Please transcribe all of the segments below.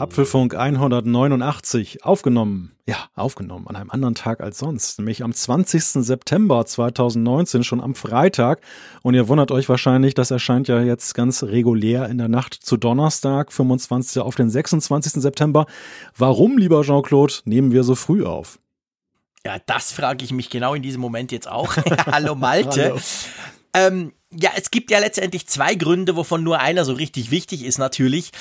Apfelfunk 189 aufgenommen. Ja, aufgenommen an einem anderen Tag als sonst, nämlich am 20. September 2019, schon am Freitag. Und ihr wundert euch wahrscheinlich, das erscheint ja jetzt ganz regulär in der Nacht zu Donnerstag, 25. auf den 26. September. Warum, lieber Jean-Claude, nehmen wir so früh auf? Ja, das frage ich mich genau in diesem Moment jetzt auch. Hallo Malte. Hallo. Ähm, ja, es gibt ja letztendlich zwei Gründe, wovon nur einer so richtig wichtig ist natürlich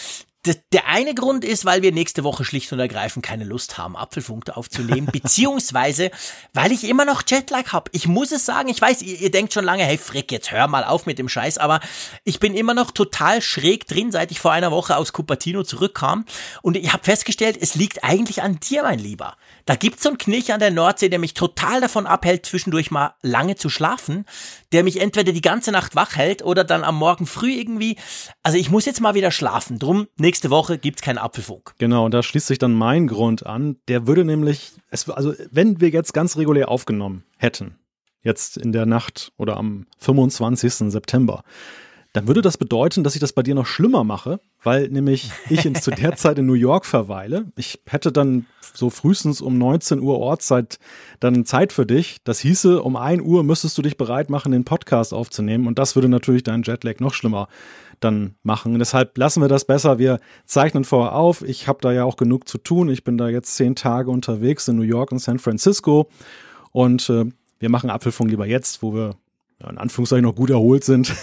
der eine Grund ist, weil wir nächste Woche schlicht und ergreifend keine Lust haben, Apfelfunk aufzunehmen, beziehungsweise weil ich immer noch Jetlag habe. Ich muss es sagen, ich weiß, ihr, ihr, denkt schon lange, hey Frick, jetzt hör mal auf mit dem Scheiß, aber ich bin immer noch total schräg drin, seit ich vor einer Woche aus Cupertino zurückkam und ich habe festgestellt, es liegt eigentlich an dir, mein Lieber. Da gibt's so einen Knirch an der Nordsee, der mich total davon abhält, zwischendurch mal lange zu schlafen, der mich entweder die ganze Nacht wach hält oder dann am Morgen früh irgendwie. Also ich muss jetzt mal wieder schlafen. Drum, nächste Woche gibt's keinen Apfelfunk. Genau, und da schließt sich dann mein Grund an. Der würde nämlich, es, also wenn wir jetzt ganz regulär aufgenommen hätten, jetzt in der Nacht oder am 25. September, dann würde das bedeuten, dass ich das bei dir noch schlimmer mache, weil nämlich ich in, zu der Zeit in New York verweile. Ich hätte dann so frühestens um 19 Uhr Ortszeit dann Zeit für dich. Das hieße, um 1 Uhr müsstest du dich bereit machen, den Podcast aufzunehmen und das würde natürlich deinen Jetlag noch schlimmer dann machen. Und deshalb lassen wir das besser. Wir zeichnen vorher auf. Ich habe da ja auch genug zu tun. Ich bin da jetzt zehn Tage unterwegs in New York und San Francisco und äh, wir machen Apfelfunk lieber jetzt, wo wir in Anführungszeichen noch gut erholt sind.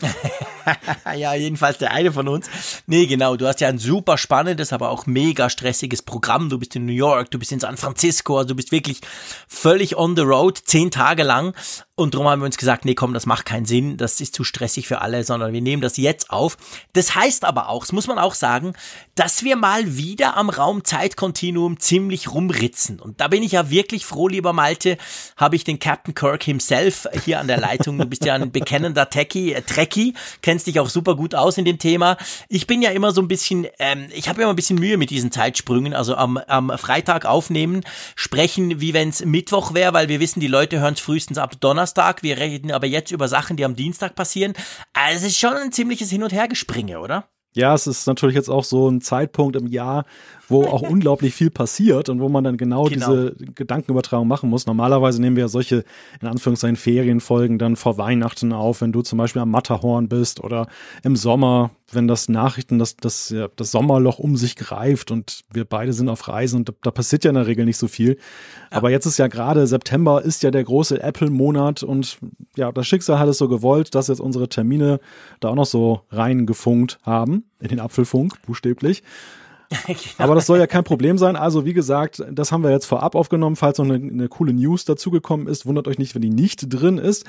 ja, jedenfalls der eine von uns. Nee, genau, du hast ja ein super spannendes, aber auch mega stressiges Programm. Du bist in New York, du bist in San Francisco, also du bist wirklich völlig on the road, zehn Tage lang. Und darum haben wir uns gesagt, nee, komm, das macht keinen Sinn, das ist zu stressig für alle, sondern wir nehmen das jetzt auf. Das heißt aber auch, das muss man auch sagen, dass wir mal wieder am Raum-Zeit-Kontinuum ziemlich rumritzen. Und da bin ich ja wirklich froh, lieber Malte, habe ich den Captain Kirk himself hier an der Leitung. Du bist ja ein bekennender Techie, äh, Trekkie, kennst dich auch super gut aus in dem Thema. Ich bin ja immer so ein bisschen, ähm, ich habe immer ein bisschen Mühe mit diesen Zeitsprüngen, also am, am Freitag aufnehmen, sprechen, wie wenn es Mittwoch wäre, weil wir wissen, die Leute hören es frühestens ab Donnerstag wir reden aber jetzt über Sachen, die am Dienstag passieren. Also es ist schon ein ziemliches Hin- und Hergespringe, oder? Ja, es ist natürlich jetzt auch so ein Zeitpunkt im Jahr, wo auch unglaublich viel passiert und wo man dann genau, genau, diese Gedankenübertragung machen muss. Normalerweise nehmen wir ja solche, in Anführungszeichen, Ferienfolgen dann vor Weihnachten auf, wenn du zum Beispiel am Matterhorn bist oder im Sommer, wenn das Nachrichten, das, das, ja, das Sommerloch um sich greift und wir beide sind auf Reisen und da, da passiert ja in der Regel nicht so viel. Ja. Aber jetzt ist ja gerade September, ist ja der große Apple-Monat und ja, das Schicksal hat es so gewollt, dass jetzt unsere Termine da auch noch so reingefunkt haben, in den Apfelfunk, buchstäblich. Aber das soll ja kein Problem sein. Also, wie gesagt, das haben wir jetzt vorab aufgenommen. Falls noch eine, eine coole News dazugekommen ist, wundert euch nicht, wenn die nicht drin ist.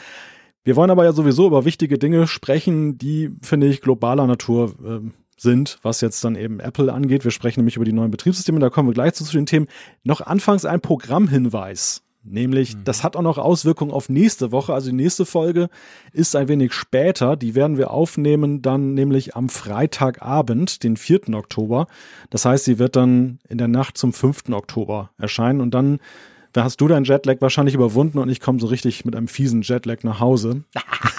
Wir wollen aber ja sowieso über wichtige Dinge sprechen, die, finde ich, globaler Natur äh, sind, was jetzt dann eben Apple angeht. Wir sprechen nämlich über die neuen Betriebssysteme, da kommen wir gleich zu, zu den Themen. Noch anfangs ein Programmhinweis. Nämlich, mhm. das hat auch noch Auswirkungen auf nächste Woche. Also die nächste Folge ist ein wenig später. Die werden wir aufnehmen dann nämlich am Freitagabend, den 4. Oktober. Das heißt, sie wird dann in der Nacht zum 5. Oktober erscheinen und dann da hast du deinen Jetlag wahrscheinlich überwunden und ich komme so richtig mit einem fiesen Jetlag nach Hause.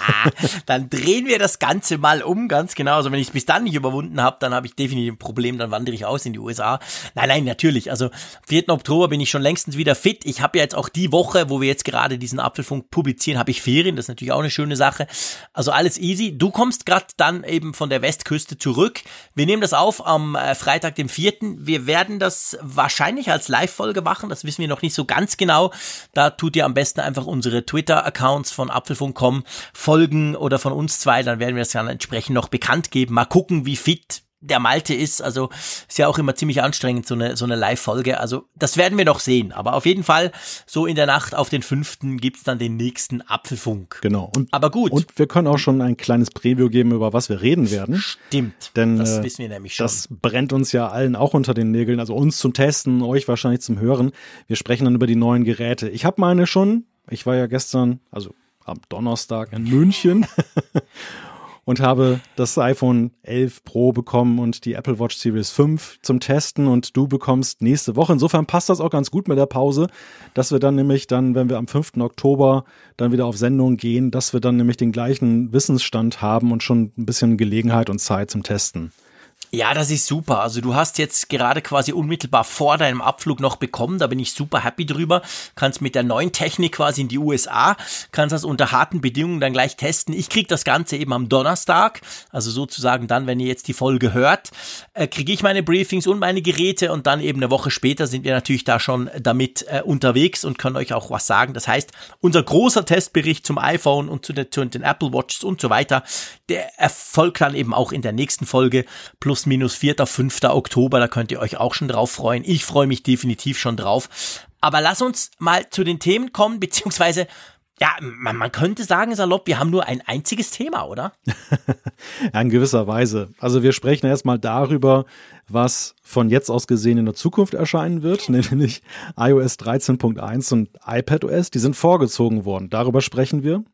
dann drehen wir das Ganze mal um, ganz genau. Also wenn ich es bis dann nicht überwunden habe, dann habe ich definitiv ein Problem, dann wandere ich aus in die USA. Nein, nein, natürlich. Also 4. Oktober bin ich schon längstens wieder fit. Ich habe ja jetzt auch die Woche, wo wir jetzt gerade diesen Apfelfunk publizieren, habe ich Ferien. Das ist natürlich auch eine schöne Sache. Also alles easy. Du kommst gerade dann eben von der Westküste zurück. Wir nehmen das auf am äh, Freitag, dem 4. Wir werden das wahrscheinlich als Live-Folge machen. Das wissen wir noch nicht so ganz ganz genau. Da tut ihr am besten einfach unsere Twitter-Accounts von Apfelfunk.com folgen oder von uns zwei, dann werden wir das dann entsprechend noch bekannt geben. Mal gucken, wie fit der Malte ist. Also ist ja auch immer ziemlich anstrengend, so eine, so eine Live-Folge. Also das werden wir noch sehen. Aber auf jeden Fall, so in der Nacht auf den fünften gibt's dann den nächsten Apfelfunk. Genau. Und, Aber gut. Und wir können auch schon ein kleines Preview geben, über was wir reden werden. Stimmt. Denn das äh, wissen wir nämlich schon. Das brennt uns ja allen auch unter den Nägeln. Also uns zum Testen, euch wahrscheinlich zum Hören. Wir sprechen dann über die neuen Geräte. Ich habe meine schon. Ich war ja gestern, also am Donnerstag in München. und habe das iPhone 11 Pro bekommen und die Apple Watch Series 5 zum Testen und du bekommst nächste Woche. Insofern passt das auch ganz gut mit der Pause, dass wir dann nämlich dann, wenn wir am 5. Oktober dann wieder auf Sendung gehen, dass wir dann nämlich den gleichen Wissensstand haben und schon ein bisschen Gelegenheit und Zeit zum Testen. Ja, das ist super. Also du hast jetzt gerade quasi unmittelbar vor deinem Abflug noch bekommen. Da bin ich super happy drüber. Kannst mit der neuen Technik quasi in die USA, kannst das unter harten Bedingungen dann gleich testen. Ich krieg das Ganze eben am Donnerstag, also sozusagen dann, wenn ihr jetzt die Folge hört, äh, kriege ich meine Briefings und meine Geräte und dann eben eine Woche später sind wir natürlich da schon damit äh, unterwegs und können euch auch was sagen. Das heißt, unser großer Testbericht zum iPhone und zu, den, zu den Apple Watches und so weiter, der erfolgt dann eben auch in der nächsten Folge plus minus 4., 5. Oktober. Da könnt ihr euch auch schon drauf freuen. Ich freue mich definitiv schon drauf. Aber lass uns mal zu den Themen kommen, beziehungsweise ja, man, man, könnte sagen, salopp, wir haben nur ein einziges Thema, oder? ja, in gewisser Weise. Also wir sprechen erstmal darüber, was von jetzt aus gesehen in der Zukunft erscheinen wird, nämlich iOS 13.1 und iPadOS. Die sind vorgezogen worden. Darüber sprechen wir.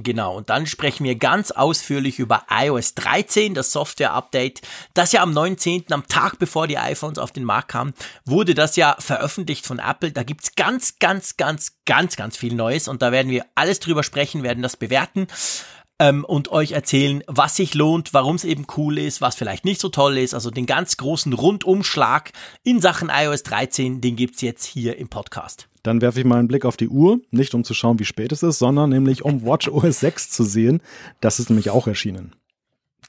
Genau, und dann sprechen wir ganz ausführlich über iOS 13, das Software-Update, das ja am 19., am Tag bevor die iPhones auf den Markt kamen, wurde das ja veröffentlicht von Apple. Da gibt's ganz, ganz, ganz, ganz, ganz viel Neues und da werden wir alles drüber sprechen, werden das bewerten ähm, und euch erzählen, was sich lohnt, warum es eben cool ist, was vielleicht nicht so toll ist. Also den ganz großen Rundumschlag in Sachen iOS 13, den gibt's jetzt hier im Podcast. Dann werfe ich mal einen Blick auf die Uhr, nicht um zu schauen, wie spät es ist, sondern nämlich um Watch OS 6 zu sehen. Das ist nämlich auch erschienen.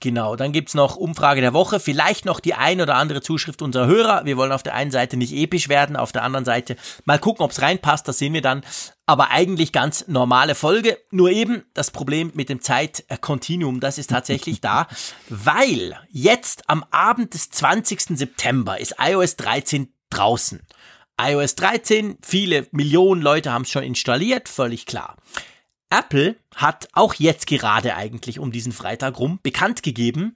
Genau, dann gibt's noch Umfrage der Woche, vielleicht noch die ein oder andere Zuschrift unserer Hörer. Wir wollen auf der einen Seite nicht episch werden, auf der anderen Seite mal gucken, ob's reinpasst, das sehen wir dann. Aber eigentlich ganz normale Folge. Nur eben das Problem mit dem Zeitkontinuum, das ist tatsächlich da, weil jetzt am Abend des 20. September ist iOS 13 draußen iOS 13, viele Millionen Leute haben es schon installiert, völlig klar. Apple hat auch jetzt gerade eigentlich um diesen Freitag rum bekannt gegeben,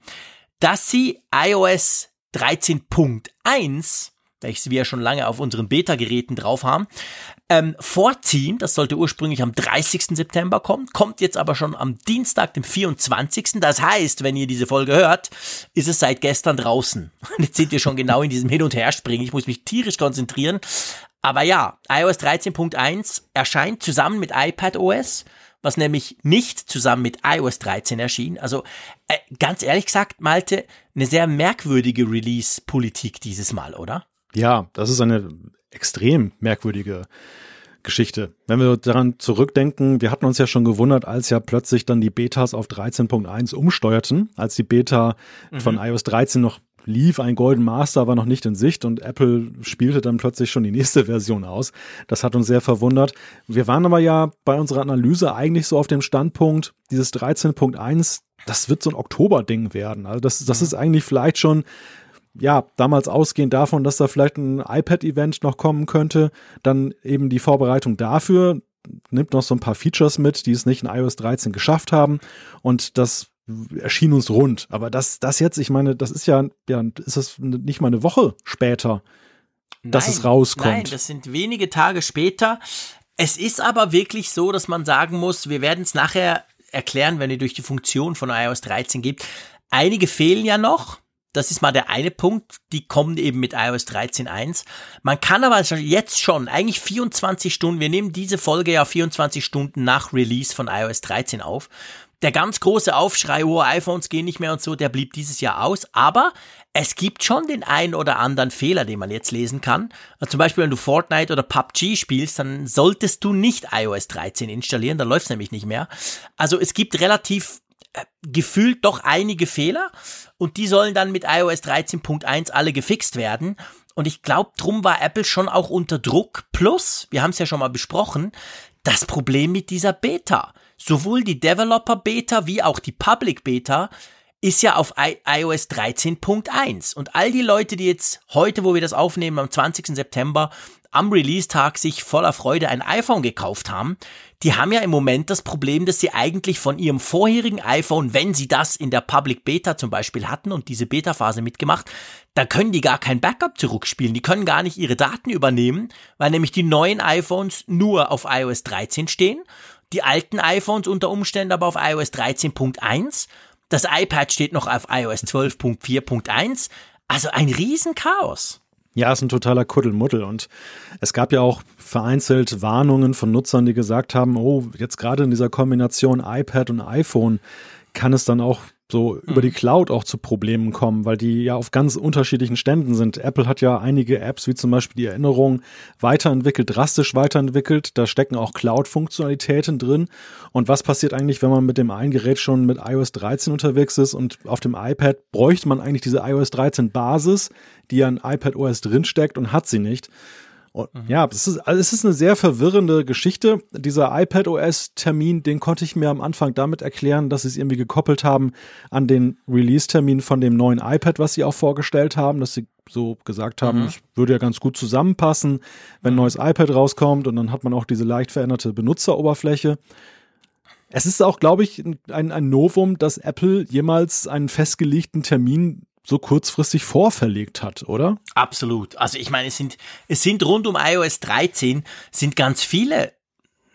dass sie iOS 13.1 welches wir ja schon lange auf unseren Beta-Geräten drauf haben, ähm, vorziehen. Das sollte ursprünglich am 30. September kommen, kommt jetzt aber schon am Dienstag, dem 24. Das heißt, wenn ihr diese Folge hört, ist es seit gestern draußen. Jetzt sind wir schon genau in diesem Hin- und Herspringen. Ich muss mich tierisch konzentrieren. Aber ja, iOS 13.1 erscheint zusammen mit iPadOS was nämlich nicht zusammen mit iOS 13 erschien. Also äh, ganz ehrlich gesagt, Malte, eine sehr merkwürdige Release-Politik dieses Mal, oder? Ja, das ist eine extrem merkwürdige Geschichte. Wenn wir daran zurückdenken, wir hatten uns ja schon gewundert, als ja plötzlich dann die Betas auf 13.1 umsteuerten, als die Beta mhm. von iOS 13 noch lief, ein Golden Master war noch nicht in Sicht und Apple spielte dann plötzlich schon die nächste Version aus. Das hat uns sehr verwundert. Wir waren aber ja bei unserer Analyse eigentlich so auf dem Standpunkt, dieses 13.1, das wird so ein Oktober-Ding werden. Also das, das mhm. ist eigentlich vielleicht schon ja, damals ausgehend davon, dass da vielleicht ein iPad-Event noch kommen könnte, dann eben die Vorbereitung dafür, nimmt noch so ein paar Features mit, die es nicht in iOS 13 geschafft haben und das erschien uns rund. Aber das, das jetzt, ich meine, das ist ja, ja, ist das nicht mal eine Woche später, nein, dass es rauskommt. Nein, das sind wenige Tage später. Es ist aber wirklich so, dass man sagen muss, wir werden es nachher erklären, wenn ihr durch die Funktion von iOS 13 geht. Einige fehlen ja noch. Das ist mal der eine Punkt. Die kommen eben mit iOS 13.1. Man kann aber jetzt schon, eigentlich 24 Stunden, wir nehmen diese Folge ja 24 Stunden nach Release von iOS 13 auf. Der ganz große Aufschrei, oh, iPhones gehen nicht mehr und so, der blieb dieses Jahr aus. Aber es gibt schon den einen oder anderen Fehler, den man jetzt lesen kann. Also zum Beispiel, wenn du Fortnite oder PUBG spielst, dann solltest du nicht iOS 13 installieren, dann läuft es nämlich nicht mehr. Also es gibt relativ gefühlt doch einige Fehler und die sollen dann mit iOS 13.1 alle gefixt werden. Und ich glaube, drum war Apple schon auch unter Druck. Plus, wir haben es ja schon mal besprochen, das Problem mit dieser Beta. Sowohl die Developer Beta wie auch die Public Beta ist ja auf I iOS 13.1. Und all die Leute, die jetzt heute, wo wir das aufnehmen, am 20. September, am Release-Tag sich voller Freude ein iPhone gekauft haben, die haben ja im Moment das Problem, dass sie eigentlich von ihrem vorherigen iPhone, wenn sie das in der Public Beta zum Beispiel hatten und diese Beta-Phase mitgemacht, da können die gar kein Backup zurückspielen. Die können gar nicht ihre Daten übernehmen, weil nämlich die neuen iPhones nur auf iOS 13 stehen, die alten iPhones unter Umständen aber auf iOS 13.1 Das iPad steht noch auf iOS 12.4.1. Also ein Riesenchaos. Ja, ist ein totaler Kuddelmuddel. Und es gab ja auch vereinzelt Warnungen von Nutzern, die gesagt haben, oh, jetzt gerade in dieser Kombination iPad und iPhone kann es dann auch so über die mhm. Cloud auch zu Problemen kommen, weil die ja auf ganz unterschiedlichen Ständen sind. Apple hat ja einige Apps, wie zum Beispiel die Erinnerung, weiterentwickelt, drastisch weiterentwickelt. Da stecken auch Cloud-Funktionalitäten drin. Und was passiert eigentlich, wenn man mit dem einen Gerät schon mit iOS 13 unterwegs ist und auf dem iPad bräuchte man eigentlich diese iOS 13 Basis, die ja in iPad OS drinsteckt und hat sie nicht. Und mhm. ja, es ist, also es ist eine sehr verwirrende Geschichte. Dieser iPadOS-Termin, den konnte ich mir am Anfang damit erklären, dass sie es irgendwie gekoppelt haben an den Release-Termin von dem neuen iPad, was sie auch vorgestellt haben, dass sie so gesagt haben, mhm. es würde ja ganz gut zusammenpassen, wenn ein neues iPad rauskommt und dann hat man auch diese leicht veränderte Benutzeroberfläche. Es ist auch, glaube ich, ein, ein Novum, dass Apple jemals einen festgelegten Termin so kurzfristig vorverlegt hat, oder? Absolut. Also ich meine, es sind, es sind rund um iOS 13 sind ganz viele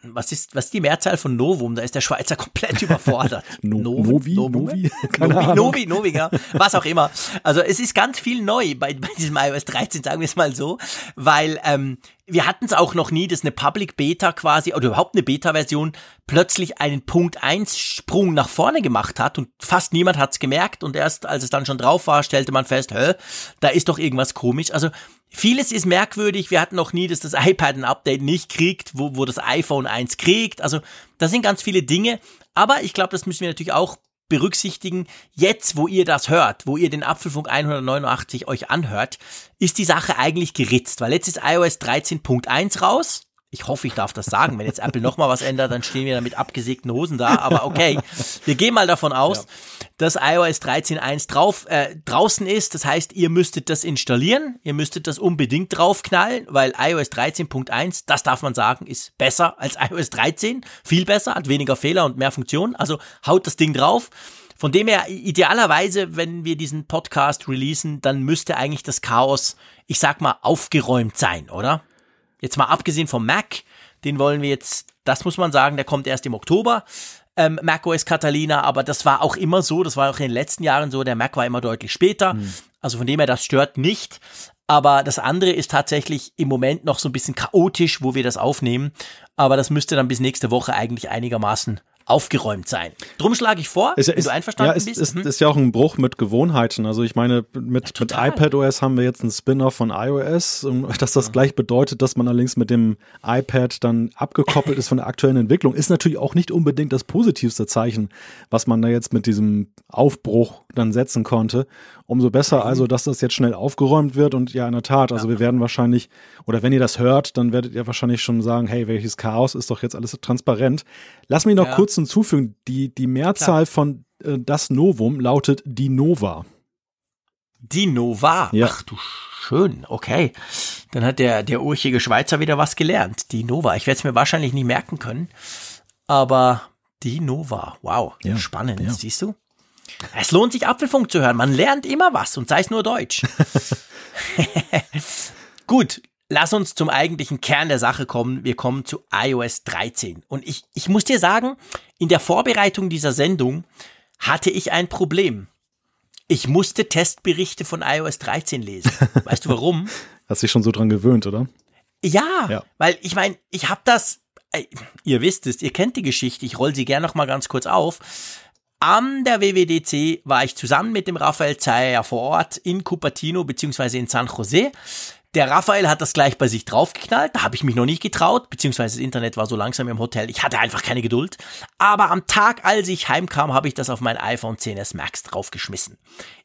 was ist, was ist die Mehrzahl von Novum? Da ist der Schweizer komplett überfordert. no, Novi? Novi? Novi? Keine Novi, Ahnung. Novi, Novi, ja. Was auch immer. Also es ist ganz viel neu bei, bei diesem iOS 13, sagen wir es mal so, weil ähm, wir hatten es auch noch nie, dass eine Public Beta quasi oder überhaupt eine Beta-Version plötzlich einen Punkt 1 Sprung nach vorne gemacht hat und fast niemand hat es gemerkt und erst als es dann schon drauf war, stellte man fest, hä, da ist doch irgendwas komisch. Also vieles ist merkwürdig. Wir hatten noch nie, dass das iPad ein Update nicht kriegt, wo, wo das iPhone 1 kriegt. Also da sind ganz viele Dinge. Aber ich glaube, das müssen wir natürlich auch berücksichtigen, jetzt, wo ihr das hört, wo ihr den Apfelfunk 189 euch anhört, ist die Sache eigentlich geritzt, weil jetzt ist iOS 13.1 raus. Ich hoffe, ich darf das sagen. Wenn jetzt Apple nochmal was ändert, dann stehen wir da mit abgesägten Hosen da. Aber okay, wir gehen mal davon aus, ja. dass iOS 13.1 drauf, äh, draußen ist. Das heißt, ihr müsstet das installieren. Ihr müsstet das unbedingt draufknallen, weil iOS 13.1, das darf man sagen, ist besser als iOS 13. Viel besser, hat weniger Fehler und mehr Funktionen. Also haut das Ding drauf. Von dem her, idealerweise, wenn wir diesen Podcast releasen, dann müsste eigentlich das Chaos, ich sag mal, aufgeräumt sein, oder? Jetzt mal abgesehen vom Mac, den wollen wir jetzt, das muss man sagen, der kommt erst im Oktober. Ähm, Mac OS Catalina, aber das war auch immer so, das war auch in den letzten Jahren so, der Mac war immer deutlich später. Mhm. Also von dem her, das stört nicht. Aber das andere ist tatsächlich im Moment noch so ein bisschen chaotisch, wo wir das aufnehmen. Aber das müsste dann bis nächste Woche eigentlich einigermaßen aufgeräumt sein. Drum schlage ich vor, ist, wenn ist, du einverstanden ja, ist, bist. Ist, mhm. ist ja auch ein Bruch mit Gewohnheiten. Also ich meine, mit, ja, mit iPadOS haben wir jetzt einen Spin-off von iOS, dass das mhm. gleich bedeutet, dass man allerdings mit dem iPad dann abgekoppelt ist von der aktuellen Entwicklung, ist natürlich auch nicht unbedingt das positivste Zeichen, was man da jetzt mit diesem Aufbruch dann setzen konnte. Umso besser also, dass das jetzt schnell aufgeräumt wird und ja, in der Tat, also ja. wir werden wahrscheinlich, oder wenn ihr das hört, dann werdet ihr wahrscheinlich schon sagen, hey, welches Chaos ist doch jetzt alles transparent. Lass mich noch ja. kurz hinzufügen, die, die Mehrzahl Klar. von äh, das Novum lautet die Nova. Die Nova? Ja. Ach du schön, okay. Dann hat der, der urchige Schweizer wieder was gelernt. Die Nova. Ich werde es mir wahrscheinlich nicht merken können, aber die Nova. Wow, ja. spannend, ja. siehst du? Es lohnt sich Apfelfunk zu hören. Man lernt immer was und sei es nur Deutsch. Gut, lass uns zum eigentlichen Kern der Sache kommen. Wir kommen zu iOS 13. Und ich, ich muss dir sagen, in der Vorbereitung dieser Sendung hatte ich ein Problem. Ich musste Testberichte von iOS 13 lesen. Weißt du warum? Hast dich schon so dran gewöhnt, oder? Ja, ja. weil ich meine, ich habe das, ihr wisst es, ihr kennt die Geschichte, ich roll sie gerne noch mal ganz kurz auf. An der WWDC war ich zusammen mit dem Raphael Zeyer vor Ort in Cupertino beziehungsweise in San Jose. Der Raphael hat das gleich bei sich draufgeknallt. Da habe ich mich noch nicht getraut, beziehungsweise das Internet war so langsam im Hotel. Ich hatte einfach keine Geduld. Aber am Tag, als ich heimkam, habe ich das auf mein iPhone 10s Max draufgeschmissen.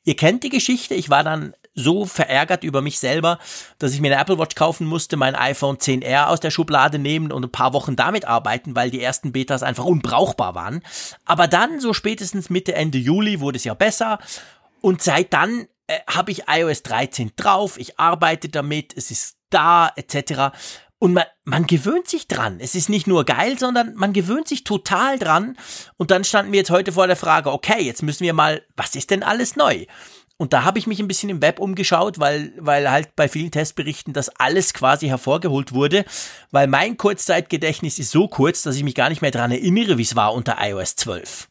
Ihr kennt die Geschichte. Ich war dann so verärgert über mich selber, dass ich mir eine Apple Watch kaufen musste, mein iPhone 10R aus der Schublade nehmen und ein paar Wochen damit arbeiten, weil die ersten Betas einfach unbrauchbar waren. Aber dann, so spätestens Mitte, Ende Juli, wurde es ja besser. Und seit dann äh, habe ich iOS 13 drauf, ich arbeite damit, es ist da, etc. Und man, man gewöhnt sich dran. Es ist nicht nur geil, sondern man gewöhnt sich total dran. Und dann standen wir jetzt heute vor der Frage, okay, jetzt müssen wir mal, was ist denn alles neu? Und da habe ich mich ein bisschen im Web umgeschaut, weil, weil halt bei vielen Testberichten das alles quasi hervorgeholt wurde, weil mein Kurzzeitgedächtnis ist so kurz, dass ich mich gar nicht mehr daran erinnere, wie es war unter iOS 12.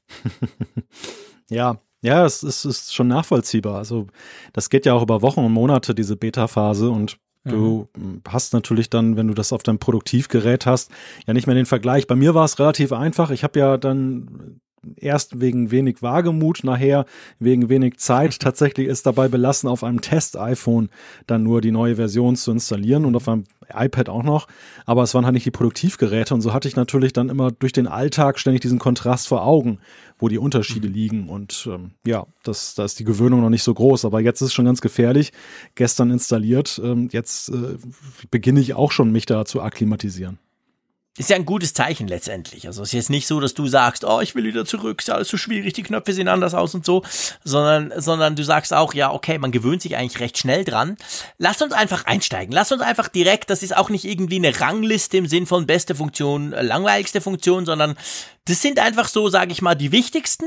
ja, Ja, es ist, ist schon nachvollziehbar. Also das geht ja auch über Wochen und Monate, diese Beta-Phase. Und Du mhm. hast natürlich dann, wenn du das auf deinem Produktivgerät hast, ja nicht mehr den Vergleich. Bei mir war es relativ einfach. Ich habe ja dann erst wegen wenig Wagemut, nachher wegen wenig Zeit tatsächlich ist dabei belassen, auf einem Test-iPhone dann nur die neue Version zu installieren und auf einem iPad auch noch. Aber es waren halt nicht die Produktivgeräte und so hatte ich natürlich dann immer durch den Alltag ständig diesen Kontrast vor Augen, wo die Unterschiede mhm. liegen. Und ähm, ja, das, da ist die Gewöhnung noch nicht so groß. Aber jetzt ist es schon ganz gefährlich. Gestern installiert. Ähm, jetzt äh, beginne ich auch schon, mich da zu akklimatisieren ist ja ein gutes Zeichen letztendlich. Also es ist jetzt nicht so, dass du sagst, oh, ich will wieder zurück, ist alles so schwierig, die Knöpfe sehen anders aus und so, sondern, sondern du sagst auch, ja, okay, man gewöhnt sich eigentlich recht schnell dran. Lass uns einfach einsteigen. Lass uns einfach direkt, das ist auch nicht irgendwie eine Rangliste im Sinn von beste Funktion, langweiligste Funktion, sondern das sind einfach so, sage ich mal, die wichtigsten,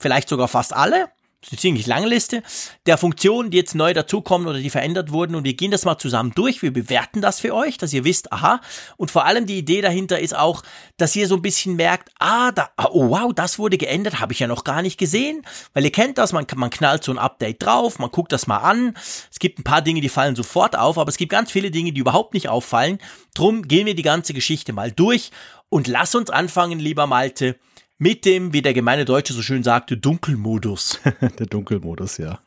vielleicht sogar fast alle eine ziemlich lange Liste, der Funktionen, die jetzt neu dazukommen oder die verändert wurden. Und wir gehen das mal zusammen durch. Wir bewerten das für euch, dass ihr wisst, aha. Und vor allem die Idee dahinter ist auch, dass ihr so ein bisschen merkt, ah, da, ah, oh wow, das wurde geändert, habe ich ja noch gar nicht gesehen. Weil ihr kennt das, man, man knallt so ein Update drauf, man guckt das mal an. Es gibt ein paar Dinge, die fallen sofort auf, aber es gibt ganz viele Dinge, die überhaupt nicht auffallen. Drum gehen wir die ganze Geschichte mal durch. Und lass uns anfangen, lieber Malte, mit dem, wie der gemeine Deutsche so schön sagte, Dunkelmodus. der Dunkelmodus, ja.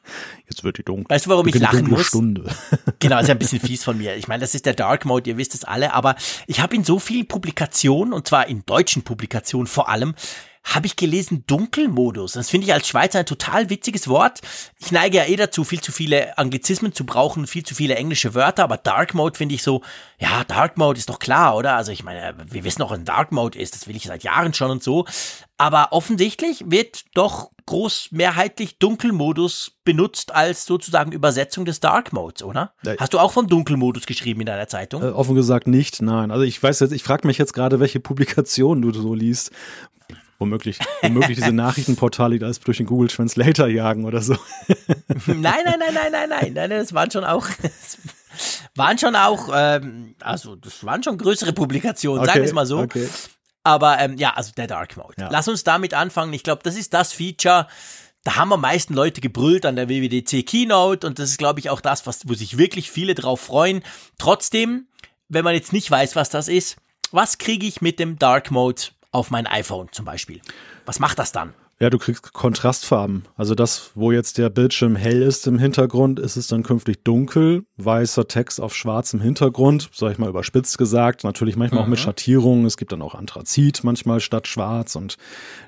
Jetzt wird die dunkel. Weißt du, warum ich lachen muss? Stunde. genau, ist ja ein bisschen fies von mir. Ich meine, das ist der Dark Mode, ihr wisst es alle, aber ich habe in so vielen Publikationen, und zwar in deutschen Publikationen vor allem, habe ich gelesen Dunkelmodus. Das finde ich als Schweizer ein total witziges Wort. Ich neige ja eh dazu, viel zu viele Anglizismen zu brauchen, viel zu viele englische Wörter, aber Dark Mode finde ich so, ja, Dark Mode ist doch klar, oder? Also ich meine, wir wissen auch, was ein Dark Mode ist, das will ich seit Jahren schon und so. Aber offensichtlich wird doch großmehrheitlich Dunkelmodus benutzt als sozusagen Übersetzung des Dark Modes, oder? Ja. Hast du auch vom Dunkelmodus geschrieben in deiner Zeitung? Äh, offen gesagt nicht, nein. Also ich weiß jetzt, ich frage mich jetzt gerade, welche Publikationen du so liest, womöglich, womöglich diese Nachrichtenportale, die alles durch den Google Translator jagen oder so. nein, nein, nein, nein, nein, nein, nein, das waren schon auch, waren schon auch, ähm, also das waren schon größere Publikationen, okay, sagen wir es mal so. Okay. Aber ähm, ja, also der Dark Mode. Ja. Lass uns damit anfangen. Ich glaube, das ist das Feature, da haben am meisten Leute gebrüllt an der WWDC Keynote und das ist, glaube ich, auch das, was, wo sich wirklich viele drauf freuen. Trotzdem, wenn man jetzt nicht weiß, was das ist, was kriege ich mit dem Dark Mode auf mein iPhone zum Beispiel. Was macht das dann? Ja, du kriegst Kontrastfarben. Also das, wo jetzt der Bildschirm hell ist im Hintergrund, ist es dann künftig dunkel, weißer Text auf schwarzem Hintergrund, sag ich mal überspitzt gesagt. Natürlich manchmal mhm. auch mit mhm. Schattierungen. Es gibt dann auch Anthrazit manchmal statt schwarz und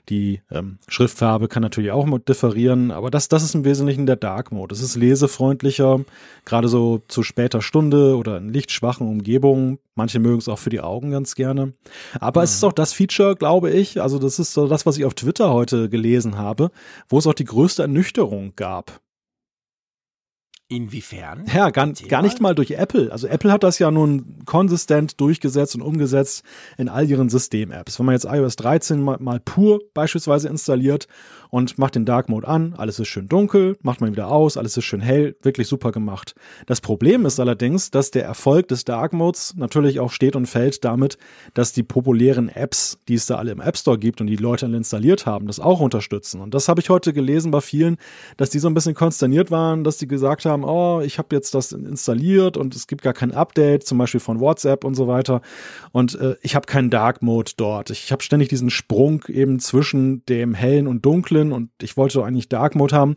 die ähm, Schriftfarbe kann natürlich auch differieren. Aber das, das ist im Wesentlichen der Dark Mode. Es ist lesefreundlicher, gerade so zu später Stunde oder in lichtschwachen Umgebungen. Manche mögen es auch für die Augen ganz gerne. Aber mhm. es ist auch das Feature, glaube ich, also das ist so das, was ich auf Twitter heute gelesen habe, wo es auch die größte Ernüchterung gab. Inwiefern? Ja, gar, gar nicht mal durch Apple. Also Apple hat das ja nun konsistent durchgesetzt und umgesetzt in all ihren System-Apps. Wenn man jetzt iOS 13 mal, mal pur beispielsweise installiert und macht den Dark Mode an, alles ist schön dunkel, macht man wieder aus, alles ist schön hell, wirklich super gemacht. Das Problem ist allerdings, dass der Erfolg des Dark Modes natürlich auch steht und fällt damit, dass die populären Apps, die es da alle im App Store gibt und die Leute alle installiert haben, das auch unterstützen. Und das habe ich heute gelesen bei vielen, dass die so ein bisschen konsterniert waren, dass die gesagt haben, oh, ich habe jetzt das installiert und es gibt gar kein Update, zum Beispiel von WhatsApp und so weiter. Und äh, ich habe keinen Dark Mode dort. Ich habe ständig diesen Sprung eben zwischen dem hellen und dunklen und ich wollte eigentlich Dark Mode haben.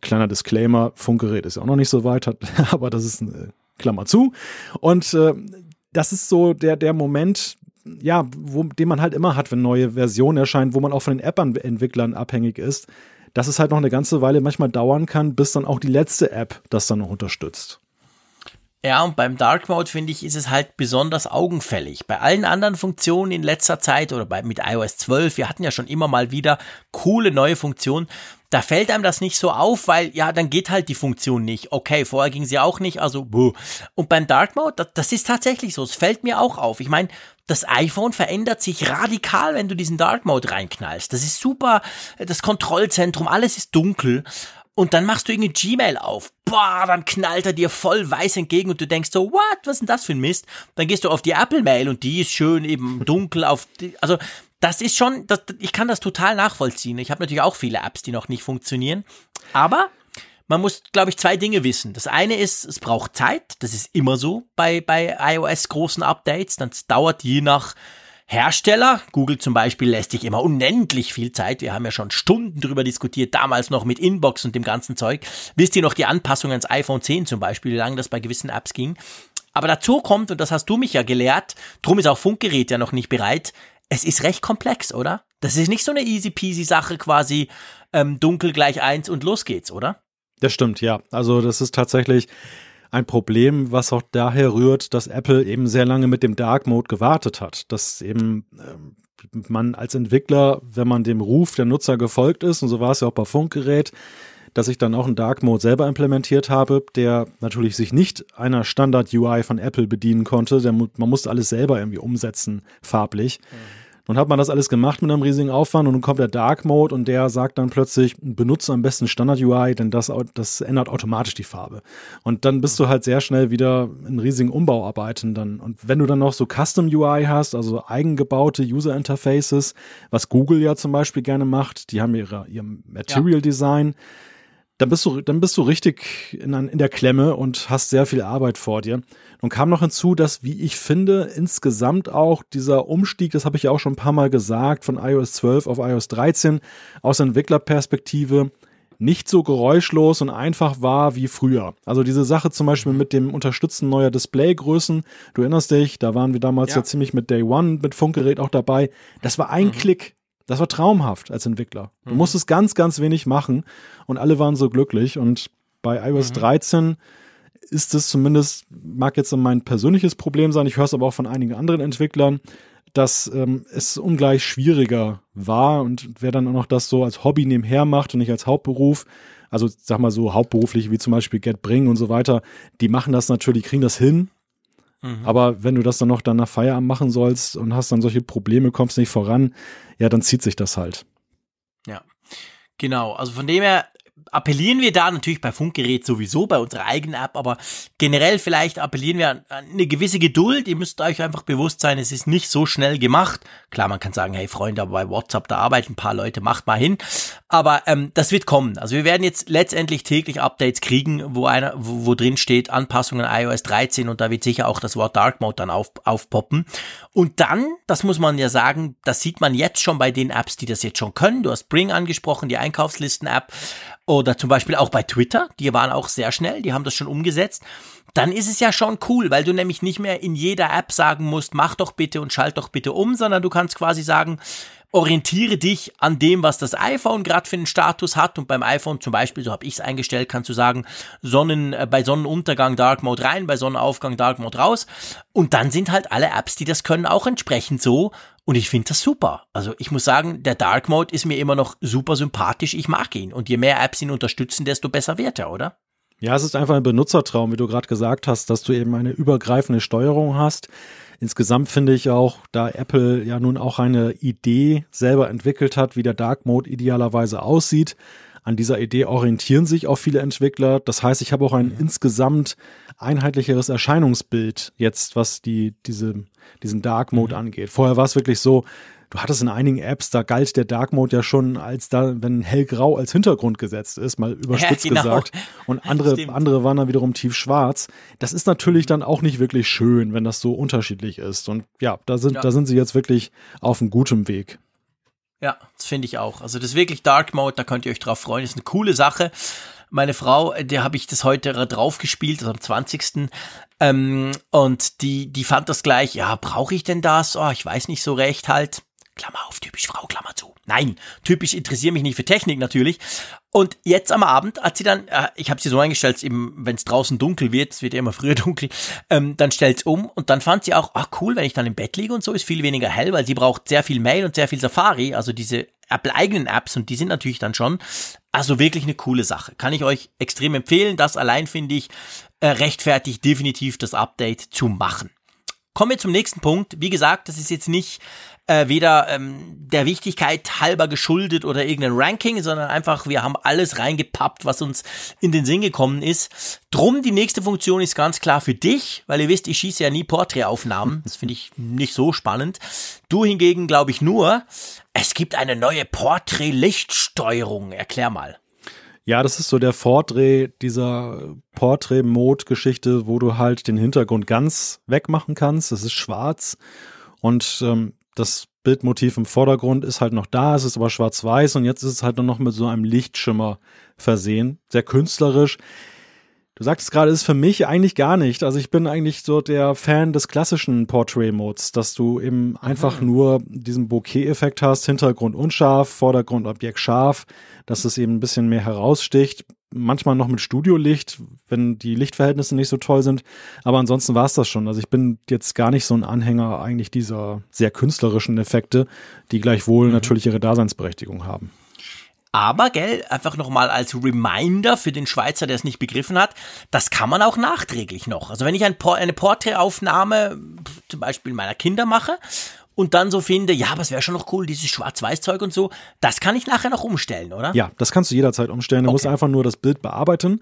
Kleiner Disclaimer, Funkgerät ist ja auch noch nicht so weit, aber das ist eine Klammer zu. Und äh, das ist so der, der Moment, ja, wo, den man halt immer hat, wenn neue Versionen erscheinen, wo man auch von den App-Entwicklern abhängig ist, dass es halt noch eine ganze Weile manchmal dauern kann, bis dann auch die letzte App das dann noch unterstützt. Ja, und beim Dark Mode finde ich, ist es halt besonders augenfällig. Bei allen anderen Funktionen in letzter Zeit oder bei, mit iOS 12, wir hatten ja schon immer mal wieder coole neue Funktionen, da fällt einem das nicht so auf, weil ja, dann geht halt die Funktion nicht. Okay, vorher ging sie auch nicht, also buh. Und beim Dark Mode, das, das ist tatsächlich so, es fällt mir auch auf. Ich meine, das iPhone verändert sich radikal, wenn du diesen Dark Mode reinknallst. Das ist super, das Kontrollzentrum, alles ist dunkel. Und dann machst du irgendwie Gmail auf. Boah, dann knallt er dir voll weiß entgegen und du denkst so, what, was ist denn das für ein Mist? Dann gehst du auf die Apple Mail und die ist schön eben dunkel auf die, also das ist schon, das, ich kann das total nachvollziehen. Ich habe natürlich auch viele Apps, die noch nicht funktionieren. Aber man muss, glaube ich, zwei Dinge wissen. Das eine ist, es braucht Zeit. Das ist immer so bei, bei iOS großen Updates. Das dauert je nach Hersteller. Google zum Beispiel lässt sich immer unendlich viel Zeit. Wir haben ja schon Stunden drüber diskutiert, damals noch mit Inbox und dem ganzen Zeug. Wisst ihr noch die Anpassung ans iPhone 10 zum Beispiel, wie lange das bei gewissen Apps ging? Aber dazu kommt, und das hast du mich ja gelehrt, drum ist auch Funkgerät ja noch nicht bereit, es ist recht komplex, oder? Das ist nicht so eine easy peasy Sache quasi, ähm, dunkel gleich eins und los geht's, oder? Das stimmt, ja. Also das ist tatsächlich ein Problem, was auch daher rührt, dass Apple eben sehr lange mit dem Dark Mode gewartet hat. Dass eben ähm, man als Entwickler, wenn man dem Ruf der Nutzer gefolgt ist, und so war es ja auch bei Funkgerät, dass ich dann auch einen Dark Mode selber implementiert habe, der natürlich sich nicht einer Standard UI von Apple bedienen konnte. Der, man musste alles selber irgendwie umsetzen, farblich. Mhm. Nun hat man das alles gemacht mit einem riesigen Aufwand und dann kommt der Dark Mode und der sagt dann plötzlich, benutze am besten Standard UI, denn das, das ändert automatisch die Farbe. Und dann bist du halt sehr schnell wieder in riesigen Umbauarbeiten dann. Und wenn du dann noch so Custom UI hast, also eigengebaute User Interfaces, was Google ja zum Beispiel gerne macht, die haben ihre, ihr Material Design. Ja dann bist du, dann bist du richtig in, in der Klemme und hast sehr viel Arbeit vor dir. Nun kam noch hinzu, dass, wie ich finde, insgesamt auch dieser Umstieg, das habe ich ja auch schon ein paar Mal gesagt, von iOS 12 auf iOS 13 aus Entwicklerperspektive nicht so geräuschlos und einfach war wie früher. Also diese Sache zum Beispiel mit dem Unterstützen neuer Displaygrößen, du erinnerst dich, da waren wir damals ja, ja ziemlich mit Day One mit Funkgerät auch dabei. Das war ein mhm. Klick. Das war traumhaft als Entwickler. Du mhm. musstest ganz, ganz wenig machen und alle waren so glücklich. Und bei iOS mhm. 13 ist es zumindest, mag jetzt mein persönliches Problem sein, ich höre es aber auch von einigen anderen Entwicklern, dass ähm, es ungleich schwieriger war und wer dann auch noch das so als Hobby nebenher macht und nicht als Hauptberuf, also sag mal so hauptberuflich wie zum Beispiel GetBring und so weiter, die machen das natürlich, kriegen das hin, Mhm. Aber wenn du das dann noch dann nach Feierabend machen sollst und hast dann solche Probleme, kommst nicht voran, ja, dann zieht sich das halt. Ja, genau. Also von dem her appellieren wir da natürlich bei Funkgerät sowieso, bei unserer eigenen App, aber generell vielleicht appellieren wir an eine gewisse Geduld. Ihr müsst euch einfach bewusst sein, es ist nicht so schnell gemacht. Klar, man kann sagen, hey Freunde, aber bei WhatsApp, da arbeiten ein paar Leute, macht mal hin. Aber ähm, das wird kommen. Also wir werden jetzt letztendlich täglich Updates kriegen, wo einer, wo, wo drin steht, Anpassungen iOS 13 und da wird sicher auch das Wort Dark Mode dann auf, aufpoppen. Und dann, das muss man ja sagen, das sieht man jetzt schon bei den Apps, die das jetzt schon können. Du hast Bring angesprochen, die Einkaufslisten-App. Oder zum Beispiel auch bei Twitter, die waren auch sehr schnell, die haben das schon umgesetzt. Dann ist es ja schon cool, weil du nämlich nicht mehr in jeder App sagen musst, mach doch bitte und schalt doch bitte um, sondern du kannst quasi sagen, orientiere dich an dem, was das iPhone gerade für einen Status hat. Und beim iPhone zum Beispiel, so habe ich es eingestellt, kannst du sagen, Sonnen, äh, bei Sonnenuntergang Dark Mode rein, bei Sonnenaufgang Dark Mode raus. Und dann sind halt alle Apps, die das können, auch entsprechend so. Und ich finde das super. Also ich muss sagen, der Dark Mode ist mir immer noch super sympathisch. Ich mag ihn. Und je mehr Apps ihn unterstützen, desto besser wird er, oder? Ja, es ist einfach ein Benutzertraum, wie du gerade gesagt hast, dass du eben eine übergreifende Steuerung hast. Insgesamt finde ich auch, da Apple ja nun auch eine Idee selber entwickelt hat, wie der Dark Mode idealerweise aussieht, an dieser Idee orientieren sich auch viele Entwickler. Das heißt, ich habe auch ein insgesamt einheitlicheres Erscheinungsbild jetzt, was die, diese, diesen Dark Mode mhm. angeht. Vorher war es wirklich so, du hattest in einigen Apps, da galt der Dark Mode ja schon als da, wenn hellgrau als Hintergrund gesetzt ist, mal überspitzt ja, genau. gesagt. Und andere, andere waren dann wiederum tiefschwarz. Das ist natürlich dann auch nicht wirklich schön, wenn das so unterschiedlich ist. Und ja, da sind, ja. da sind sie jetzt wirklich auf einem guten Weg. Ja, das finde ich auch. Also das ist wirklich Dark Mode, da könnt ihr euch drauf freuen. Das ist eine coole Sache. Meine Frau, der habe ich das heute drauf gespielt, also am 20. Ähm, und die, die fand das gleich, ja, brauche ich denn das? Oh, ich weiß nicht so recht halt. Klammer auf, typisch Frau, Klammer zu. Nein, typisch interessiere mich nicht für Technik natürlich. Und jetzt am Abend hat sie dann, äh, ich habe sie so eingestellt, wenn es draußen dunkel wird, es wird ja immer früher dunkel, ähm, dann stellt es um und dann fand sie auch, ach cool, wenn ich dann im Bett liege und so, ist viel weniger hell, weil sie braucht sehr viel Mail und sehr viel Safari, also diese Apple-eigenen Apps und die sind natürlich dann schon, also wirklich eine coole Sache. Kann ich euch extrem empfehlen. Das allein finde ich äh, rechtfertigt definitiv das Update zu machen. Kommen wir zum nächsten Punkt. Wie gesagt, das ist jetzt nicht äh, weder ähm, der Wichtigkeit halber geschuldet oder irgendein Ranking, sondern einfach, wir haben alles reingepappt, was uns in den Sinn gekommen ist. Drum, die nächste Funktion ist ganz klar für dich, weil ihr wisst, ich schieße ja nie Porträtaufnahmen. Das finde ich nicht so spannend. Du hingegen glaube ich nur, es gibt eine neue Porträt-Lichtsteuerung. Erklär mal. Ja, das ist so der Vordreh dieser Portrait-Mode-Geschichte, wo du halt den Hintergrund ganz wegmachen kannst. Das ist schwarz und ähm, das Bildmotiv im Vordergrund ist halt noch da, es ist aber schwarz-weiß und jetzt ist es halt nur noch mit so einem Lichtschimmer versehen. Sehr künstlerisch. Du sagtest gerade, ist für mich eigentlich gar nicht. Also ich bin eigentlich so der Fan des klassischen Portrait-Modes, dass du eben einfach nur diesen Bokeh-Effekt hast, Hintergrund unscharf, Vordergrund Objekt scharf, dass es eben ein bisschen mehr heraussticht. Manchmal noch mit Studiolicht, wenn die Lichtverhältnisse nicht so toll sind. Aber ansonsten war es das schon. Also ich bin jetzt gar nicht so ein Anhänger eigentlich dieser sehr künstlerischen Effekte, die gleichwohl mhm. natürlich ihre Daseinsberechtigung haben. Aber, gell, einfach nochmal als Reminder für den Schweizer, der es nicht begriffen hat, das kann man auch nachträglich noch. Also wenn ich ein Por eine Porträtaufnahme zum Beispiel meiner Kinder mache und dann so finde, ja, aber es wäre schon noch cool, dieses Schwarz-Weiß-Zeug und so, das kann ich nachher noch umstellen, oder? Ja, das kannst du jederzeit umstellen. Du okay. musst einfach nur das Bild bearbeiten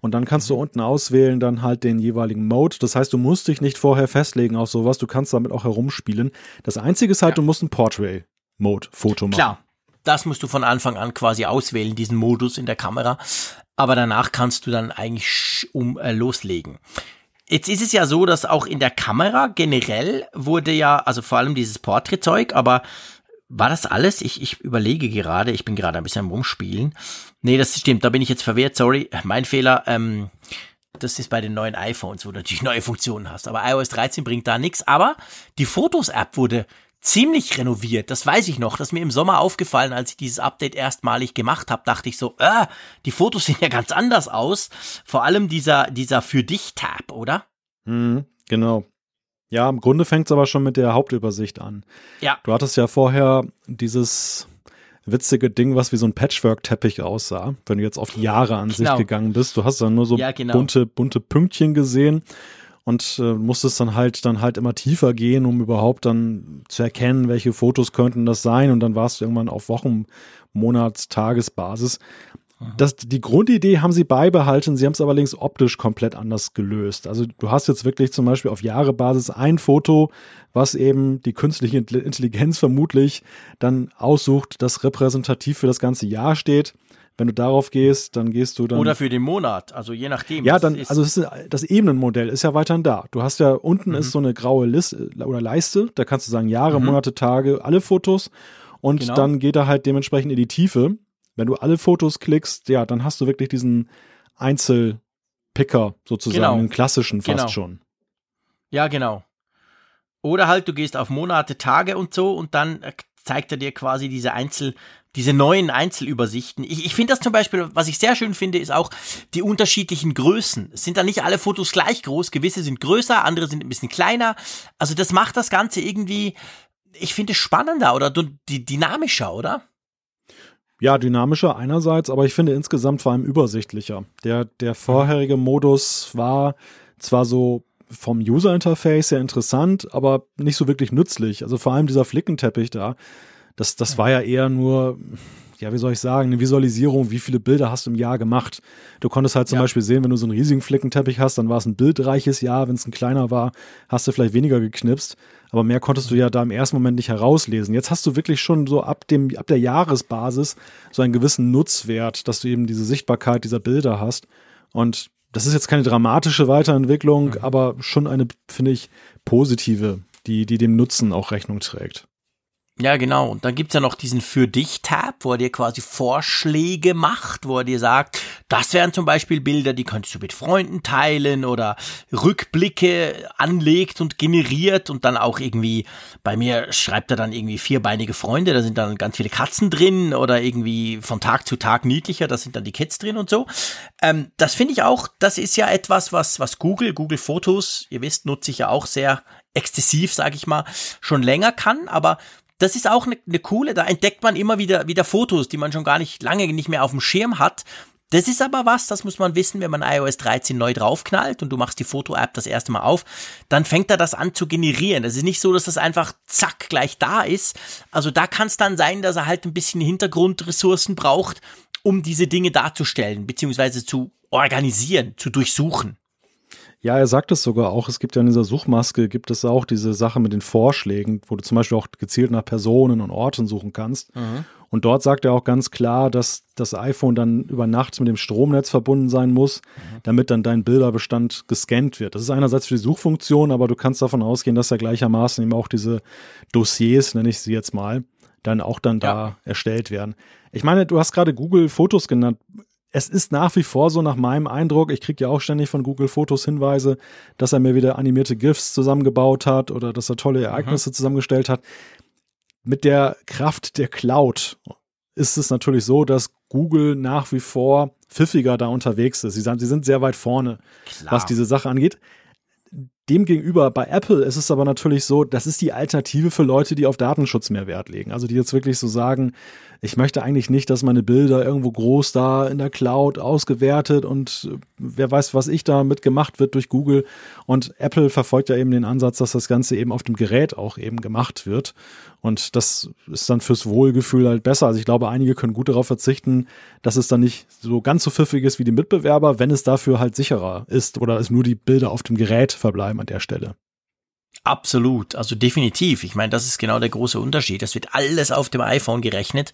und dann kannst du mhm. unten auswählen dann halt den jeweiligen Mode. Das heißt, du musst dich nicht vorher festlegen auf sowas, du kannst damit auch herumspielen. Das Einzige ist halt, ja. du musst ein Portrait-Mode-Foto machen. Klar, das musst du von Anfang an quasi auswählen, diesen Modus in der Kamera. Aber danach kannst du dann eigentlich um äh, loslegen. Jetzt ist es ja so, dass auch in der Kamera generell wurde ja, also vor allem dieses Porträtzeug, aber war das alles? Ich, ich überlege gerade, ich bin gerade ein bisschen Rumspielen. Nee, das stimmt, da bin ich jetzt verwehrt, sorry, mein Fehler. Ähm, das ist bei den neuen iPhones, wo du natürlich neue Funktionen hast. Aber iOS 13 bringt da nichts. Aber die Fotos-App wurde ziemlich renoviert. Das weiß ich noch. Das ist mir im Sommer aufgefallen, als ich dieses Update erstmalig gemacht habe, dachte ich so, äh, die Fotos sehen ja ganz anders aus. Vor allem dieser, dieser für dich Tab, oder? Mhm, genau. Ja, im Grunde fängt es aber schon mit der Hauptübersicht an. Ja. Du hattest ja vorher dieses witzige Ding, was wie so ein Patchwork-Teppich aussah, wenn du jetzt auf Jahre an genau. sich gegangen bist. Du hast dann nur so ja, genau. bunte, bunte Pünktchen gesehen und äh, musstest dann halt dann halt immer tiefer gehen, um überhaupt dann zu erkennen, welche Fotos könnten das sein und dann warst du irgendwann auf Wochen, Monats, Tagesbasis. Das, die Grundidee haben sie beibehalten, sie haben es aber allerdings optisch komplett anders gelöst. Also du hast jetzt wirklich zum Beispiel auf Jahrebasis ein Foto, was eben die künstliche Intelligenz vermutlich dann aussucht, das repräsentativ für das ganze Jahr steht. Wenn du darauf gehst, dann gehst du dann. Oder für den Monat, also je nachdem. Ja, dann, also das, ist, das Ebenenmodell ist ja weiterhin da. Du hast ja unten mhm. ist so eine graue Liste oder Leiste, da kannst du sagen Jahre, mhm. Monate, Tage, alle Fotos. Und genau. dann geht er halt dementsprechend in die Tiefe. Wenn du alle Fotos klickst, ja, dann hast du wirklich diesen Einzelpicker sozusagen, genau. den klassischen fast genau. schon. Ja, genau. Oder halt, du gehst auf Monate, Tage und so und dann äh, zeigt er dir quasi diese Einzel, diese neuen Einzelübersichten. Ich, ich finde das zum Beispiel, was ich sehr schön finde, ist auch die unterschiedlichen Größen. Es sind da nicht alle Fotos gleich groß, gewisse sind größer, andere sind ein bisschen kleiner. Also das macht das Ganze irgendwie, ich finde, spannender oder dynamischer, oder? Ja, dynamischer einerseits, aber ich finde insgesamt vor allem übersichtlicher. Der, der vorherige Modus war zwar so vom User-Interface sehr interessant, aber nicht so wirklich nützlich. Also vor allem dieser Flickenteppich da, das, das war ja eher nur, ja, wie soll ich sagen, eine Visualisierung, wie viele Bilder hast du im Jahr gemacht. Du konntest halt zum ja. Beispiel sehen, wenn du so einen riesigen Flickenteppich hast, dann war es ein bildreiches Jahr. Wenn es ein kleiner war, hast du vielleicht weniger geknipst. Aber mehr konntest du ja da im ersten Moment nicht herauslesen. Jetzt hast du wirklich schon so ab dem, ab der Jahresbasis so einen gewissen Nutzwert, dass du eben diese Sichtbarkeit dieser Bilder hast. Und das ist jetzt keine dramatische Weiterentwicklung, mhm. aber schon eine, finde ich, positive, die, die dem Nutzen auch Rechnung trägt. Ja, genau. Und dann gibt's ja noch diesen Für dich-Tab, wo er dir quasi Vorschläge macht, wo er dir sagt, das wären zum Beispiel Bilder, die könntest du mit Freunden teilen oder Rückblicke anlegt und generiert und dann auch irgendwie, bei mir schreibt er dann irgendwie vierbeinige Freunde, da sind dann ganz viele Katzen drin oder irgendwie von Tag zu Tag niedlicher, da sind dann die Kids drin und so. Ähm, das finde ich auch, das ist ja etwas, was, was Google, Google Fotos, ihr wisst, nutze ich ja auch sehr exzessiv, sage ich mal, schon länger kann, aber das ist auch eine, eine coole, da entdeckt man immer wieder, wieder Fotos, die man schon gar nicht lange nicht mehr auf dem Schirm hat. Das ist aber was, das muss man wissen, wenn man iOS 13 neu draufknallt und du machst die Foto-App das erste Mal auf, dann fängt er das an zu generieren. Es ist nicht so, dass das einfach zack gleich da ist. Also da kann es dann sein, dass er halt ein bisschen Hintergrundressourcen braucht, um diese Dinge darzustellen, beziehungsweise zu organisieren, zu durchsuchen. Ja, er sagt es sogar auch. Es gibt ja in dieser Suchmaske, gibt es auch diese Sache mit den Vorschlägen, wo du zum Beispiel auch gezielt nach Personen und Orten suchen kannst. Mhm. Und dort sagt er auch ganz klar, dass das iPhone dann über Nacht mit dem Stromnetz verbunden sein muss, mhm. damit dann dein Bilderbestand gescannt wird. Das ist einerseits für die Suchfunktion, aber du kannst davon ausgehen, dass er gleichermaßen eben auch diese Dossiers, nenne ich sie jetzt mal, dann auch dann ja. da erstellt werden. Ich meine, du hast gerade Google Fotos genannt. Es ist nach wie vor so nach meinem Eindruck, ich kriege ja auch ständig von Google Fotos Hinweise, dass er mir wieder animierte GIFs zusammengebaut hat oder dass er tolle Ereignisse mhm. zusammengestellt hat mit der Kraft der Cloud ist es natürlich so, dass Google nach wie vor pfiffiger da unterwegs ist. Sie, sagen, sie sind sehr weit vorne, Klar. was diese Sache angeht. Demgegenüber bei Apple ist es aber natürlich so, das ist die Alternative für Leute, die auf Datenschutz mehr Wert legen. Also die jetzt wirklich so sagen, ich möchte eigentlich nicht, dass meine Bilder irgendwo groß da in der Cloud ausgewertet und wer weiß, was ich da mitgemacht wird durch Google. Und Apple verfolgt ja eben den Ansatz, dass das Ganze eben auf dem Gerät auch eben gemacht wird. Und das ist dann fürs Wohlgefühl halt besser. Also ich glaube, einige können gut darauf verzichten, dass es dann nicht so ganz so pfiffig ist wie die Mitbewerber, wenn es dafür halt sicherer ist oder es nur die Bilder auf dem Gerät verbleiben an der Stelle. Absolut, also definitiv. Ich meine, das ist genau der große Unterschied. Das wird alles auf dem iPhone gerechnet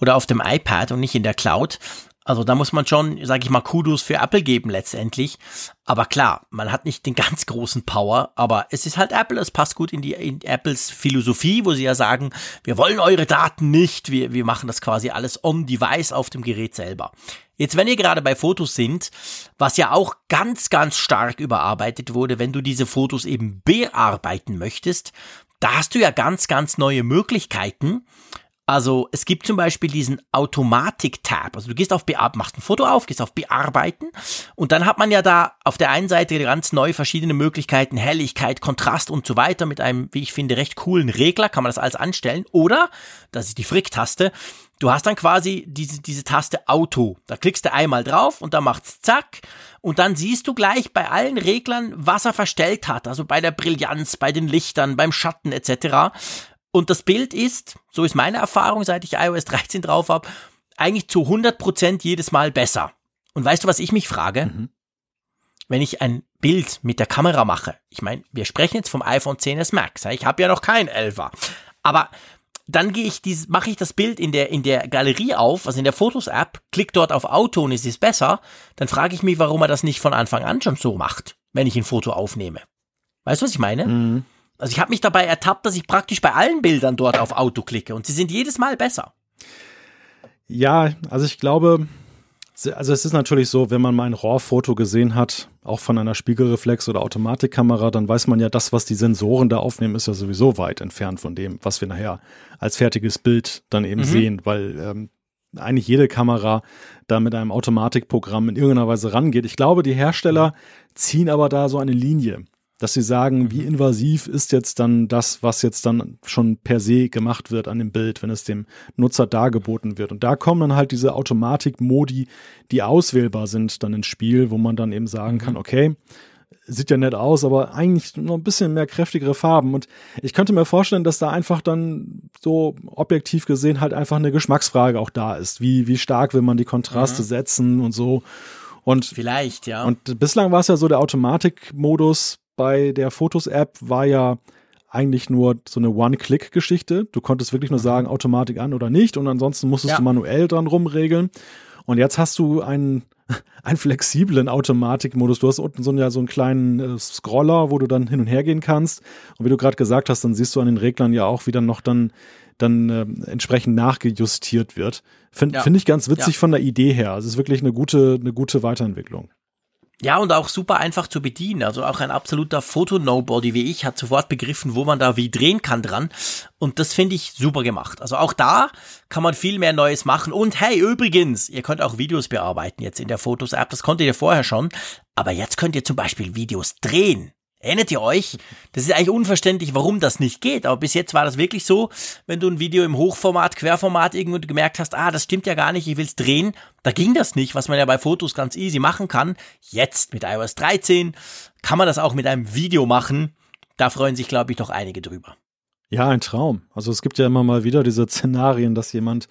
oder auf dem iPad und nicht in der Cloud. Also da muss man schon, sage ich mal, Kudos für Apple geben letztendlich. Aber klar, man hat nicht den ganz großen Power, aber es ist halt Apple, es passt gut in die in Apples Philosophie, wo sie ja sagen, wir wollen eure Daten nicht, wir, wir machen das quasi alles on-device auf dem Gerät selber. Jetzt, wenn ihr gerade bei Fotos sind, was ja auch ganz, ganz stark überarbeitet wurde, wenn du diese Fotos eben bearbeiten möchtest, da hast du ja ganz, ganz neue Möglichkeiten. Also es gibt zum Beispiel diesen Automatik-Tab. Also du gehst auf Bearbeiten, machst ein Foto auf, gehst auf Bearbeiten und dann hat man ja da auf der einen Seite ganz neu verschiedene Möglichkeiten, Helligkeit, Kontrast und so weiter mit einem, wie ich finde, recht coolen Regler kann man das alles anstellen. Oder, das ist die Frick-Taste, du hast dann quasi diese, diese Taste Auto. Da klickst du einmal drauf und dann macht's zack und dann siehst du gleich bei allen Reglern, was er verstellt hat. Also bei der Brillanz, bei den Lichtern, beim Schatten etc. Und das Bild ist, so ist meine Erfahrung, seit ich iOS 13 drauf habe, eigentlich zu 100% jedes Mal besser. Und weißt du, was ich mich frage? Mhm. Wenn ich ein Bild mit der Kamera mache, ich meine, wir sprechen jetzt vom iPhone 10s Max, ich habe ja noch kein 11er, aber dann gehe ich dieses, mache ich das Bild in der, in der Galerie auf, also in der Fotos-App, klick dort auf Auto und es ist besser, dann frage ich mich, warum er das nicht von Anfang an schon so macht, wenn ich ein Foto aufnehme. Weißt du, was ich meine? Mhm. Also ich habe mich dabei ertappt, dass ich praktisch bei allen Bildern dort auf Auto klicke und sie sind jedes Mal besser. Ja, also ich glaube, also es ist natürlich so, wenn man mal ein RAW-Foto gesehen hat, auch von einer Spiegelreflex- oder Automatikkamera, dann weiß man ja, das, was die Sensoren da aufnehmen, ist ja sowieso weit entfernt von dem, was wir nachher als fertiges Bild dann eben mhm. sehen, weil ähm, eigentlich jede Kamera da mit einem Automatikprogramm in irgendeiner Weise rangeht. Ich glaube, die Hersteller ziehen aber da so eine Linie dass sie sagen, wie mhm. invasiv ist jetzt dann das, was jetzt dann schon per se gemacht wird an dem Bild, wenn es dem Nutzer dargeboten wird. Und da kommen dann halt diese Automatik-Modi, die auswählbar sind, dann ins Spiel, wo man dann eben sagen kann, mhm. okay, sieht ja nett aus, aber eigentlich noch ein bisschen mehr kräftigere Farben. Und ich könnte mir vorstellen, dass da einfach dann so objektiv gesehen halt einfach eine Geschmacksfrage auch da ist. Wie, wie stark will man die Kontraste mhm. setzen und so. Und vielleicht, ja. Und bislang war es ja so der Automatikmodus bei der Fotos-App war ja eigentlich nur so eine One-Click-Geschichte. Du konntest wirklich nur mhm. sagen, Automatik an oder nicht und ansonsten musstest ja. du manuell dran rumregeln. Und jetzt hast du einen, einen flexiblen Automatikmodus. Du hast unten so einen, ja, so einen kleinen äh, Scroller, wo du dann hin und her gehen kannst. Und wie du gerade gesagt hast, dann siehst du an den Reglern ja auch, wie dann noch dann, dann äh, entsprechend nachgejustiert wird. Finde ja. find ich ganz witzig ja. von der Idee her. Also es ist wirklich eine gute, eine gute Weiterentwicklung. Ja, und auch super einfach zu bedienen. Also auch ein absoluter Foto-Nobody wie ich hat sofort begriffen, wo man da wie drehen kann dran. Und das finde ich super gemacht. Also auch da kann man viel mehr Neues machen. Und hey, übrigens, ihr könnt auch Videos bearbeiten jetzt in der Fotos-App. Das konntet ihr vorher schon. Aber jetzt könnt ihr zum Beispiel Videos drehen. Erinnert ihr euch? Das ist eigentlich unverständlich, warum das nicht geht. Aber bis jetzt war das wirklich so, wenn du ein Video im Hochformat, Querformat irgendwo gemerkt hast, ah, das stimmt ja gar nicht, ich will's drehen. Da ging das nicht, was man ja bei Fotos ganz easy machen kann. Jetzt mit iOS 13 kann man das auch mit einem Video machen. Da freuen sich, glaube ich, doch einige drüber. Ja, ein Traum. Also es gibt ja immer mal wieder diese Szenarien, dass jemand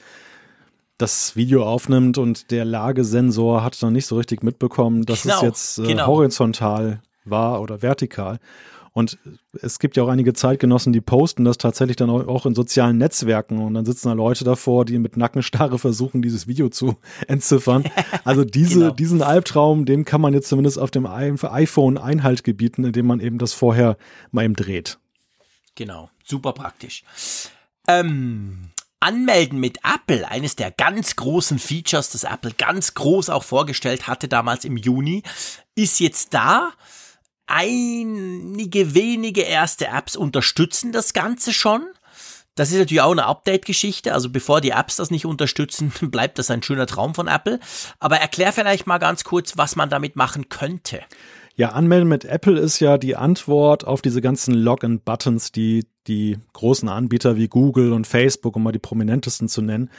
das Video aufnimmt und der Lagesensor hat dann nicht so richtig mitbekommen, dass genau, es jetzt äh, genau. horizontal war oder vertikal. Und es gibt ja auch einige Zeitgenossen, die posten das tatsächlich dann auch in sozialen Netzwerken und dann sitzen da Leute davor, die mit Nackenstarre versuchen, dieses Video zu entziffern. Also diese, genau. diesen Albtraum, dem kann man jetzt zumindest auf dem iPhone Einhalt gebieten, indem man eben das vorher mal eben dreht. Genau, super praktisch. Ähm, Anmelden mit Apple, eines der ganz großen Features, das Apple ganz groß auch vorgestellt hatte damals im Juni, ist jetzt da. Einige wenige erste Apps unterstützen das Ganze schon. Das ist natürlich auch eine Update-Geschichte. Also bevor die Apps das nicht unterstützen, bleibt das ein schöner Traum von Apple. Aber erklär vielleicht mal ganz kurz, was man damit machen könnte. Ja, Anmelden mit Apple ist ja die Antwort auf diese ganzen Login-Buttons, die die großen Anbieter wie Google und Facebook, um mal die prominentesten zu nennen,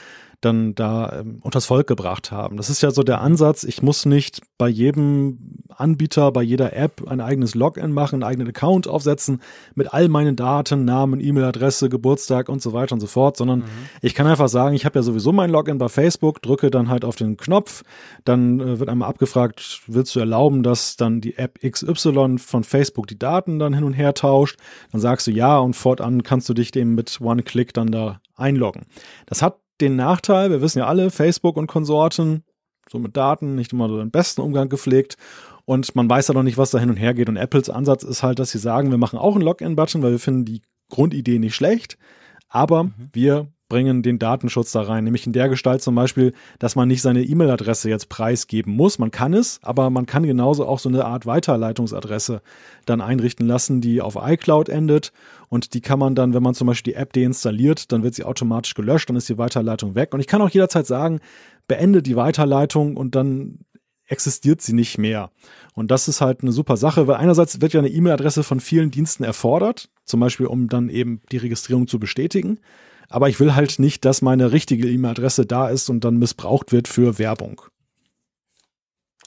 dann da ähm, unters Volk gebracht haben. Das ist ja so der Ansatz, ich muss nicht bei jedem Anbieter, bei jeder App ein eigenes Login machen, einen eigenen Account aufsetzen mit all meinen Daten, Namen, E-Mail-Adresse, Geburtstag und so weiter und so fort, sondern mhm. ich kann einfach sagen, ich habe ja sowieso mein Login bei Facebook, drücke dann halt auf den Knopf, dann äh, wird einmal abgefragt, willst du erlauben, dass dann die App XY von Facebook die Daten dann hin und her tauscht, dann sagst du ja und fortan kannst du dich dem mit One-Click dann da einloggen. Das hat den Nachteil, wir wissen ja alle, Facebook und Konsorten, so mit Daten, nicht immer so den besten Umgang gepflegt. Und man weiß ja noch nicht, was da hin und her geht. Und Apples Ansatz ist halt, dass sie sagen, wir machen auch einen Login-Button, weil wir finden die Grundidee nicht schlecht. Aber mhm. wir bringen den Datenschutz da rein, nämlich in der Gestalt zum Beispiel, dass man nicht seine E-Mail-Adresse jetzt preisgeben muss. Man kann es, aber man kann genauso auch so eine Art Weiterleitungsadresse dann einrichten lassen, die auf iCloud endet und die kann man dann, wenn man zum Beispiel die App deinstalliert, dann wird sie automatisch gelöscht, dann ist die Weiterleitung weg. Und ich kann auch jederzeit sagen, beende die Weiterleitung und dann existiert sie nicht mehr. Und das ist halt eine super Sache, weil einerseits wird ja eine E-Mail-Adresse von vielen Diensten erfordert, zum Beispiel um dann eben die Registrierung zu bestätigen aber ich will halt nicht, dass meine richtige E-Mail-Adresse da ist und dann missbraucht wird für Werbung.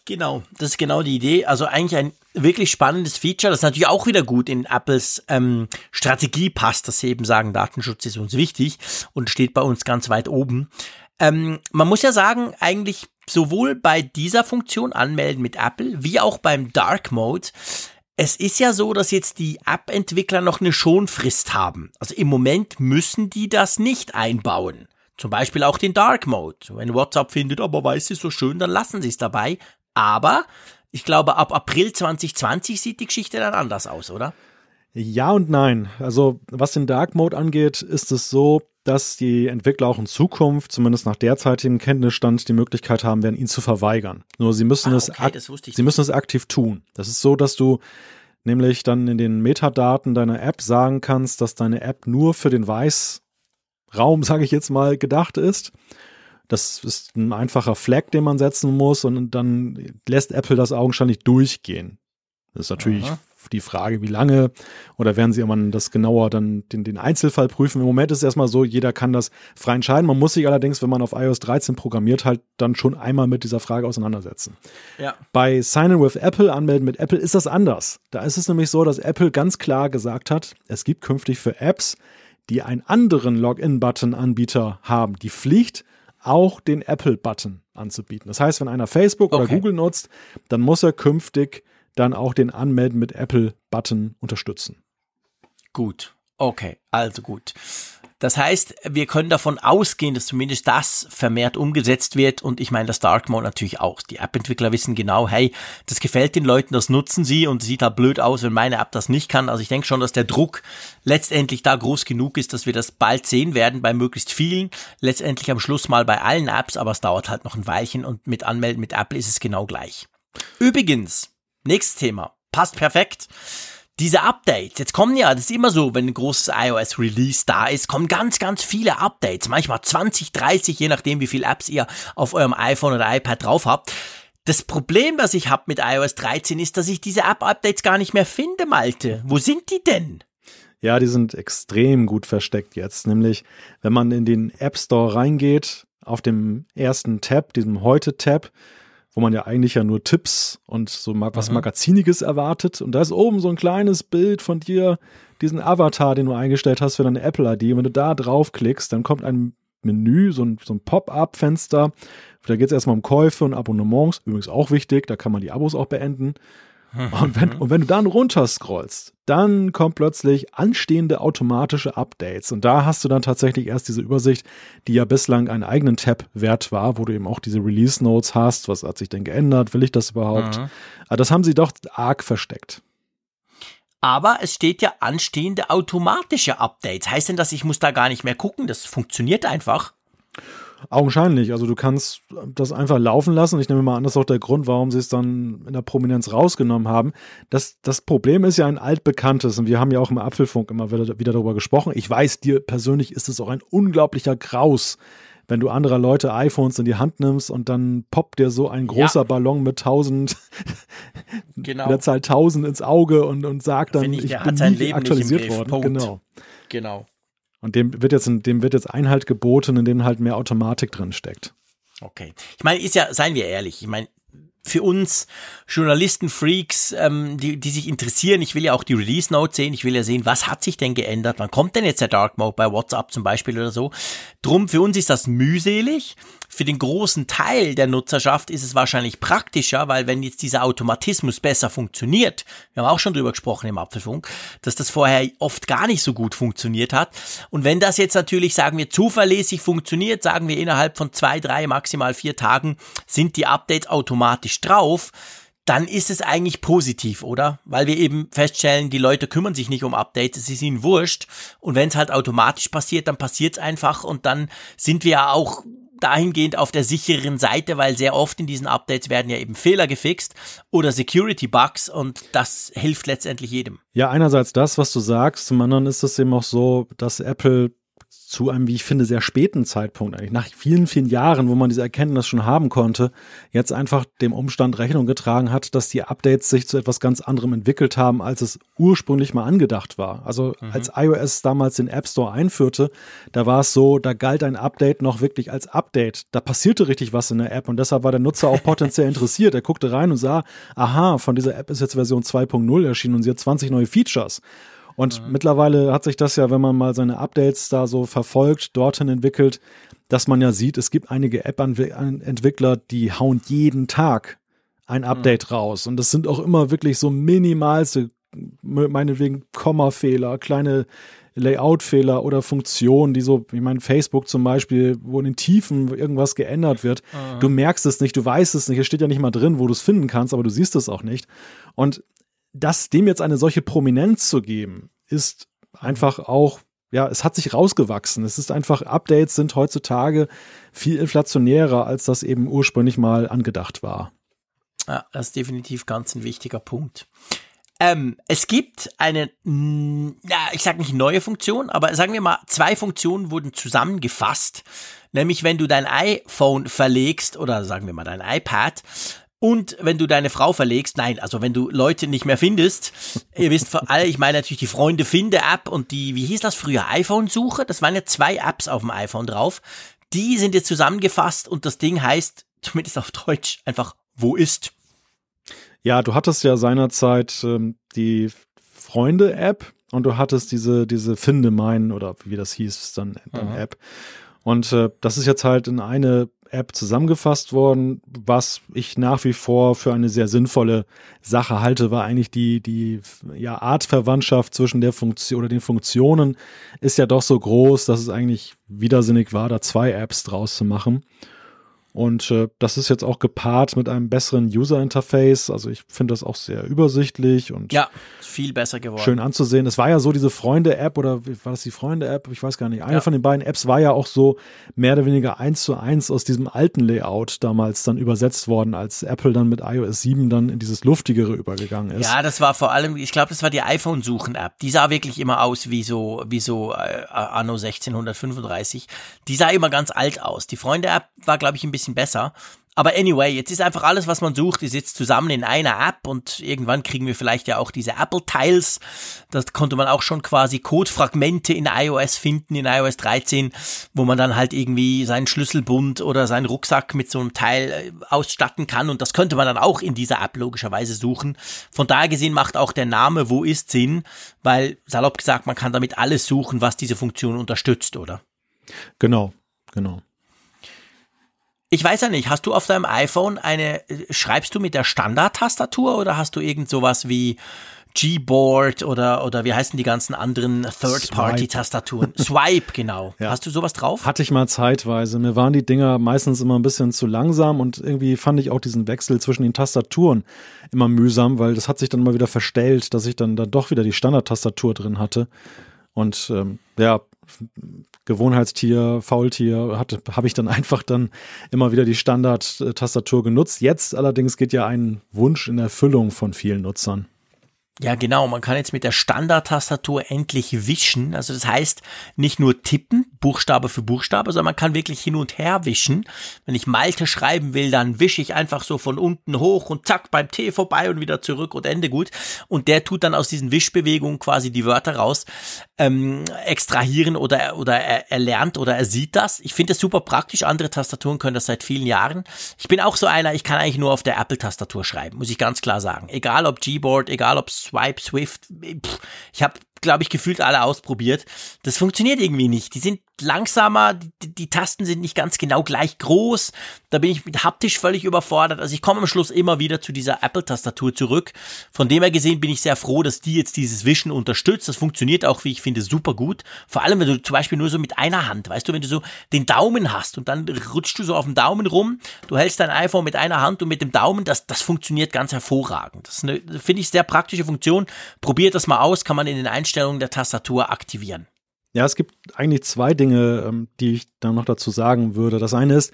Genau, das ist genau die Idee. Also eigentlich ein wirklich spannendes Feature, das natürlich auch wieder gut in Apples ähm, Strategie passt, dass sie eben sagen, Datenschutz ist uns wichtig und steht bei uns ganz weit oben. Ähm, man muss ja sagen, eigentlich sowohl bei dieser Funktion anmelden mit Apple wie auch beim Dark Mode es ist ja so, dass jetzt die App-Entwickler noch eine Schonfrist haben. Also im Moment müssen die das nicht einbauen. Zum Beispiel auch den Dark Mode. Wenn WhatsApp findet, aber weiß ist so schön, dann lassen sie es dabei. Aber ich glaube, ab April 2020 sieht die Geschichte dann anders aus, oder? Ja und nein. Also was den Dark Mode angeht, ist es so, dass die Entwickler auch in Zukunft, zumindest nach derzeitigem Kenntnisstand, die Möglichkeit haben werden, ihn zu verweigern. Nur sie müssen ah, okay, es, sie müssen es aktiv tun. Das ist so, dass du nämlich dann in den Metadaten deiner App sagen kannst, dass deine App nur für den Weißraum, sage ich jetzt mal, gedacht ist. Das ist ein einfacher Flag, den man setzen muss und dann lässt Apple das augenscheinlich durchgehen. Das ist natürlich Aha die Frage, wie lange oder werden sie irgendwann das genauer dann den, den Einzelfall prüfen. Im Moment ist es erstmal so, jeder kann das frei entscheiden. Man muss sich allerdings, wenn man auf iOS 13 programmiert, halt dann schon einmal mit dieser Frage auseinandersetzen. Ja. Bei Sign in with Apple, anmelden mit Apple, ist das anders. Da ist es nämlich so, dass Apple ganz klar gesagt hat, es gibt künftig für Apps, die einen anderen Login-Button-Anbieter haben, die Pflicht, auch den Apple-Button anzubieten. Das heißt, wenn einer Facebook okay. oder Google nutzt, dann muss er künftig dann auch den Anmelden mit Apple-Button unterstützen. Gut, okay, also gut. Das heißt, wir können davon ausgehen, dass zumindest das vermehrt umgesetzt wird und ich meine das Dark Mode natürlich auch. Die App-Entwickler wissen genau, hey, das gefällt den Leuten, das nutzen sie und sieht halt blöd aus, wenn meine App das nicht kann. Also ich denke schon, dass der Druck letztendlich da groß genug ist, dass wir das bald sehen werden bei möglichst vielen. Letztendlich am Schluss mal bei allen Apps, aber es dauert halt noch ein Weilchen und mit Anmelden mit Apple ist es genau gleich. Übrigens, Nächstes Thema. Passt perfekt. Diese Updates, jetzt kommen ja, das ist immer so, wenn ein großes iOS-Release da ist, kommen ganz, ganz viele Updates, manchmal 20, 30, je nachdem, wie viele Apps ihr auf eurem iPhone oder iPad drauf habt. Das Problem, was ich habe mit iOS 13, ist, dass ich diese App-Updates gar nicht mehr finde, Malte. Wo sind die denn? Ja, die sind extrem gut versteckt jetzt. Nämlich, wenn man in den App Store reingeht, auf dem ersten Tab, diesem Heute-Tab, wo man ja eigentlich ja nur Tipps und so was. Magaziniges erwartet. Und da ist oben so ein kleines Bild von dir, diesen Avatar, den du eingestellt hast für deine Apple-ID. Und wenn du da draufklickst, dann kommt ein Menü, so ein, so ein Pop-up-Fenster. Da geht es erstmal um Käufe und Abonnements. Übrigens auch wichtig, da kann man die Abos auch beenden. Und wenn, und wenn du dann runterscrollst, dann kommt plötzlich anstehende automatische Updates. Und da hast du dann tatsächlich erst diese Übersicht, die ja bislang einen eigenen Tab wert war, wo du eben auch diese Release Notes hast. Was hat sich denn geändert? Will ich das überhaupt? Mhm. Aber das haben sie doch arg versteckt. Aber es steht ja anstehende automatische Updates. Heißt denn das, ich muss da gar nicht mehr gucken? Das funktioniert einfach. Augenscheinlich. Also du kannst das einfach laufen lassen. Ich nehme mal an, das ist auch der Grund, warum sie es dann in der Prominenz rausgenommen haben. Das, das Problem ist ja ein altbekanntes und wir haben ja auch im Apfelfunk immer wieder, wieder darüber gesprochen. Ich weiß, dir persönlich ist es auch ein unglaublicher Graus, wenn du anderer Leute iPhones in die Hand nimmst und dann poppt dir so ein großer ja. Ballon mit tausend, genau. der Zahl tausend ins Auge und, und sagt dann, ich, ich bin nicht aktualisiert worden. Punkt. Genau. Genau. Und dem wird jetzt, dem wird jetzt Einhalt geboten, in dem halt mehr Automatik drin steckt. Okay. Ich meine, ist ja, seien wir ehrlich, ich meine, für uns Journalisten, Freaks, ähm, die, die sich interessieren, ich will ja auch die Release Note sehen, ich will ja sehen, was hat sich denn geändert, wann kommt denn jetzt der Dark Mode bei WhatsApp zum Beispiel oder so. Drum, für uns ist das mühselig. Für den großen Teil der Nutzerschaft ist es wahrscheinlich praktischer, weil wenn jetzt dieser Automatismus besser funktioniert, wir haben auch schon drüber gesprochen im Apfelfunk, dass das vorher oft gar nicht so gut funktioniert hat. Und wenn das jetzt natürlich, sagen wir, zuverlässig funktioniert, sagen wir innerhalb von zwei, drei, maximal vier Tagen sind die Updates automatisch drauf, dann ist es eigentlich positiv, oder? Weil wir eben feststellen, die Leute kümmern sich nicht um Updates, es ist ihnen wurscht. Und wenn es halt automatisch passiert, dann passiert es einfach und dann sind wir ja auch dahingehend auf der sicheren Seite, weil sehr oft in diesen Updates werden ja eben Fehler gefixt oder Security Bugs und das hilft letztendlich jedem. Ja, einerseits das, was du sagst, zum anderen ist es eben auch so, dass Apple zu einem, wie ich finde, sehr späten Zeitpunkt, eigentlich nach vielen, vielen Jahren, wo man diese Erkenntnis schon haben konnte, jetzt einfach dem Umstand Rechnung getragen hat, dass die Updates sich zu etwas ganz anderem entwickelt haben, als es ursprünglich mal angedacht war. Also mhm. als iOS damals den App Store einführte, da war es so, da galt ein Update noch wirklich als Update. Da passierte richtig was in der App und deshalb war der Nutzer auch potenziell interessiert. Er guckte rein und sah, aha, von dieser App ist jetzt Version 2.0 erschienen und sie hat 20 neue Features. Und mhm. mittlerweile hat sich das ja, wenn man mal seine Updates da so verfolgt, dorthin entwickelt, dass man ja sieht, es gibt einige App-Entwickler, die hauen jeden Tag ein mhm. Update mhm. raus. Und das sind auch immer wirklich so minimalste, meinetwegen Kommafehler, kleine Layout-Fehler oder Funktionen, die so, ich meine, Facebook zum Beispiel, wo in den Tiefen irgendwas geändert wird. Mhm. Du merkst es nicht, du weißt es nicht, es steht ja nicht mal drin, wo du es finden kannst, aber du siehst es auch nicht. Und das dem jetzt eine solche Prominenz zu geben, ist einfach auch, ja, es hat sich rausgewachsen. Es ist einfach, Updates sind heutzutage viel inflationärer, als das eben ursprünglich mal angedacht war. Ja, das ist definitiv ganz ein wichtiger Punkt. Ähm, es gibt eine, ja, ich sage nicht neue Funktion, aber sagen wir mal, zwei Funktionen wurden zusammengefasst. Nämlich, wenn du dein iPhone verlegst oder sagen wir mal dein iPad, und wenn du deine Frau verlegst, nein, also wenn du Leute nicht mehr findest, ihr wisst vor allem, ich meine natürlich die Freunde finde App und die, wie hieß das früher, iPhone Suche, das waren ja zwei Apps auf dem iPhone drauf. Die sind jetzt zusammengefasst und das Ding heißt, zumindest auf Deutsch, einfach, wo ist? Ja, du hattest ja seinerzeit ähm, die Freunde-App und du hattest diese, diese Finde mein oder wie das hieß, dann, dann mhm. App. Und äh, das ist jetzt halt in eine App zusammengefasst worden. Was ich nach wie vor für eine sehr sinnvolle Sache halte, war eigentlich die, die ja, Artverwandtschaft zwischen der Funktion oder den Funktionen ist ja doch so groß, dass es eigentlich widersinnig war, da zwei Apps draus zu machen. Und äh, das ist jetzt auch gepaart mit einem besseren User-Interface. Also ich finde das auch sehr übersichtlich und ja, viel besser geworden. Schön anzusehen. Es war ja so diese Freunde-App oder war das die Freunde-App? Ich weiß gar nicht. Eine ja. von den beiden Apps war ja auch so mehr oder weniger eins zu eins aus diesem alten Layout damals dann übersetzt worden, als Apple dann mit iOS 7 dann in dieses luftigere übergegangen ist. Ja, das war vor allem, ich glaube, das war die iPhone-Suchen-App. Die sah wirklich immer aus wie so, wie so äh, Anno 1635. Die sah immer ganz alt aus. Die Freunde-App war, glaube ich, ein bisschen bisschen besser. Aber anyway, jetzt ist einfach alles, was man sucht, ist jetzt zusammen in einer App und irgendwann kriegen wir vielleicht ja auch diese Apple Tiles. Das konnte man auch schon quasi Codefragmente in iOS finden, in iOS 13, wo man dann halt irgendwie seinen Schlüsselbund oder seinen Rucksack mit so einem Teil äh, ausstatten kann und das könnte man dann auch in dieser App logischerweise suchen. Von daher gesehen macht auch der Name Wo ist Sinn, weil salopp gesagt, man kann damit alles suchen, was diese Funktion unterstützt, oder? Genau, genau. Ich weiß ja nicht, hast du auf deinem iPhone eine, schreibst du mit der Standard-Tastatur oder hast du irgend sowas wie Gboard oder, oder wie heißen die ganzen anderen Third-Party-Tastaturen? Swipe, genau. Ja. Hast du sowas drauf? Hatte ich mal zeitweise. Mir waren die Dinger meistens immer ein bisschen zu langsam und irgendwie fand ich auch diesen Wechsel zwischen den Tastaturen immer mühsam, weil das hat sich dann mal wieder verstellt, dass ich dann, dann doch wieder die Standard-Tastatur drin hatte. Und ähm, ja, Gewohnheitstier, Faultier, habe ich dann einfach dann immer wieder die Standard-Tastatur genutzt. Jetzt allerdings geht ja ein Wunsch in Erfüllung von vielen Nutzern. Ja, genau. Man kann jetzt mit der Standard-Tastatur endlich wischen. Also das heißt, nicht nur tippen, Buchstabe für Buchstabe, sondern man kann wirklich hin und her wischen. Wenn ich Malte schreiben will, dann wische ich einfach so von unten hoch und zack, beim T vorbei und wieder zurück und Ende gut. Und der tut dann aus diesen Wischbewegungen quasi die Wörter raus, ähm, extrahieren oder, oder er, er lernt oder er sieht das. Ich finde das super praktisch. Andere Tastaturen können das seit vielen Jahren. Ich bin auch so einer, ich kann eigentlich nur auf der Apple-Tastatur schreiben, muss ich ganz klar sagen. Egal ob Gboard, egal ob Swipe, Swift. Ich habe, glaube ich, gefühlt alle ausprobiert. Das funktioniert irgendwie nicht. Die sind langsamer, die, die, Tasten sind nicht ganz genau gleich groß. Da bin ich mit haptisch völlig überfordert. Also ich komme am Schluss immer wieder zu dieser Apple-Tastatur zurück. Von dem her gesehen bin ich sehr froh, dass die jetzt dieses Wischen unterstützt. Das funktioniert auch, wie ich finde, super gut. Vor allem, wenn du zum Beispiel nur so mit einer Hand, weißt du, wenn du so den Daumen hast und dann rutschst du so auf dem Daumen rum, du hältst dein iPhone mit einer Hand und mit dem Daumen, das, das funktioniert ganz hervorragend. Das finde ich, sehr praktische Funktion. Probiert das mal aus, kann man in den Einstellungen der Tastatur aktivieren. Ja, es gibt eigentlich zwei Dinge, ähm, die ich dann noch dazu sagen würde. Das eine ist,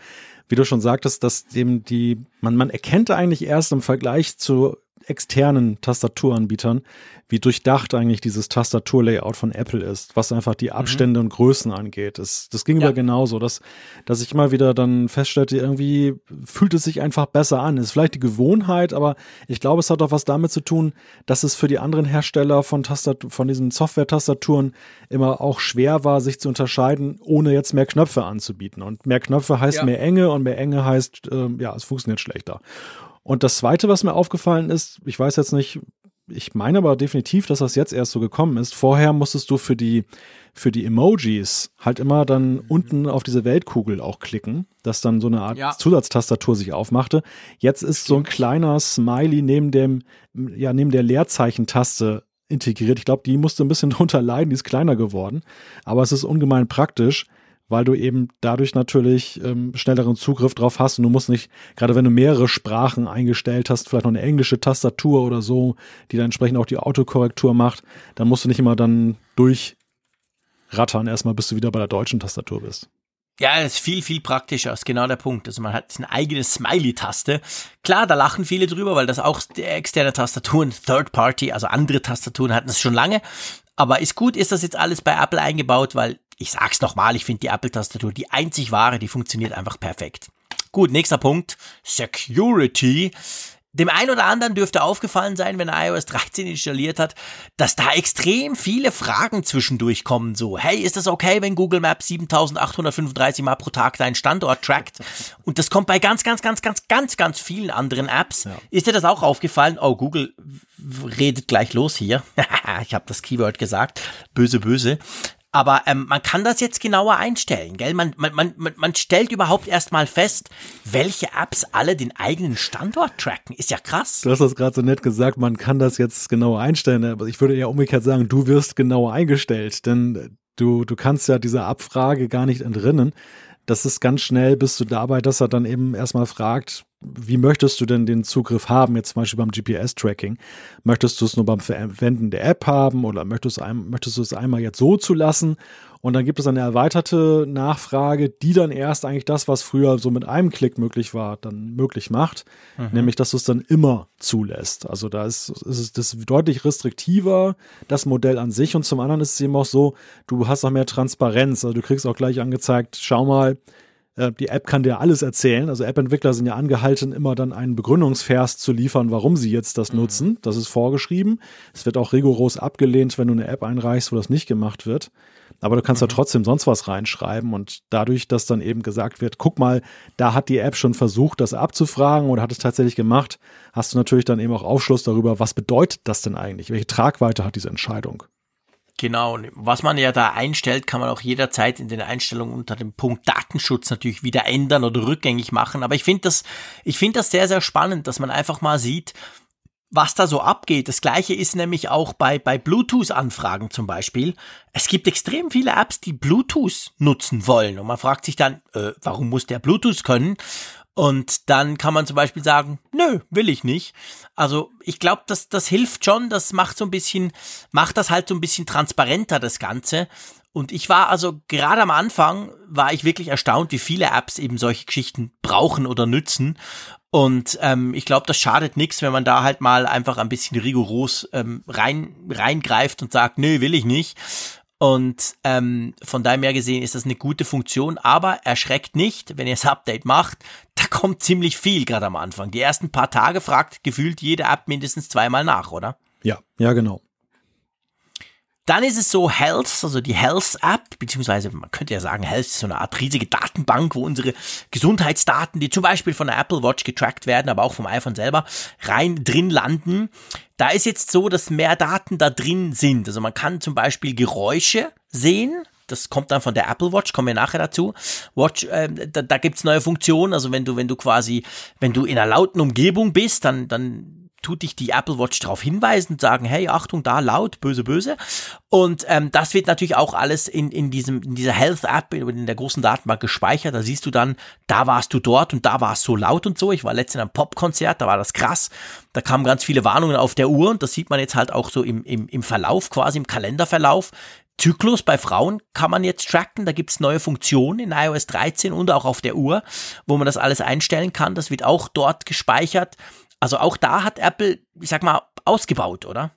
wie du schon sagtest, dass dem die, man, man erkennt eigentlich erst im Vergleich zu externen Tastaturanbietern, wie durchdacht eigentlich dieses Tastaturlayout von Apple ist, was einfach die Abstände mhm. und Größen angeht. Das, das ging ja. aber genauso, dass, dass ich immer wieder dann feststellte, irgendwie fühlt es sich einfach besser an. Ist vielleicht die Gewohnheit, aber ich glaube, es hat auch was damit zu tun, dass es für die anderen Hersteller von Tastat von diesen Software-Tastaturen immer auch schwer war, sich zu unterscheiden, ohne jetzt mehr Knöpfe anzubieten. Und mehr Knöpfe heißt ja. mehr Enge und mehr Enge heißt, äh, ja, es funktioniert schlechter. Und das Zweite, was mir aufgefallen ist, ich weiß jetzt nicht, ich meine aber definitiv, dass das jetzt erst so gekommen ist. Vorher musstest du für die, für die Emojis halt immer dann mhm. unten auf diese Weltkugel auch klicken, dass dann so eine Art ja. Zusatztastatur sich aufmachte. Jetzt ist so ein kleiner Smiley neben dem, ja, neben der Leerzeichentaste integriert. Ich glaube, die musste ein bisschen drunter leiden, die ist kleiner geworden. Aber es ist ungemein praktisch, weil du eben dadurch natürlich ähm, schnelleren Zugriff drauf hast und du musst nicht, gerade wenn du mehrere Sprachen eingestellt hast, vielleicht noch eine englische Tastatur oder so, die dann entsprechend auch die Autokorrektur macht, dann musst du nicht immer dann durchrattern erstmal, bis du wieder bei der deutschen Tastatur bist. Ja, das ist viel, viel praktischer, ist genau der Punkt. Also man hat eine eigene Smiley-Taste. Klar, da lachen viele drüber, weil das auch externe Tastaturen, Third Party, also andere Tastaturen hatten es schon lange. Aber ist gut, ist das jetzt alles bei Apple eingebaut, weil ich sag's nochmal, ich finde die Apple-Tastatur die einzig wahre, die funktioniert einfach perfekt. Gut, nächster Punkt. Security. Dem einen oder anderen dürfte aufgefallen sein, wenn er iOS 13 installiert hat, dass da extrem viele Fragen zwischendurch kommen. So, hey, ist das okay, wenn Google Maps 7835 Mal pro Tag deinen Standort trackt? Und das kommt bei ganz, ganz, ganz, ganz, ganz, ganz vielen anderen Apps. Ja. Ist dir das auch aufgefallen? Oh, Google redet gleich los hier. ich habe das Keyword gesagt. Böse, böse. Aber ähm, man kann das jetzt genauer einstellen, gell? Man, man, man, man stellt überhaupt erstmal fest, welche Apps alle den eigenen Standort tracken. Ist ja krass. Du hast das gerade so nett gesagt, man kann das jetzt genauer einstellen. Aber ich würde ja umgekehrt sagen, du wirst genauer eingestellt, denn du, du kannst ja diese Abfrage gar nicht entrinnen. Das ist ganz schnell, bist du dabei, dass er dann eben erstmal fragt, wie möchtest du denn den Zugriff haben, jetzt zum Beispiel beim GPS-Tracking? Möchtest du es nur beim Verwenden der App haben oder möchtest du, es einmal jetzt so zulassen? Und dann gibt es eine erweiterte Nachfrage, die dann erst eigentlich das, was früher so mit einem Klick möglich war, dann möglich macht. Mhm. Nämlich, dass du es dann immer zulässt. Also da ist, ist das deutlich restriktiver, das Modell an sich. Und zum anderen ist es eben auch so, du hast auch mehr Transparenz. Also du kriegst auch gleich angezeigt, schau mal, die App kann dir alles erzählen. Also App-Entwickler sind ja angehalten, immer dann einen Begründungsvers zu liefern, warum sie jetzt das mhm. nutzen. Das ist vorgeschrieben. Es wird auch rigoros abgelehnt, wenn du eine App einreichst, wo das nicht gemacht wird. Aber du kannst mhm. da trotzdem sonst was reinschreiben und dadurch, dass dann eben gesagt wird, guck mal, da hat die App schon versucht, das abzufragen oder hat es tatsächlich gemacht, hast du natürlich dann eben auch Aufschluss darüber, was bedeutet das denn eigentlich? Welche Tragweite hat diese Entscheidung? Genau, und was man ja da einstellt, kann man auch jederzeit in den Einstellungen unter dem Punkt Datenschutz natürlich wieder ändern oder rückgängig machen. Aber ich finde das, ich finde das sehr, sehr spannend, dass man einfach mal sieht, was da so abgeht. Das gleiche ist nämlich auch bei, bei Bluetooth-Anfragen zum Beispiel. Es gibt extrem viele Apps, die Bluetooth nutzen wollen. Und man fragt sich dann, äh, warum muss der Bluetooth können? Und dann kann man zum Beispiel sagen, nö, will ich nicht. Also ich glaube, das, das hilft schon, das macht so ein bisschen, macht das halt so ein bisschen transparenter, das Ganze. Und ich war also gerade am Anfang, war ich wirklich erstaunt, wie viele Apps eben solche Geschichten brauchen oder nützen. Und ähm, ich glaube, das schadet nichts, wenn man da halt mal einfach ein bisschen rigoros ähm, rein reingreift und sagt, nö, will ich nicht. Und ähm, von daher mehr gesehen ist das eine gute Funktion, aber erschreckt nicht, wenn ihr das Update macht, da kommt ziemlich viel gerade am Anfang. Die ersten paar Tage fragt gefühlt jede App mindestens zweimal nach, oder? Ja, ja, genau. Dann ist es so Health, also die Health App, beziehungsweise man könnte ja sagen, Health ist so eine Art riesige Datenbank, wo unsere Gesundheitsdaten, die zum Beispiel von der Apple Watch getrackt werden, aber auch vom iPhone selber, rein drin landen. Da ist jetzt so, dass mehr Daten da drin sind. Also man kann zum Beispiel Geräusche sehen. Das kommt dann von der Apple Watch, kommen wir nachher dazu. Watch, äh, da, da gibt's neue Funktionen. Also wenn du, wenn du quasi, wenn du in einer lauten Umgebung bist, dann, dann tut dich die Apple Watch darauf hinweisen und sagen, hey, Achtung, da laut, böse, böse. Und ähm, das wird natürlich auch alles in, in, diesem, in dieser Health App, in der großen Datenbank gespeichert. Da siehst du dann, da warst du dort und da war es so laut und so. Ich war letztens einem Popkonzert, da war das krass. Da kamen ganz viele Warnungen auf der Uhr und das sieht man jetzt halt auch so im, im, im Verlauf, quasi im Kalenderverlauf. Zyklus bei Frauen kann man jetzt tracken. Da gibt's neue Funktionen in iOS 13 und auch auf der Uhr, wo man das alles einstellen kann. Das wird auch dort gespeichert. Also auch da hat Apple, ich sag mal, ausgebaut, oder?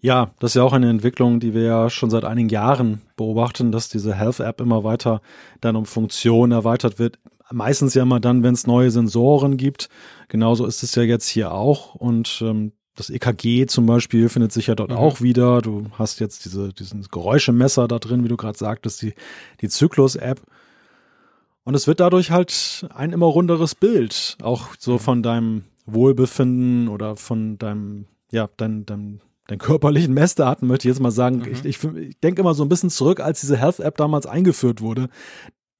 Ja, das ist ja auch eine Entwicklung, die wir ja schon seit einigen Jahren beobachten, dass diese Health-App immer weiter dann um Funktionen erweitert wird. Meistens ja immer dann, wenn es neue Sensoren gibt. Genauso ist es ja jetzt hier auch. Und ähm, das EKG zum Beispiel findet sich ja dort mhm. auch wieder. Du hast jetzt diese, diesen Geräuschemesser da drin, wie du gerade sagtest, die, die Zyklus-App. Und es wird dadurch halt ein immer runderes Bild, auch so mhm. von deinem Wohlbefinden oder von deinem, ja, dein, dein, deinen körperlichen Messdaten, möchte ich jetzt mal sagen. Mhm. Ich, ich, ich denke immer so ein bisschen zurück, als diese Health-App damals eingeführt wurde.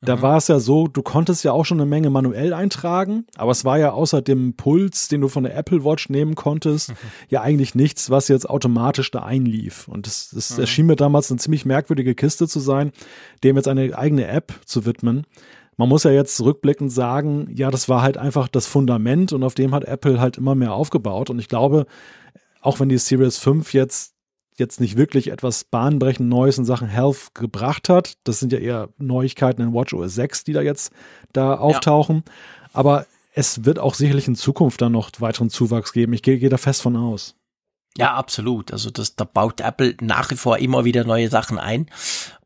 Da mhm. war es ja so, du konntest ja auch schon eine Menge manuell eintragen, aber es war ja außer dem Puls, den du von der Apple Watch nehmen konntest, mhm. ja eigentlich nichts, was jetzt automatisch da einlief. Und das, das mhm. erschien mir damals eine ziemlich merkwürdige Kiste zu sein, dem jetzt eine eigene App zu widmen man muss ja jetzt rückblickend sagen, ja, das war halt einfach das Fundament und auf dem hat Apple halt immer mehr aufgebaut. Und ich glaube, auch wenn die Series 5 jetzt jetzt nicht wirklich etwas bahnbrechend Neues in Sachen Health gebracht hat, das sind ja eher Neuigkeiten in WatchOS 6, die da jetzt da auftauchen. Ja. Aber es wird auch sicherlich in Zukunft dann noch weiteren Zuwachs geben. Ich gehe, gehe da fest von aus. Ja, absolut. Also das, da baut Apple nach wie vor immer wieder neue Sachen ein.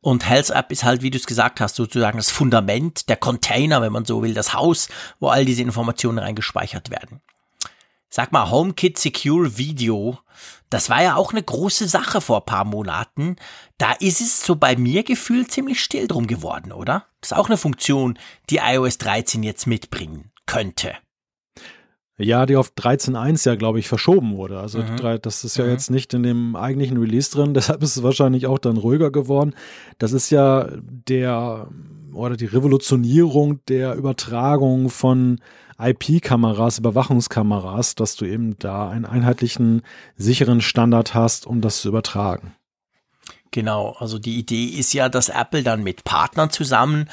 Und Health App ist halt, wie du es gesagt hast, sozusagen das Fundament, der Container, wenn man so will, das Haus, wo all diese Informationen reingespeichert werden. Sag mal, HomeKit Secure Video, das war ja auch eine große Sache vor paar Monaten. Da ist es so bei mir gefühlt ziemlich still drum geworden, oder? Das ist auch eine Funktion, die iOS 13 jetzt mitbringen könnte. Ja, die auf 13.1 ja, glaube ich, verschoben wurde. Also mhm. das ist ja mhm. jetzt nicht in dem eigentlichen Release drin, deshalb ist es wahrscheinlich auch dann ruhiger geworden. Das ist ja der oder die Revolutionierung der Übertragung von IP-Kameras, Überwachungskameras, dass du eben da einen einheitlichen, sicheren Standard hast, um das zu übertragen. Genau, also die Idee ist ja, dass Apple dann mit Partnern zusammen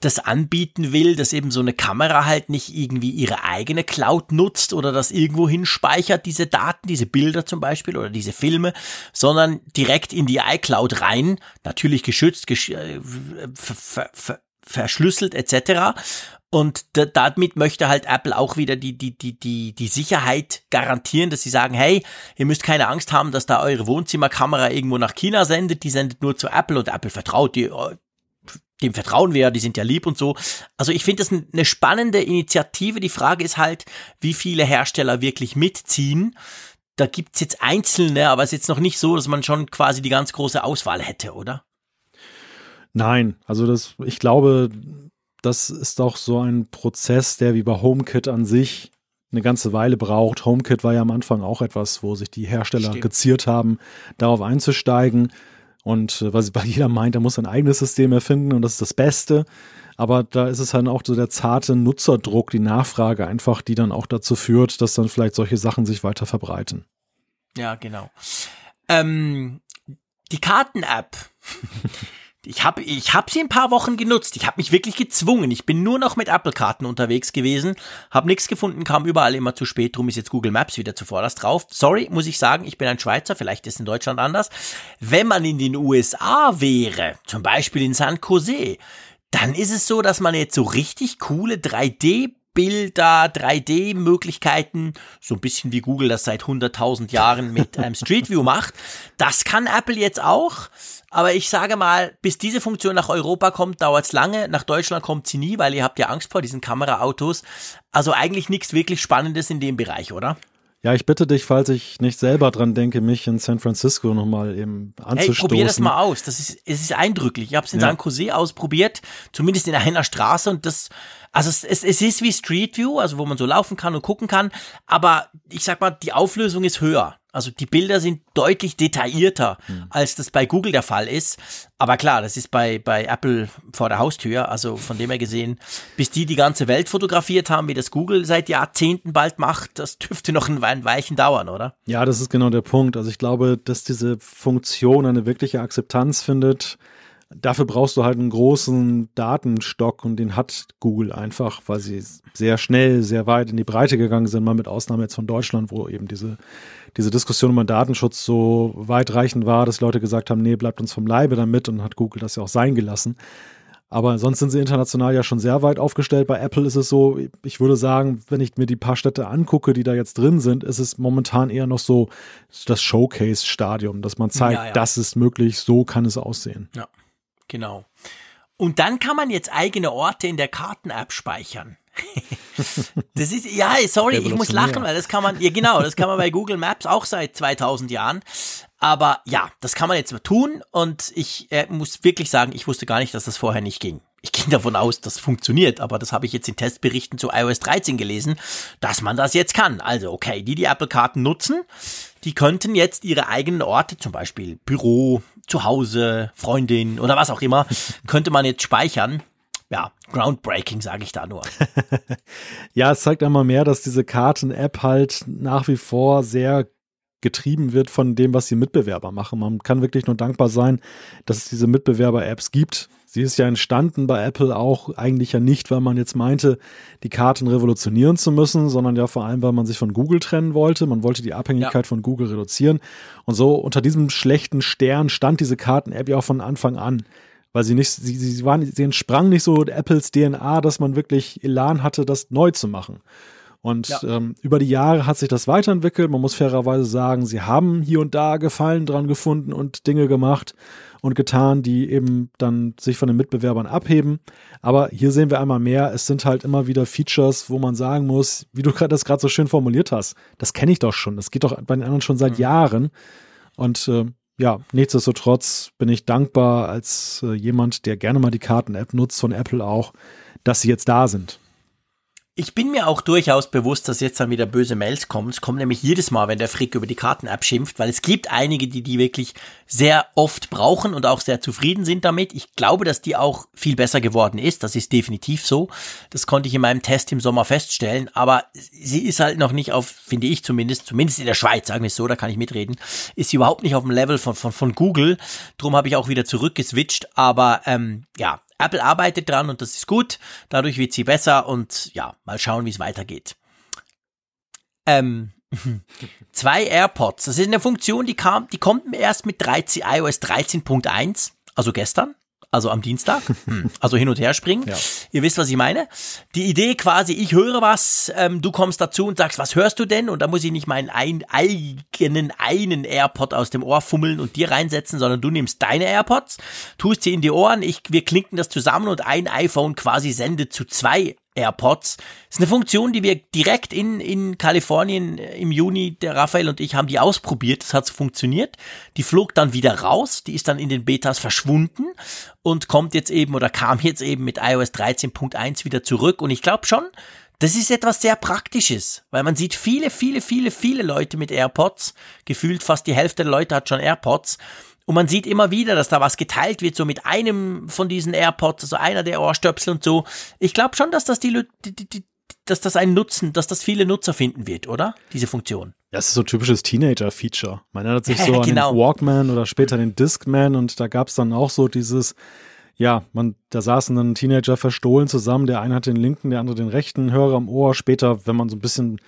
das anbieten will, dass eben so eine Kamera halt nicht irgendwie ihre eigene Cloud nutzt oder das irgendwo hinspeichert, diese Daten, diese Bilder zum Beispiel oder diese Filme, sondern direkt in die iCloud rein, natürlich geschützt, gesch äh, ver ver verschlüsselt etc. Und damit möchte halt Apple auch wieder die, die, die, die, die Sicherheit garantieren, dass sie sagen, hey, ihr müsst keine Angst haben, dass da eure Wohnzimmerkamera irgendwo nach China sendet, die sendet nur zu Apple und Apple vertraut die, dem vertrauen wir, die sind ja lieb und so. Also ich finde das eine spannende Initiative. Die Frage ist halt, wie viele Hersteller wirklich mitziehen. Da gibt's jetzt einzelne, aber es ist jetzt noch nicht so, dass man schon quasi die ganz große Auswahl hätte, oder? Nein, also das, ich glaube, das ist auch so ein Prozess, der wie bei HomeKit an sich eine ganze Weile braucht. HomeKit war ja am Anfang auch etwas, wo sich die Hersteller Stimmt. geziert haben, darauf einzusteigen. Und äh, was bei jeder meint, er muss ein eigenes System erfinden und das ist das Beste. Aber da ist es halt auch so der zarte Nutzerdruck, die Nachfrage einfach, die dann auch dazu führt, dass dann vielleicht solche Sachen sich weiter verbreiten. Ja, genau. Ähm, die Karten-App. ich habe ich hab sie ein paar Wochen genutzt. Ich habe mich wirklich gezwungen. Ich bin nur noch mit Apple-Karten unterwegs gewesen, habe nichts gefunden, kam überall immer zu spät. Drum ist jetzt Google Maps wieder zuvorderst drauf. Sorry, muss ich sagen, ich bin ein Schweizer, vielleicht ist in Deutschland anders. Wenn man in den USA wäre, zum Beispiel in San Jose, dann ist es so, dass man jetzt so richtig coole 3D Bilder, 3D-Möglichkeiten, so ein bisschen wie Google das seit 100.000 Jahren mit ähm, Street View macht. Das kann Apple jetzt auch. Aber ich sage mal, bis diese Funktion nach Europa kommt, dauert es lange. Nach Deutschland kommt sie nie, weil ihr habt ja Angst vor diesen Kameraautos. Also eigentlich nichts wirklich Spannendes in dem Bereich, oder? Ja, ich bitte dich, falls ich nicht selber dran denke, mich in San Francisco nochmal eben anzustoßen. Hey, probier das mal aus. Das ist, es ist eindrücklich. Ich habe es in ja. San Jose ausprobiert, zumindest in einer Straße und das, also es, es, es ist wie Street View, also wo man so laufen kann und gucken kann, aber ich sag mal, die Auflösung ist höher. Also die Bilder sind deutlich detaillierter, mhm. als das bei Google der Fall ist. Aber klar, das ist bei, bei Apple vor der Haustür. Also von dem her gesehen, bis die die ganze Welt fotografiert haben, wie das Google seit Jahrzehnten bald macht, das dürfte noch ein, ein Weichen dauern, oder? Ja, das ist genau der Punkt. Also ich glaube, dass diese Funktion eine wirkliche Akzeptanz findet, Dafür brauchst du halt einen großen Datenstock und den hat Google einfach, weil sie sehr schnell, sehr weit in die Breite gegangen sind, mal mit Ausnahme jetzt von Deutschland, wo eben diese, diese Diskussion über Datenschutz so weitreichend war, dass Leute gesagt haben, nee, bleibt uns vom Leibe damit und hat Google das ja auch sein gelassen. Aber sonst sind sie international ja schon sehr weit aufgestellt. Bei Apple ist es so, ich würde sagen, wenn ich mir die paar Städte angucke, die da jetzt drin sind, ist es momentan eher noch so das Showcase-Stadium, dass man zeigt, ja, ja. das ist möglich, so kann es aussehen. Ja. Genau. Und dann kann man jetzt eigene Orte in der Karten-App speichern. das ist, ja, sorry, ich muss lachen, weil das kann man, ja genau, das kann man bei Google Maps auch seit 2000 Jahren. Aber ja, das kann man jetzt mal tun und ich äh, muss wirklich sagen, ich wusste gar nicht, dass das vorher nicht ging. Ich ging davon aus, das funktioniert, aber das habe ich jetzt in Testberichten zu iOS 13 gelesen, dass man das jetzt kann. Also okay, die die Apple-Karten nutzen, die könnten jetzt ihre eigenen Orte, zum Beispiel Büro, zu Hause, Freundin oder was auch immer, könnte man jetzt speichern. Ja, groundbreaking, sage ich da nur. ja, es zeigt einmal mehr, dass diese Karten-App halt nach wie vor sehr getrieben wird von dem, was die Mitbewerber machen. Man kann wirklich nur dankbar sein, dass es diese Mitbewerber-Apps gibt. Sie ist ja entstanden bei Apple auch eigentlich ja nicht, weil man jetzt meinte, die Karten revolutionieren zu müssen, sondern ja vor allem, weil man sich von Google trennen wollte. Man wollte die Abhängigkeit ja. von Google reduzieren. Und so unter diesem schlechten Stern stand diese Karten-App ja auch von Anfang an. Weil sie nicht, sie, sie waren, sie entsprang nicht so Apples DNA, dass man wirklich Elan hatte, das neu zu machen. Und ja. ähm, über die Jahre hat sich das weiterentwickelt. Man muss fairerweise sagen, sie haben hier und da Gefallen dran gefunden und Dinge gemacht und getan, die eben dann sich von den Mitbewerbern abheben. Aber hier sehen wir einmal mehr, es sind halt immer wieder Features, wo man sagen muss, wie du das gerade so schön formuliert hast, das kenne ich doch schon, das geht doch bei den anderen schon seit mhm. Jahren. Und äh, ja, nichtsdestotrotz bin ich dankbar als äh, jemand, der gerne mal die Karten-App nutzt von Apple auch, dass sie jetzt da sind. Ich bin mir auch durchaus bewusst, dass jetzt dann wieder böse Mails kommen. Es kommt nämlich jedes Mal, wenn der Frick über die Karten-App schimpft, weil es gibt einige, die die wirklich sehr oft brauchen und auch sehr zufrieden sind damit. Ich glaube, dass die auch viel besser geworden ist. Das ist definitiv so. Das konnte ich in meinem Test im Sommer feststellen. Aber sie ist halt noch nicht auf, finde ich zumindest, zumindest in der Schweiz, sagen wir es so, da kann ich mitreden, ist sie überhaupt nicht auf dem Level von, von, von Google. Drum habe ich auch wieder zurückgeswitcht. Aber ähm, ja, Apple arbeitet dran und das ist gut. Dadurch wird sie besser und ja, mal schauen, wie es weitergeht. Ähm, zwei AirPods. Das ist eine Funktion, die kam, die kommt erst mit 13, iOS 13.1, also gestern. Also am Dienstag, hm. also hin und her springen. Ja. Ihr wisst, was ich meine. Die Idee quasi, ich höre was, ähm, du kommst dazu und sagst, was hörst du denn? Und da muss ich nicht meinen ein, eigenen einen AirPod aus dem Ohr fummeln und dir reinsetzen, sondern du nimmst deine AirPods, tust sie in die Ohren, ich, wir klinken das zusammen und ein iPhone quasi sendet zu zwei AirPods. Das ist eine Funktion, die wir direkt in, in Kalifornien äh, im Juni, der Raphael und ich haben die ausprobiert. Das hat so funktioniert. Die flog dann wieder raus. Die ist dann in den Betas verschwunden und kommt jetzt eben oder kam jetzt eben mit iOS 13.1 wieder zurück. Und ich glaube schon, das ist etwas sehr Praktisches, weil man sieht viele, viele, viele, viele Leute mit AirPods. Gefühlt fast die Hälfte der Leute hat schon AirPods. Und man sieht immer wieder, dass da was geteilt wird, so mit einem von diesen AirPods, also einer der Ohrstöpsel und so. Ich glaube schon, dass das die, die, die, dass das einen Nutzen, dass das viele Nutzer finden wird, oder? Diese Funktion. Ja, es ist so ein typisches Teenager-Feature. Man erinnert sich so genau. an den Walkman oder später den Discman und da gab es dann auch so dieses, ja, man, da saßen dann Teenager verstohlen zusammen. Der eine hatte den linken, der andere den rechten Hörer am Ohr. Später, wenn man so ein bisschen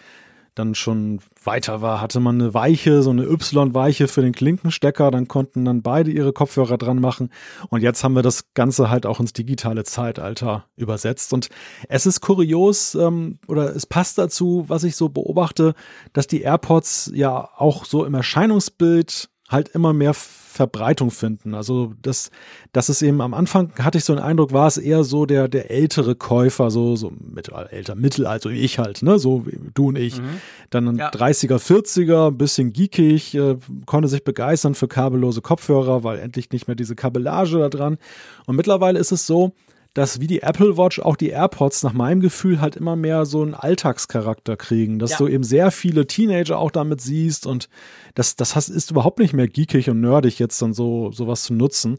dann schon weiter war, hatte man eine Weiche, so eine Y-Weiche für den Klinkenstecker, dann konnten dann beide ihre Kopfhörer dran machen. Und jetzt haben wir das Ganze halt auch ins digitale Zeitalter übersetzt. Und es ist kurios ähm, oder es passt dazu, was ich so beobachte, dass die AirPods ja auch so im Erscheinungsbild halt immer mehr Verbreitung finden. Also das, das ist eben am Anfang hatte ich so einen Eindruck, war es eher so der, der ältere Käufer, so, so mittelalter, älter, mittelalter, wie ich halt, ne, so wie du und ich. Mhm. Dann ein ja. 30er, 40er, bisschen geekig, äh, konnte sich begeistern für kabellose Kopfhörer, weil endlich nicht mehr diese Kabellage da dran. Und mittlerweile ist es so, dass wie die Apple Watch auch die AirPods nach meinem Gefühl halt immer mehr so einen Alltagscharakter kriegen, dass ja. du eben sehr viele Teenager auch damit siehst und das, das ist überhaupt nicht mehr geekig und nerdig jetzt dann so sowas zu nutzen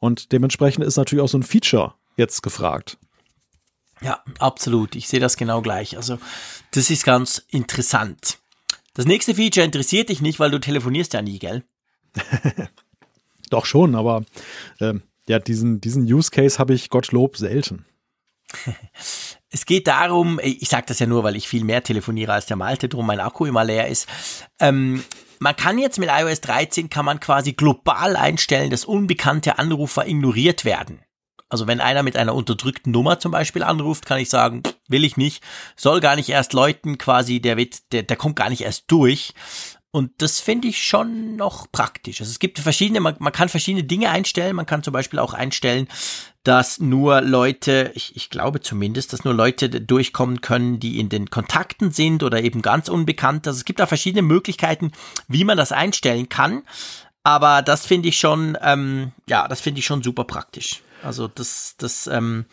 und dementsprechend ist natürlich auch so ein Feature jetzt gefragt. Ja, absolut. Ich sehe das genau gleich. Also, das ist ganz interessant. Das nächste Feature interessiert dich nicht, weil du telefonierst ja nie, gell? Doch schon, aber äh, ja, diesen, diesen Use Case habe ich Gottlob selten. Es geht darum, ich sage das ja nur, weil ich viel mehr telefoniere als der Malte, drum mein Akku immer leer ist. Ähm, man kann jetzt mit iOS 13 kann man quasi global einstellen, dass unbekannte Anrufer ignoriert werden. Also wenn einer mit einer unterdrückten Nummer zum Beispiel anruft, kann ich sagen, will ich nicht, soll gar nicht erst läuten, quasi, der wird, der, der kommt gar nicht erst durch. Und das finde ich schon noch praktisch. Also es gibt verschiedene, man, man, kann verschiedene Dinge einstellen. Man kann zum Beispiel auch einstellen, dass nur Leute, ich, ich glaube zumindest, dass nur Leute durchkommen können, die in den Kontakten sind oder eben ganz unbekannt. Also es gibt da verschiedene Möglichkeiten, wie man das einstellen kann. Aber das finde ich schon, ähm, ja, das finde ich schon super praktisch. Also das, das ähm,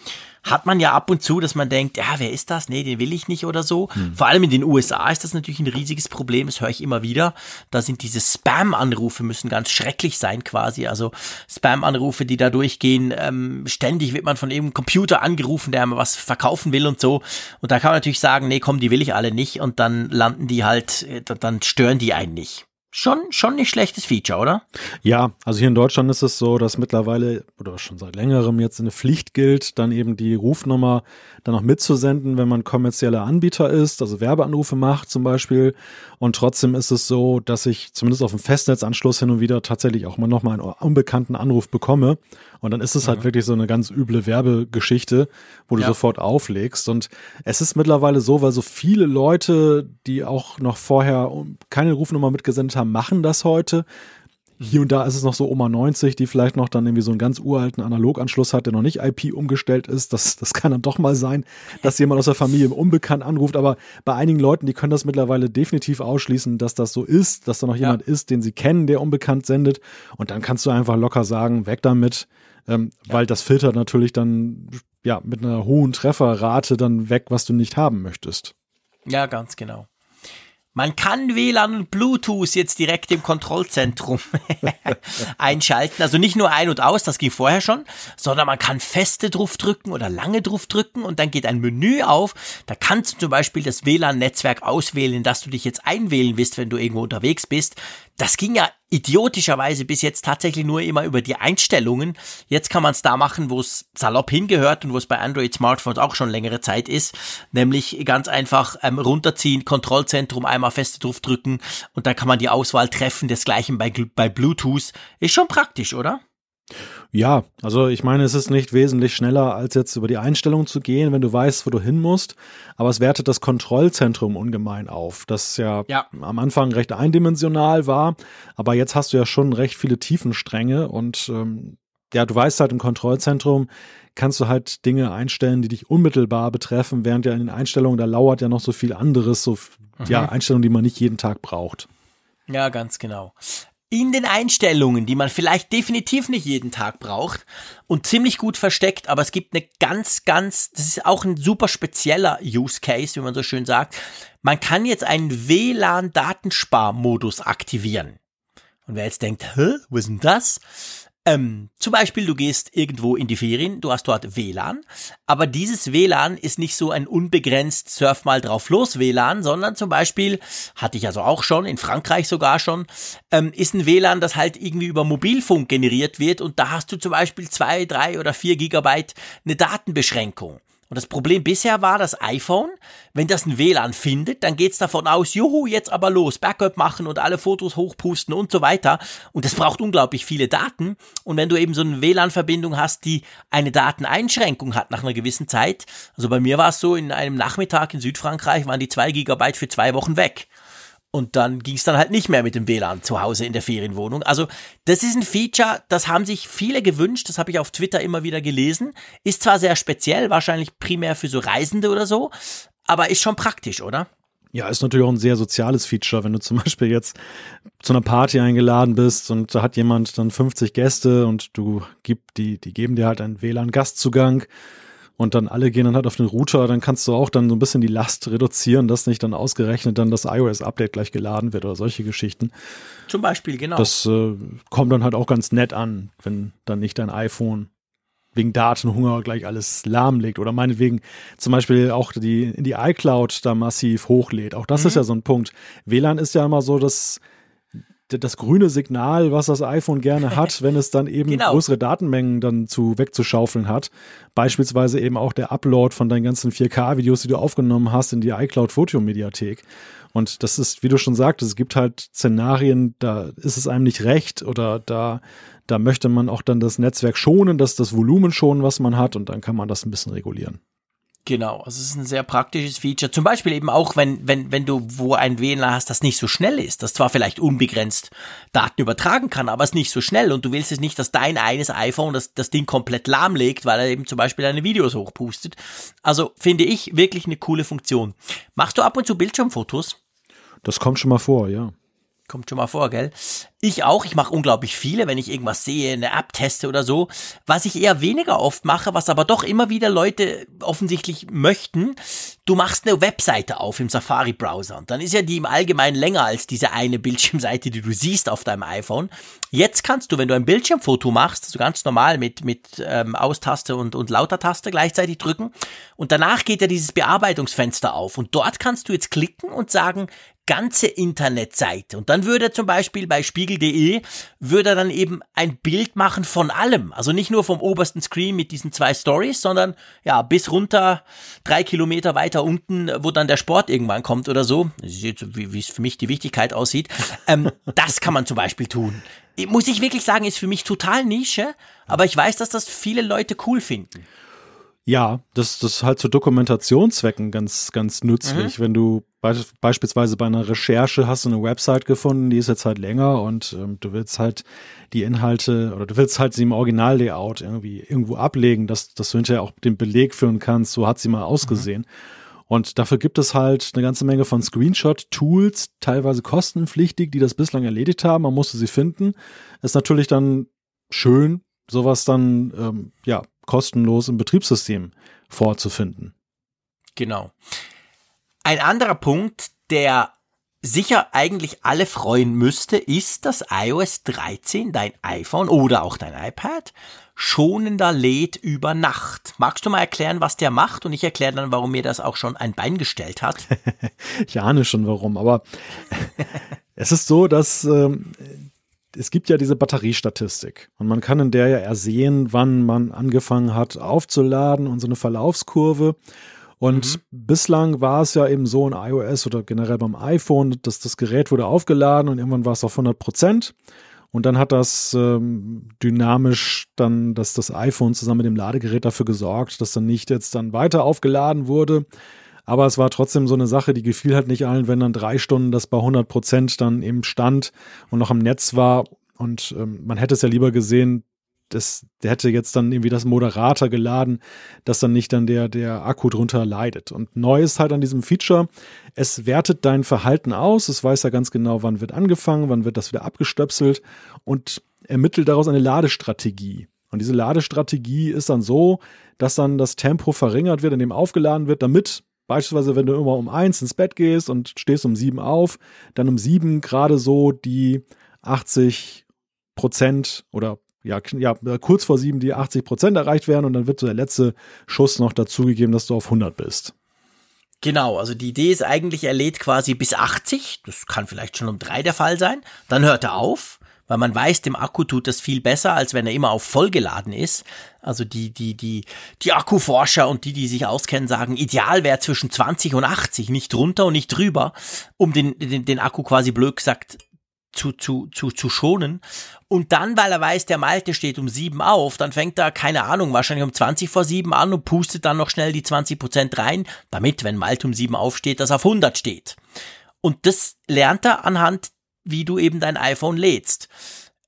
hat man ja ab und zu, dass man denkt, ja, wer ist das? Nee, den will ich nicht oder so. Hm. Vor allem in den USA ist das natürlich ein riesiges Problem, das höre ich immer wieder. Da sind diese Spam-Anrufe müssen ganz schrecklich sein quasi. Also Spam-Anrufe, die da durchgehen, ähm, ständig wird man von irgendeinem Computer angerufen, der einem was verkaufen will und so. Und da kann man natürlich sagen, nee, komm, die will ich alle nicht. Und dann landen die halt, äh, dann stören die einen nicht schon, schon nicht schlechtes Feature, oder? Ja, also hier in Deutschland ist es so, dass mittlerweile oder schon seit längerem jetzt eine Pflicht gilt, dann eben die Rufnummer dann noch mitzusenden, wenn man kommerzieller Anbieter ist, also Werbeanrufe macht zum Beispiel. Und trotzdem ist es so, dass ich zumindest auf dem Festnetzanschluss hin und wieder tatsächlich auch mal nochmal einen unbekannten Anruf bekomme. Und dann ist es halt mhm. wirklich so eine ganz üble Werbegeschichte, wo du ja. sofort auflegst. Und es ist mittlerweile so, weil so viele Leute, die auch noch vorher keine Rufnummer mitgesendet haben, machen das heute. Hier und da ist es noch so Oma 90, die vielleicht noch dann irgendwie so einen ganz uralten Analoganschluss hat, der noch nicht IP umgestellt ist. Das, das kann dann doch mal sein, dass jemand aus der Familie unbekannt anruft. Aber bei einigen Leuten, die können das mittlerweile definitiv ausschließen, dass das so ist, dass da noch jemand ja. ist, den sie kennen, der unbekannt sendet. Und dann kannst du einfach locker sagen, weg damit, ähm, ja. weil das filtert natürlich dann ja mit einer hohen Trefferrate dann weg, was du nicht haben möchtest. Ja, ganz genau. Man kann WLAN und Bluetooth jetzt direkt im Kontrollzentrum einschalten. Also nicht nur ein und aus, das ging vorher schon, sondern man kann feste drauf drücken oder lange drauf drücken und dann geht ein Menü auf. Da kannst du zum Beispiel das WLAN-Netzwerk auswählen, dass du dich jetzt einwählen willst, wenn du irgendwo unterwegs bist. Das ging ja idiotischerweise bis jetzt tatsächlich nur immer über die Einstellungen. Jetzt kann man es da machen, wo es salopp hingehört und wo es bei Android-Smartphones auch schon längere Zeit ist. Nämlich ganz einfach ähm, runterziehen, Kontrollzentrum einmal fest drauf drücken und dann kann man die Auswahl treffen. Desgleichen bei, bei Bluetooth. Ist schon praktisch, oder? Ja, also ich meine, es ist nicht wesentlich schneller, als jetzt über die Einstellung zu gehen, wenn du weißt, wo du hin musst. Aber es wertet das Kontrollzentrum ungemein auf, das ja, ja. am Anfang recht eindimensional war. Aber jetzt hast du ja schon recht viele Tiefenstränge und ähm, ja, du weißt halt im Kontrollzentrum, kannst du halt Dinge einstellen, die dich unmittelbar betreffen, während ja in den Einstellungen, da lauert ja noch so viel anderes, so mhm. ja, Einstellungen, die man nicht jeden Tag braucht. Ja, ganz genau in den Einstellungen, die man vielleicht definitiv nicht jeden Tag braucht und ziemlich gut versteckt, aber es gibt eine ganz, ganz, das ist auch ein super spezieller Use Case, wie man so schön sagt. Man kann jetzt einen WLAN-Datensparmodus aktivieren. Und wer jetzt denkt, hä, was ist denn das? Ähm, zum Beispiel, du gehst irgendwo in die Ferien, du hast dort WLAN, aber dieses WLAN ist nicht so ein unbegrenzt Surf mal drauf los WLAN, sondern zum Beispiel, hatte ich also auch schon, in Frankreich sogar schon, ähm, ist ein WLAN, das halt irgendwie über Mobilfunk generiert wird und da hast du zum Beispiel zwei, drei oder vier Gigabyte eine Datenbeschränkung. Und das Problem bisher war, das iPhone, wenn das ein WLAN findet, dann geht's davon aus, juhu, jetzt aber los, Backup machen und alle Fotos hochpusten und so weiter. Und das braucht unglaublich viele Daten. Und wenn du eben so eine WLAN-Verbindung hast, die eine Dateneinschränkung hat nach einer gewissen Zeit, also bei mir war es so, in einem Nachmittag in Südfrankreich waren die zwei Gigabyte für zwei Wochen weg. Und dann ging es dann halt nicht mehr mit dem WLAN zu Hause in der Ferienwohnung. Also das ist ein Feature, das haben sich viele gewünscht, das habe ich auf Twitter immer wieder gelesen. Ist zwar sehr speziell, wahrscheinlich primär für so Reisende oder so, aber ist schon praktisch, oder? Ja, ist natürlich auch ein sehr soziales Feature, wenn du zum Beispiel jetzt zu einer Party eingeladen bist und da hat jemand dann 50 Gäste und du gib die, die geben dir halt einen WLAN-Gastzugang und dann alle gehen dann halt auf den Router, dann kannst du auch dann so ein bisschen die Last reduzieren, dass nicht dann ausgerechnet dann das iOS-Update gleich geladen wird oder solche Geschichten. Zum Beispiel, genau. Das äh, kommt dann halt auch ganz nett an, wenn dann nicht dein iPhone wegen Datenhunger gleich alles lahmlegt oder meinetwegen zum Beispiel auch die in die iCloud da massiv hochlädt. Auch das mhm. ist ja so ein Punkt. WLAN ist ja immer so, dass das grüne Signal, was das iPhone gerne hat, wenn es dann eben genau. größere Datenmengen dann zu wegzuschaufeln hat. Beispielsweise eben auch der Upload von deinen ganzen 4K-Videos, die du aufgenommen hast in die iCloud Fotomediathek. Und das ist, wie du schon sagtest, es gibt halt Szenarien, da ist es einem nicht recht oder da, da möchte man auch dann das Netzwerk schonen, das das Volumen schonen, was man hat und dann kann man das ein bisschen regulieren. Genau, also es ist ein sehr praktisches Feature. Zum Beispiel eben auch, wenn, wenn, wenn du wo ein WLAN hast, das nicht so schnell ist, das zwar vielleicht unbegrenzt Daten übertragen kann, aber es nicht so schnell und du willst es nicht, dass dein eines iPhone das, das Ding komplett lahmlegt, weil er eben zum Beispiel deine Videos hochpustet. Also finde ich wirklich eine coole Funktion. Machst du ab und zu Bildschirmfotos? Das kommt schon mal vor, ja. Kommt schon mal vor, gell? Ich auch. Ich mache unglaublich viele, wenn ich irgendwas sehe, eine App teste oder so. Was ich eher weniger oft mache, was aber doch immer wieder Leute offensichtlich möchten, du machst eine Webseite auf im Safari-Browser. Und dann ist ja die im Allgemeinen länger als diese eine Bildschirmseite, die du siehst auf deinem iPhone. Jetzt kannst du, wenn du ein Bildschirmfoto machst, so ganz normal mit, mit ähm, Austaste und, und Lauter-Taste gleichzeitig drücken. Und danach geht ja dieses Bearbeitungsfenster auf. Und dort kannst du jetzt klicken und sagen, ganze Internetseite. Und dann würde zum Beispiel bei spiegel.de würde er dann eben ein Bild machen von allem. Also nicht nur vom obersten Screen mit diesen zwei Stories, sondern ja, bis runter drei Kilometer weiter unten, wo dann der Sport irgendwann kommt oder so. Wie es für mich die Wichtigkeit aussieht. Ähm, das kann man zum Beispiel tun. Muss ich wirklich sagen, ist für mich total Nische, aber ich weiß, dass das viele Leute cool finden. Ja, das, das ist halt zu Dokumentationszwecken ganz, ganz nützlich. Mhm. Wenn du be beispielsweise bei einer Recherche hast du eine Website gefunden, die ist jetzt halt länger und ähm, du willst halt die Inhalte oder du willst halt sie im Original-Layout irgendwie irgendwo ablegen, dass, dass du hinterher auch den Beleg führen kannst, so hat sie mal ausgesehen. Mhm. Und dafür gibt es halt eine ganze Menge von Screenshot-Tools, teilweise kostenpflichtig, die das bislang erledigt haben. Man musste sie finden. Ist natürlich dann schön, sowas dann ähm, ja kostenlos im Betriebssystem vorzufinden. Genau. Ein anderer Punkt, der sicher eigentlich alle freuen müsste, ist, dass iOS 13 dein iPhone oder auch dein iPad schonender lädt über Nacht. Magst du mal erklären, was der macht? Und ich erkläre dann, warum mir das auch schon ein Bein gestellt hat. ich ahne schon warum, aber es ist so, dass ähm, es gibt ja diese Batteriestatistik und man kann in der ja ersehen, wann man angefangen hat aufzuladen und so eine Verlaufskurve. Und mhm. bislang war es ja eben so in iOS oder generell beim iPhone, dass das Gerät wurde aufgeladen und irgendwann war es auf 100 Prozent. Und dann hat das ähm, dynamisch dann, dass das iPhone zusammen mit dem Ladegerät dafür gesorgt, dass dann nicht jetzt dann weiter aufgeladen wurde. Aber es war trotzdem so eine Sache, die gefiel halt nicht allen, wenn dann drei Stunden das bei 100 Prozent dann eben stand und noch am Netz war. Und ähm, man hätte es ja lieber gesehen, das, der hätte jetzt dann irgendwie das Moderator geladen, dass dann nicht dann der, der Akku drunter leidet. Und neu ist halt an diesem Feature, es wertet dein Verhalten aus, es weiß ja ganz genau, wann wird angefangen, wann wird das wieder abgestöpselt und ermittelt daraus eine Ladestrategie. Und diese Ladestrategie ist dann so, dass dann das Tempo verringert wird, in dem aufgeladen wird, damit beispielsweise, wenn du immer um eins ins Bett gehst und stehst um sieben auf, dann um sieben gerade so die 80 Prozent oder ja, ja, kurz vor sieben die 80 Prozent erreicht werden und dann wird so der letzte Schuss noch dazugegeben, dass du auf 100 bist. Genau, also die Idee ist eigentlich, er lädt quasi bis 80, das kann vielleicht schon um drei der Fall sein, dann hört er auf, weil man weiß, dem Akku tut das viel besser, als wenn er immer auf voll geladen ist. Also die, die, die, die Akkuforscher und die, die sich auskennen, sagen, ideal wäre zwischen 20 und 80, nicht drunter und nicht drüber, um den, den, den Akku quasi blöd gesagt zu, zu, zu, zu schonen. Und dann, weil er weiß, der Malte steht um sieben auf, dann fängt er, keine Ahnung, wahrscheinlich um 20 vor sieben an und pustet dann noch schnell die 20 Prozent rein, damit, wenn Malte um sieben aufsteht, das auf 100 steht. Und das lernt er anhand, wie du eben dein iPhone lädst.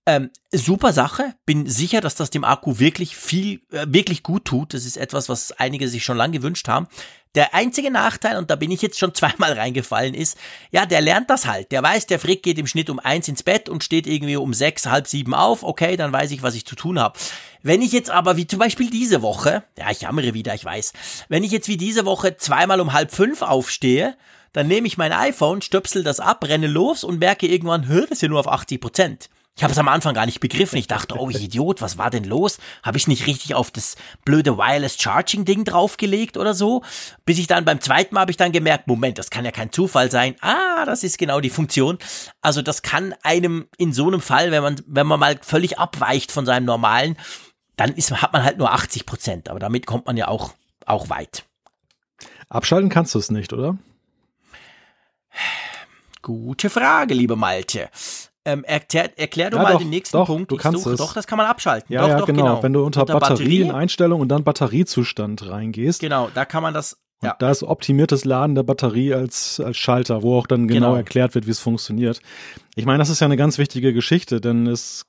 Ähm, super Sache. Bin sicher, dass das dem Akku wirklich viel, äh, wirklich gut tut. Das ist etwas, was einige sich schon lange gewünscht haben. Der einzige Nachteil, und da bin ich jetzt schon zweimal reingefallen, ist, ja, der lernt das halt. Der weiß, der Frick geht im Schnitt um eins ins Bett und steht irgendwie um sechs, halb sieben auf. Okay, dann weiß ich, was ich zu tun habe. Wenn ich jetzt aber, wie zum Beispiel diese Woche, ja, ich jammere wieder, ich weiß, wenn ich jetzt wie diese Woche zweimal um halb fünf aufstehe, dann nehme ich mein iPhone, stöpsel das ab, renne los und merke irgendwann, hör, das ist ja nur auf 80 Prozent. Ich habe es am Anfang gar nicht begriffen. Ich dachte, oh Idiot, was war denn los? Habe ich nicht richtig auf das blöde Wireless Charging Ding draufgelegt oder so? Bis ich dann beim zweiten Mal habe ich dann gemerkt, Moment, das kann ja kein Zufall sein. Ah, das ist genau die Funktion. Also das kann einem in so einem Fall, wenn man wenn man mal völlig abweicht von seinem normalen, dann ist, hat man halt nur 80 Prozent. Aber damit kommt man ja auch auch weit. Abschalten kannst du es nicht, oder? Gute Frage, liebe Malte. Ähm, erklär, erklär du ja, mal doch, den nächsten doch, Punkt. Du kannst suche, es. Doch, das kann man abschalten. Ja, doch, ja doch, genau. genau. Wenn du unter, unter Batterieneinstellung und dann Batteriezustand reingehst. Genau, da kann man das. Ja. Da ist optimiertes Laden der Batterie als, als Schalter, wo auch dann genau, genau erklärt wird, wie es funktioniert. Ich meine, das ist ja eine ganz wichtige Geschichte, denn es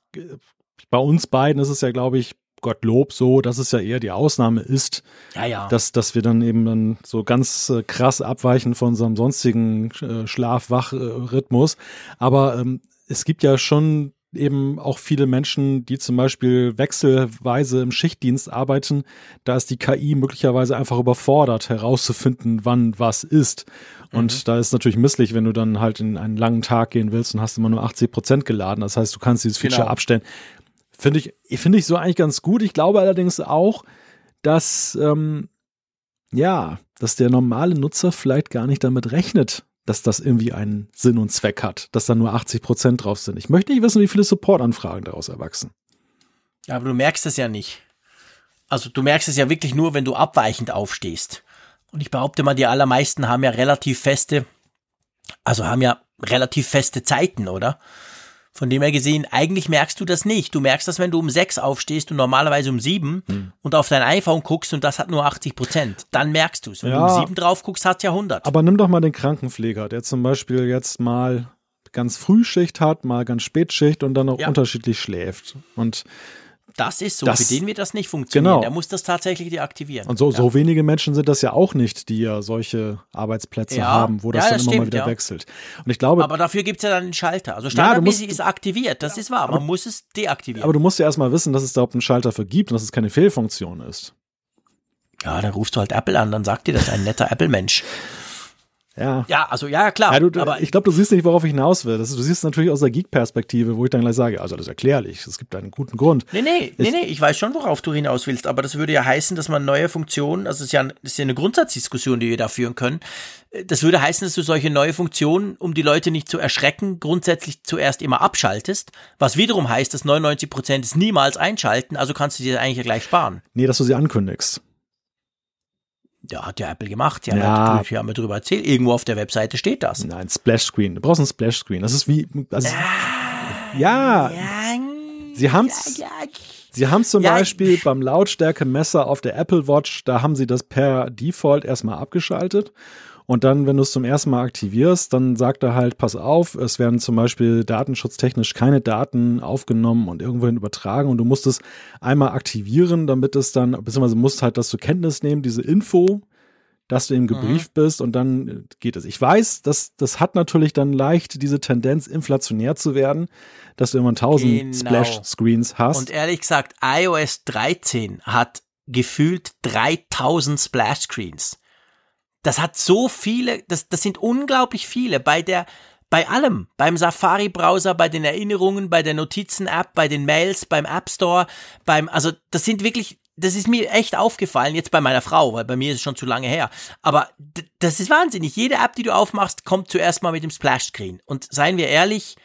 bei uns beiden ist es ja, glaube ich, Gottlob so, dass es ja eher die Ausnahme ist, ja, ja. Dass, dass wir dann eben dann so ganz äh, krass abweichen von unserem sonstigen äh, Schlaf-Wach-Rhythmus. Aber ähm, es gibt ja schon eben auch viele Menschen, die zum Beispiel wechselweise im Schichtdienst arbeiten, da ist die KI möglicherweise einfach überfordert, herauszufinden, wann was ist. Und mhm. da ist natürlich misslich, wenn du dann halt in einen langen Tag gehen willst und hast immer nur 80 Prozent geladen. Das heißt, du kannst dieses Feature genau. abstellen. Finde ich, finde ich so eigentlich ganz gut. Ich glaube allerdings auch, dass, ähm, ja, dass der normale Nutzer vielleicht gar nicht damit rechnet, dass das irgendwie einen Sinn und Zweck hat, dass da nur 80 Prozent drauf sind. Ich möchte nicht wissen, wie viele Supportanfragen daraus erwachsen. Ja, aber du merkst es ja nicht. Also du merkst es ja wirklich nur, wenn du abweichend aufstehst. Und ich behaupte mal, die allermeisten haben ja relativ feste, also haben ja relativ feste Zeiten, oder? Von dem her gesehen, eigentlich merkst du das nicht. Du merkst das, wenn du um sechs aufstehst und normalerweise um sieben hm. und auf dein iPhone guckst und das hat nur 80 Prozent. Dann merkst du es. Wenn ja, du um sieben drauf guckst, hat es ja 100. Aber nimm doch mal den Krankenpfleger, der zum Beispiel jetzt mal ganz Frühschicht hat, mal ganz Spätschicht und dann auch ja. unterschiedlich schläft. Und das ist so, das, für den wird das nicht funktionieren. Genau. Der muss das tatsächlich deaktivieren. Und so, ja. so wenige Menschen sind das ja auch nicht, die ja solche Arbeitsplätze ja. haben, wo das ja, dann das immer stimmt, mal wieder wechselt. Und ich glaube. Aber dafür gibt es ja dann den Schalter. Also standardmäßig ist aktiviert, das ist wahr. Man aber, muss es deaktivieren. Aber du musst ja erstmal wissen, dass es da überhaupt einen Schalter für gibt und dass es keine Fehlfunktion ist. Ja, dann rufst du halt Apple an, dann sagt dir das ein netter Apple-Mensch. Ja. Ja, also ja, klar. Ja, du, aber ich glaube, du siehst nicht, worauf ich hinaus will. Das, du siehst natürlich aus der Geek-Perspektive, wo ich dann gleich sage, also das ist erklärlich, es gibt einen guten Grund. Nee, nee, ich, nee, nee, ich weiß schon, worauf du hinaus willst, aber das würde ja heißen, dass man neue Funktionen, also es ist ja, das ist ja eine Grundsatzdiskussion, die wir da führen können. Das würde heißen, dass du solche neue Funktionen, um die Leute nicht zu erschrecken, grundsätzlich zuerst immer abschaltest, was wiederum heißt, dass 99 Prozent es niemals einschalten, also kannst du dir eigentlich ja gleich sparen. Nee, dass du sie ankündigst. Ja, hat ja Apple gemacht. Ja, ja. Wir haben ja drüber erzählt. Irgendwo auf der Webseite steht das. Nein, Splash Screen. Du brauchst einen Splash Screen. Das ist wie. Also ja, Ja. Sie haben's. Ja, ja. Sie haben zum Ja, Beispiel beim Lautstärkemesser auf der Apple Watch, da haben sie das per Default erstmal abgeschaltet. Und dann, wenn du es zum ersten Mal aktivierst, dann sagt er halt, pass auf, es werden zum Beispiel datenschutztechnisch keine Daten aufgenommen und irgendwohin übertragen und du musst es einmal aktivieren, damit es dann, beziehungsweise musst halt das zur Kenntnis nehmen, diese Info, dass du ihm gebrieft bist und dann äh, geht es. Ich weiß, das, das hat natürlich dann leicht diese Tendenz, inflationär zu werden, dass du immer 1000 Genau. Splash-Screens hast. Und ehrlich gesagt, iOS 13 hat gefühlt 3000 Splash Screens. Das hat so viele, das, das sind unglaublich viele bei der, bei allem, beim Safari-Browser, bei den Erinnerungen, bei der Notizen-App, bei den Mails, beim App Store, beim, also das sind wirklich, das ist mir echt aufgefallen, jetzt bei meiner Frau, weil bei mir ist es schon zu lange her. Aber das ist wahnsinnig. Jede App, die du aufmachst, kommt zuerst mal mit dem Splash-Screen. Und seien wir ehrlich,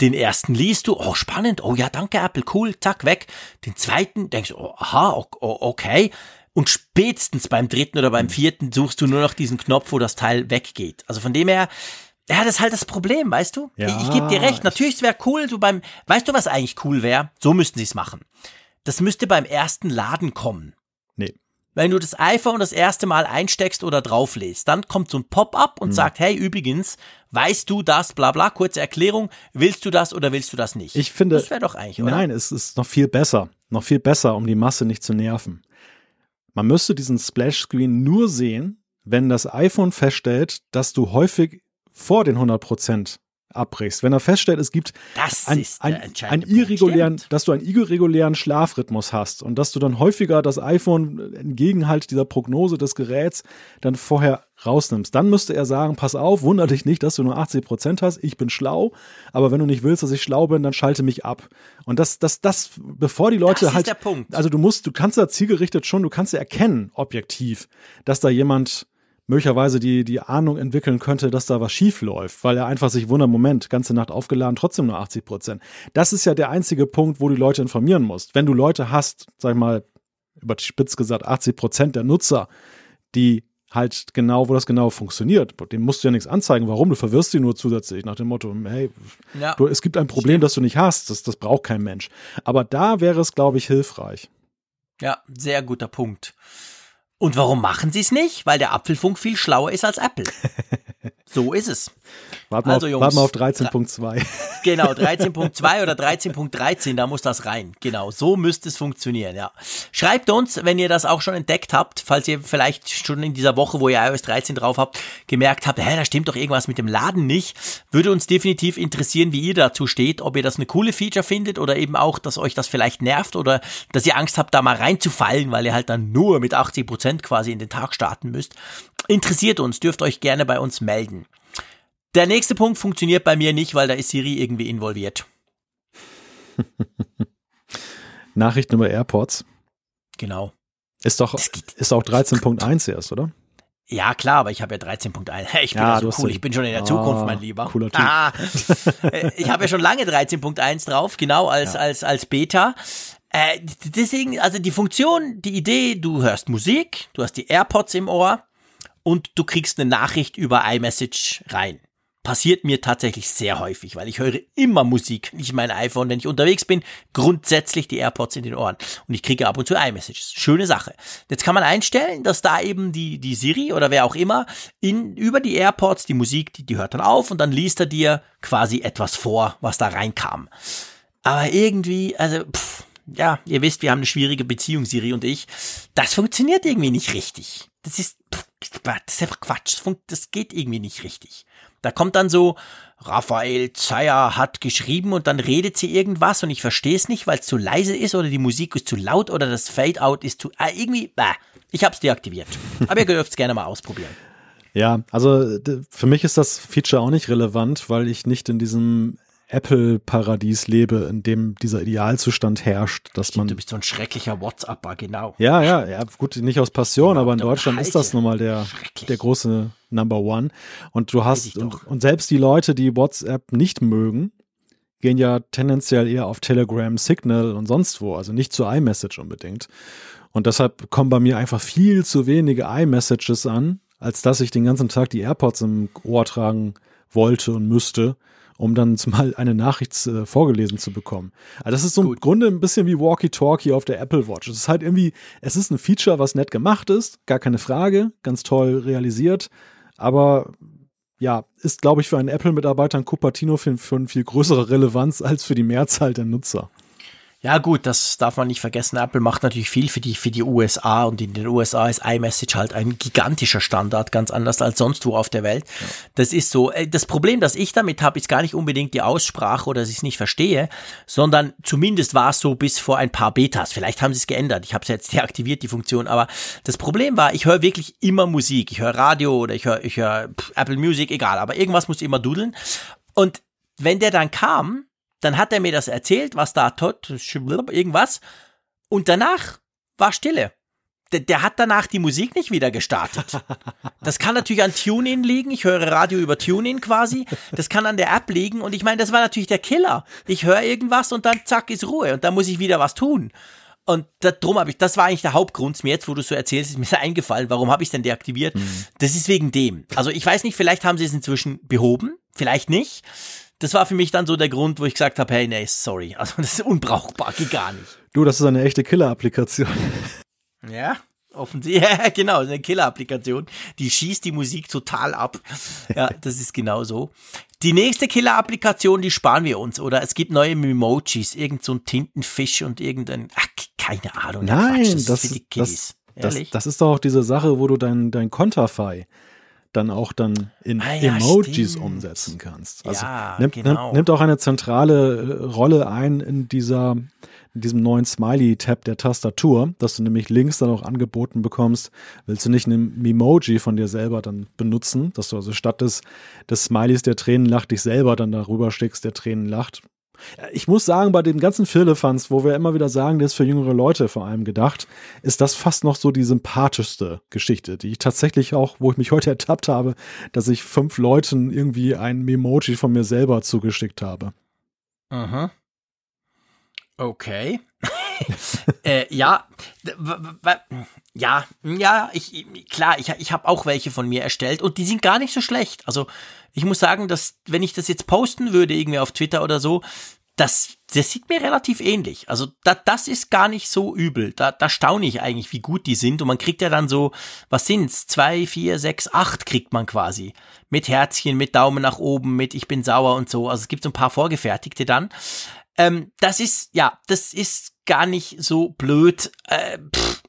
den ersten liest du, oh spannend, oh ja, danke Apple, cool, zack, weg. Den zweiten denkst du, oh, aha, okay. Und spätestens beim dritten oder beim vierten suchst du nur noch diesen Knopf, wo das Teil weggeht. Also von dem her, ja, das ist halt das Problem, weißt du? Ja, ich ich gebe dir recht, natürlich, es wäre cool, du beim, weißt du, was eigentlich cool wäre? So müssten sie es machen. Das müsste beim ersten Laden kommen. nee. Wenn du das iPhone das erste Mal einsteckst oder drauflädst, dann kommt so ein Pop-up und sagt, hey, übrigens, weißt du das, bla bla, kurze Erklärung, willst du das oder willst du das nicht? Ich finde, das wäre doch eigentlich, oder? Nein, es ist noch viel besser. Noch viel besser, um die Masse nicht zu nerven. Man müsste diesen Splash-Screen nur sehen, wenn das iPhone feststellt, dass du häufig vor den 100% abbrichst. Wenn er feststellt, es gibt Das ein, ein, einen irregulären, Punkt. dass du einen irregulären Schlafrhythmus hast und dass du dann häufiger das iPhone entgegen halt dieser Prognose des Geräts dann vorher rausnimmst. Dann müsste er sagen, pass auf, wunder dich nicht, dass du nur 80 Prozent hast, ich bin schlau, aber wenn du nicht willst, dass ich schlau bin, dann schalte mich ab. Und das, das, das, bevor die Leute Das ist halt, der Punkt. also du musst, du kannst da zielgerichtet schon, du kannst ja erkennen, objektiv, dass da jemand möglicherweise die, die Ahnung entwickeln könnte, dass da was schief läuft, weil er einfach sich wundert, Moment, ganze Nacht aufgeladen, trotzdem nur 80 Prozent. Das ist ja der einzige Punkt, wo du die Leute informieren musst. Wenn du Leute hast, sag ich mal, überspitzt gesagt, 80 Prozent der Nutzer, die halt genau, wo das genau funktioniert, dem musst du ja nichts anzeigen. Warum? Du verwirrst sie nur zusätzlich nach dem Motto, hey, Ja. du, es gibt ein Problem, das du nicht hast, das, das braucht kein Mensch. Aber da wäre es, glaube ich, hilfreich. Ja, sehr guter Punkt. Und warum machen sie es nicht? Weil der Apfelfunk viel schlauer ist als Apple. so ist es. Warten wir Also, auf, Jungs, warten wir auf 13.2. Genau, 13.2 oder 13.13, da muss das rein. Genau, so müsste es funktionieren, ja. Schreibt uns, wenn ihr das auch schon entdeckt habt, falls ihr vielleicht schon in dieser Woche, wo ihr iOS 13 drauf habt, gemerkt habt, hä, da stimmt doch irgendwas mit dem Laden nicht. Würde uns definitiv interessieren, wie ihr dazu steht, ob ihr das eine coole Feature findet oder eben auch, dass euch das vielleicht nervt oder dass ihr Angst habt, da mal reinzufallen, weil ihr halt dann nur mit 80% quasi in den Tag starten müsst. Interessiert uns, dürft euch gerne bei uns melden. Der nächste Punkt funktioniert bei mir nicht, weil da ist Siri irgendwie involviert. Nachrichten über AirPods. Genau. Ist doch, ist auch 13.1 erst, oder? Ja, klar, aber ich habe ja 13.1. Ich bin Ja, ja, du so hast cool, ja- ich bin schon in der Ah, Zukunft, mein Lieber. cooler Typ. Ah, Äh, ich habe ja schon lange 13.1 drauf, genau als, als, als Beta. Äh, deswegen, also die Funktion, die Idee, du hörst Musik, du hast die AirPods im Ohr und du kriegst eine Nachricht über iMessage rein. Passiert mir tatsächlich sehr häufig, weil ich höre immer Musik, nicht mein iPhone, wenn ich unterwegs bin, grundsätzlich die AirPods in den Ohren. Und ich kriege ab und zu iMessages. Schöne Sache. Jetzt kann man einstellen, dass da eben die, die Siri oder wer auch immer in, über die AirPods die Musik, die, die hört dann auf und dann liest er dir quasi etwas vor, was da reinkam. Aber irgendwie, also, pff, ja, ihr wisst, wir haben eine schwierige Beziehung, Siri und ich. Das funktioniert irgendwie nicht richtig. Das ist, pff, das ist einfach Quatsch. Das geht irgendwie nicht richtig. Da kommt dann so, Raphael Zeyer hat geschrieben und dann redet sie irgendwas und ich verstehe es nicht, weil es zu leise ist oder die Musik ist zu laut oder das Fade-out ist zu, ah, irgendwie, bah, ich hab's deaktiviert. Aber ihr dürft es gerne mal ausprobieren. Ja, also für mich ist das Feature auch nicht relevant, weil ich nicht in diesem Apple-Paradies lebe, in dem dieser Idealzustand herrscht, dass man Du bist so ein schrecklicher WhatsApper, genau. Ja, ja, ja, gut, nicht aus Passion, aber in Deutschland ist das Halte. nun mal der, der große Number One. Und du hast, und, und selbst die Leute, die WhatsApp nicht mögen, gehen ja tendenziell eher auf Telegram, Signal und sonst wo, also nicht zu iMessage unbedingt. Und deshalb kommen bei mir einfach viel zu wenige iMessages an, als dass ich den ganzen Tag die AirPods im Ohr tragen wollte und müsste, um dann mal eine Nachricht äh, vorgelesen zu bekommen. Also das ist so im Grunde ein bisschen wie Walkie-Talkie auf der Apple Watch. Es ist halt irgendwie, es ist ein Feature, was nett gemacht ist, gar keine Frage, ganz toll realisiert, aber ja, ist, glaube ich, für einen Apple-Mitarbeiter ein Cupertino eine viel größere Relevanz als für die Mehrzahl der Nutzer. Ja, gut, das darf man nicht vergessen. Apple macht natürlich viel für die, für die USA und in den USA ist iMessage halt ein gigantischer Standard, ganz anders als sonst wo auf der Welt. Ja. Das ist so. Äh, das Problem, das ich damit habe, ist gar nicht unbedingt die Aussprache oder dass ich es nicht verstehe, sondern zumindest war es so bis vor ein paar Betas. Vielleicht haben sie es geändert. Ich habe es jetzt deaktiviert, die Funktion. Aber das Problem war, ich höre wirklich immer Musik. Ich höre Radio oder ich höre ich hör Apple Music, egal. Aber irgendwas muss immer dudeln. Und wenn der dann kam, dann hat er mir das erzählt, was da tot, irgendwas. Und danach war Stille. Der, der, hat danach die Musik nicht wieder gestartet. Das kann natürlich an TuneIn liegen. Ich höre Radio über TuneIn quasi. Das kann an der App liegen. Und ich meine, das war natürlich der Killer. Ich höre irgendwas und dann zack ist Ruhe. Und dann muss ich wieder was tun. Und darum habe ich, das war eigentlich der Hauptgrund. Mir jetzt, wo du so erzählst, ist mir eingefallen. Warum habe ich denn deaktiviert? Mhm. Das ist wegen dem. Also ich weiß nicht, vielleicht haben sie es inzwischen behoben. Vielleicht nicht das war für mich dann so der Grund, wo ich gesagt habe, hey, nee, sorry. Also das ist unbrauchbar, geht gar nicht. Du, das ist eine echte Killer-Applikation. Ja, offensichtlich. Ja, genau, eine Killer-Applikation. Die schießt die Musik total ab. Ja, das ist genau so. Die nächste Killer-Applikation, die sparen wir uns, oder? Es gibt neue Memojis, irgend so ein Tintenfisch und irgendein, ach, keine Ahnung. Nein, Quatsch, das, das, ist für die das, das, das, ist doch diese Sache, wo du dein, dein Konterfei dann auch dann in ah, ja, Emojis stimmt. umsetzen kannst. Also ja, nimmt, genau. nimmt, auch eine zentrale äh, Rolle ein in dieser in diesem neuen Smiley-Tab der Tastatur, dass du nämlich links dann auch angeboten bekommst, willst du nicht ein Memoji von dir selber dann benutzen, dass du also statt des, des Smileys, der Tränen lacht, dich selber dann darüber schickst, der Tränen lacht. Ich muss sagen, bei dem ganzen Firlefanz, wo wir immer wieder sagen, der ist für jüngere Leute vor allem gedacht, ist das fast noch so die sympathischste Geschichte, die ich tatsächlich auch, wo ich mich heute ertappt habe, dass ich fünf Leuten irgendwie ein Memoji von mir selber zugeschickt habe. Aha. Okay. äh, ja, ja, ja, ich, klar, ich, ich habe auch welche von mir erstellt und die sind gar nicht so schlecht. Also ich muss sagen, dass wenn ich das jetzt posten würde, irgendwie auf Twitter oder so, das, das sieht mir relativ ähnlich. Also da, das ist gar nicht so übel. Da, da staune ich eigentlich, wie gut die sind. Und man kriegt ja dann so, was sind's? Zwei, vier, sechs, acht kriegt man quasi. Mit Herzchen, mit Daumen nach oben, mit Ich bin sauer und so. Also es gibt so ein paar vorgefertigte dann. Ähm, das ist, ja, das ist gar nicht so blöd. Äh, pff,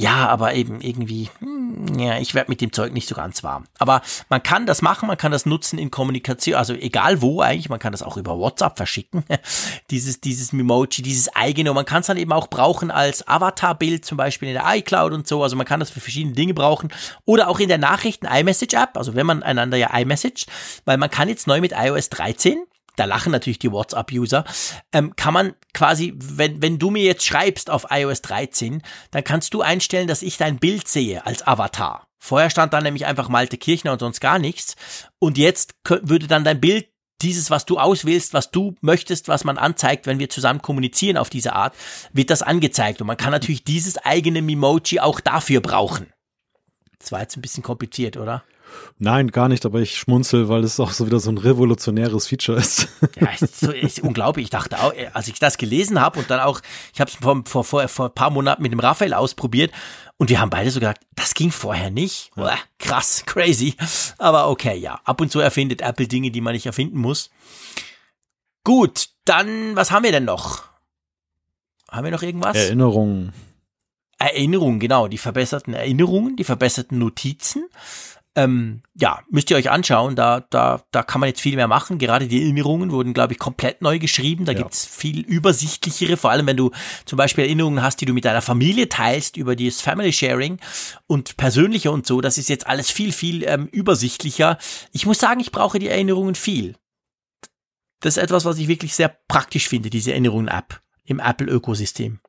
ja, aber eben irgendwie, hm, ja, ich werde mit dem Zeug nicht so ganz warm. Aber man kann das machen, man kann das nutzen in Kommunikation, also egal wo eigentlich, man kann das auch über WhatsApp verschicken, dieses, dieses Memoji, dieses eigene. Und man kann es dann eben auch brauchen als Avatar-Bild, zum Beispiel in der iCloud und so. Also man kann das für verschiedene Dinge brauchen. Oder auch in der Nachrichten-iMessage-App, also wenn man einander ja iMessage, weil man kann jetzt neu mit iOS 13 da lachen natürlich die WhatsApp-User, ähm, kann man quasi, wenn, wenn du mir jetzt schreibst auf iOS 13, dann kannst du einstellen, dass ich dein Bild sehe als Avatar. Vorher stand da nämlich einfach Malte Kirchner und sonst gar nichts. Und jetzt würde dann dein Bild dieses, was du auswählst, was du möchtest, was man anzeigt, wenn wir zusammen kommunizieren auf diese Art, wird das angezeigt. Und man kann natürlich dieses eigene Memoji auch dafür brauchen. Das war jetzt ein bisschen kompliziert, oder? Nein, gar nicht, aber ich schmunzel, weil es auch so wieder so ein revolutionäres Feature ist. Ja, ist, so, ist unglaublich. Ich dachte auch, als ich das gelesen habe und dann auch, ich habe es vor, vor, vor, vor ein paar Monaten mit dem Raphael ausprobiert und wir haben beide so gesagt, das ging vorher nicht. Ja. krass, crazy. Aber okay, ja. Ab und zu erfindet Apple Dinge, die man nicht erfinden muss. Gut, dann, was haben wir denn noch? Haben wir noch irgendwas? Erinnerungen. Erinnerungen, genau. Die verbesserten Erinnerungen, die verbesserten Notizen. Ähm, ja, müsst ihr euch anschauen, da, da, da kann man jetzt viel mehr machen. Gerade die Erinnerungen wurden, glaube ich, komplett neu geschrieben. Da ja. gibt's viel übersichtlichere, vor allem wenn du zum Beispiel Erinnerungen hast, die du mit deiner Familie teilst über dieses Family Sharing und persönliche und so. Das ist jetzt alles viel, viel ähm, übersichtlicher. Ich muss sagen, ich brauche die Erinnerungen viel. Das ist etwas, was ich wirklich sehr praktisch finde, diese Erinnerungen-App im Apple-Ökosystem.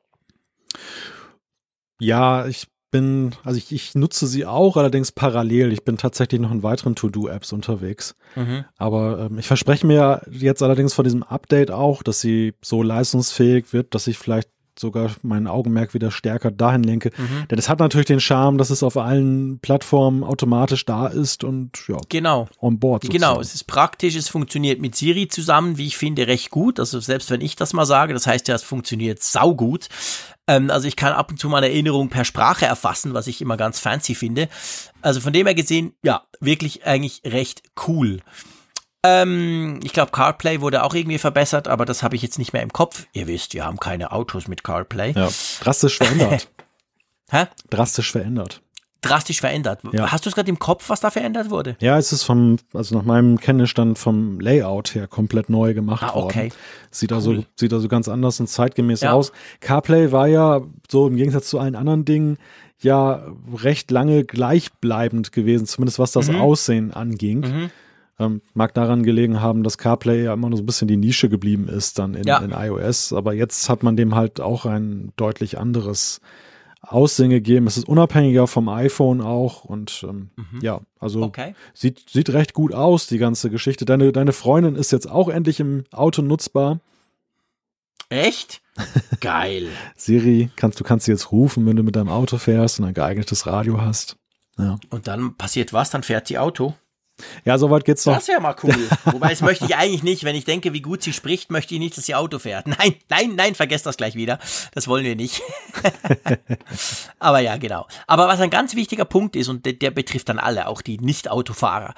Ja, ich bin, also ich, ich, nutze sie auch, allerdings parallel. Ich bin tatsächlich noch in weiteren To-Do-Apps unterwegs. Mhm. Aber ähm, ich verspreche mir jetzt allerdings von diesem Update auch, dass sie so leistungsfähig wird, dass ich vielleicht sogar mein Augenmerk wieder stärker dahin lenke. Mhm. Denn es hat natürlich den Charme, dass es auf allen Plattformen automatisch da ist und ja, genau. on board. Sozusagen. Genau, es ist praktisch, es funktioniert mit Siri zusammen, wie ich finde, recht gut. Also selbst wenn ich das mal sage, das heißt ja, es funktioniert saugut. Ähm, also ich kann ab und zu mal Erinnerungen per Sprache erfassen, was ich immer ganz fancy finde. Also von dem her gesehen, ja, wirklich eigentlich recht cool. Ähm, ich glaube, CarPlay wurde auch irgendwie verbessert, aber das habe ich jetzt nicht mehr im Kopf. Ihr wisst, wir haben keine Autos mit CarPlay. Ja, drastisch verändert. Hä? Drastisch verändert. Drastisch verändert. Ja. Hast du es gerade im Kopf, was da verändert wurde? Ja, es ist vom, also nach meinem Kenntnisstand vom Layout her komplett neu gemacht ah, okay. worden. Sieht cool. also, sieht also ganz anders und zeitgemäß ja. aus. CarPlay war ja so im Gegensatz zu allen anderen Dingen ja recht lange gleichbleibend gewesen, zumindest was das mhm. Aussehen anging. Mhm. Ähm, mag daran gelegen haben, dass CarPlay ja immer nur so ein bisschen die Nische geblieben ist dann in, ja. in iOS. Aber jetzt hat man dem halt auch ein deutlich anderes Aussehen gegeben. Es ist unabhängiger vom iPhone auch und ähm, mhm. ja, also okay. sieht, sieht recht gut aus, die ganze Geschichte. Deine, deine Freundin ist jetzt auch endlich im Auto nutzbar. Echt? Geil. Siri, kannst, du kannst sie jetzt rufen, wenn du mit deinem Auto fährst und ein geeignetes Radio hast. Ja. Und dann passiert was? Dann fährt sie Auto? Ja, soweit geht's noch. Das wäre mal cool. Wobei, das möchte ich eigentlich nicht. Wenn ich denke, wie gut sie spricht, möchte ich nicht, dass sie Auto fährt. Nein, nein, nein, vergesst das gleich wieder. Das wollen wir nicht. Aber ja, genau. Aber was ein ganz wichtiger Punkt ist, und der, der betrifft dann alle, auch die Nicht-Autofahrer,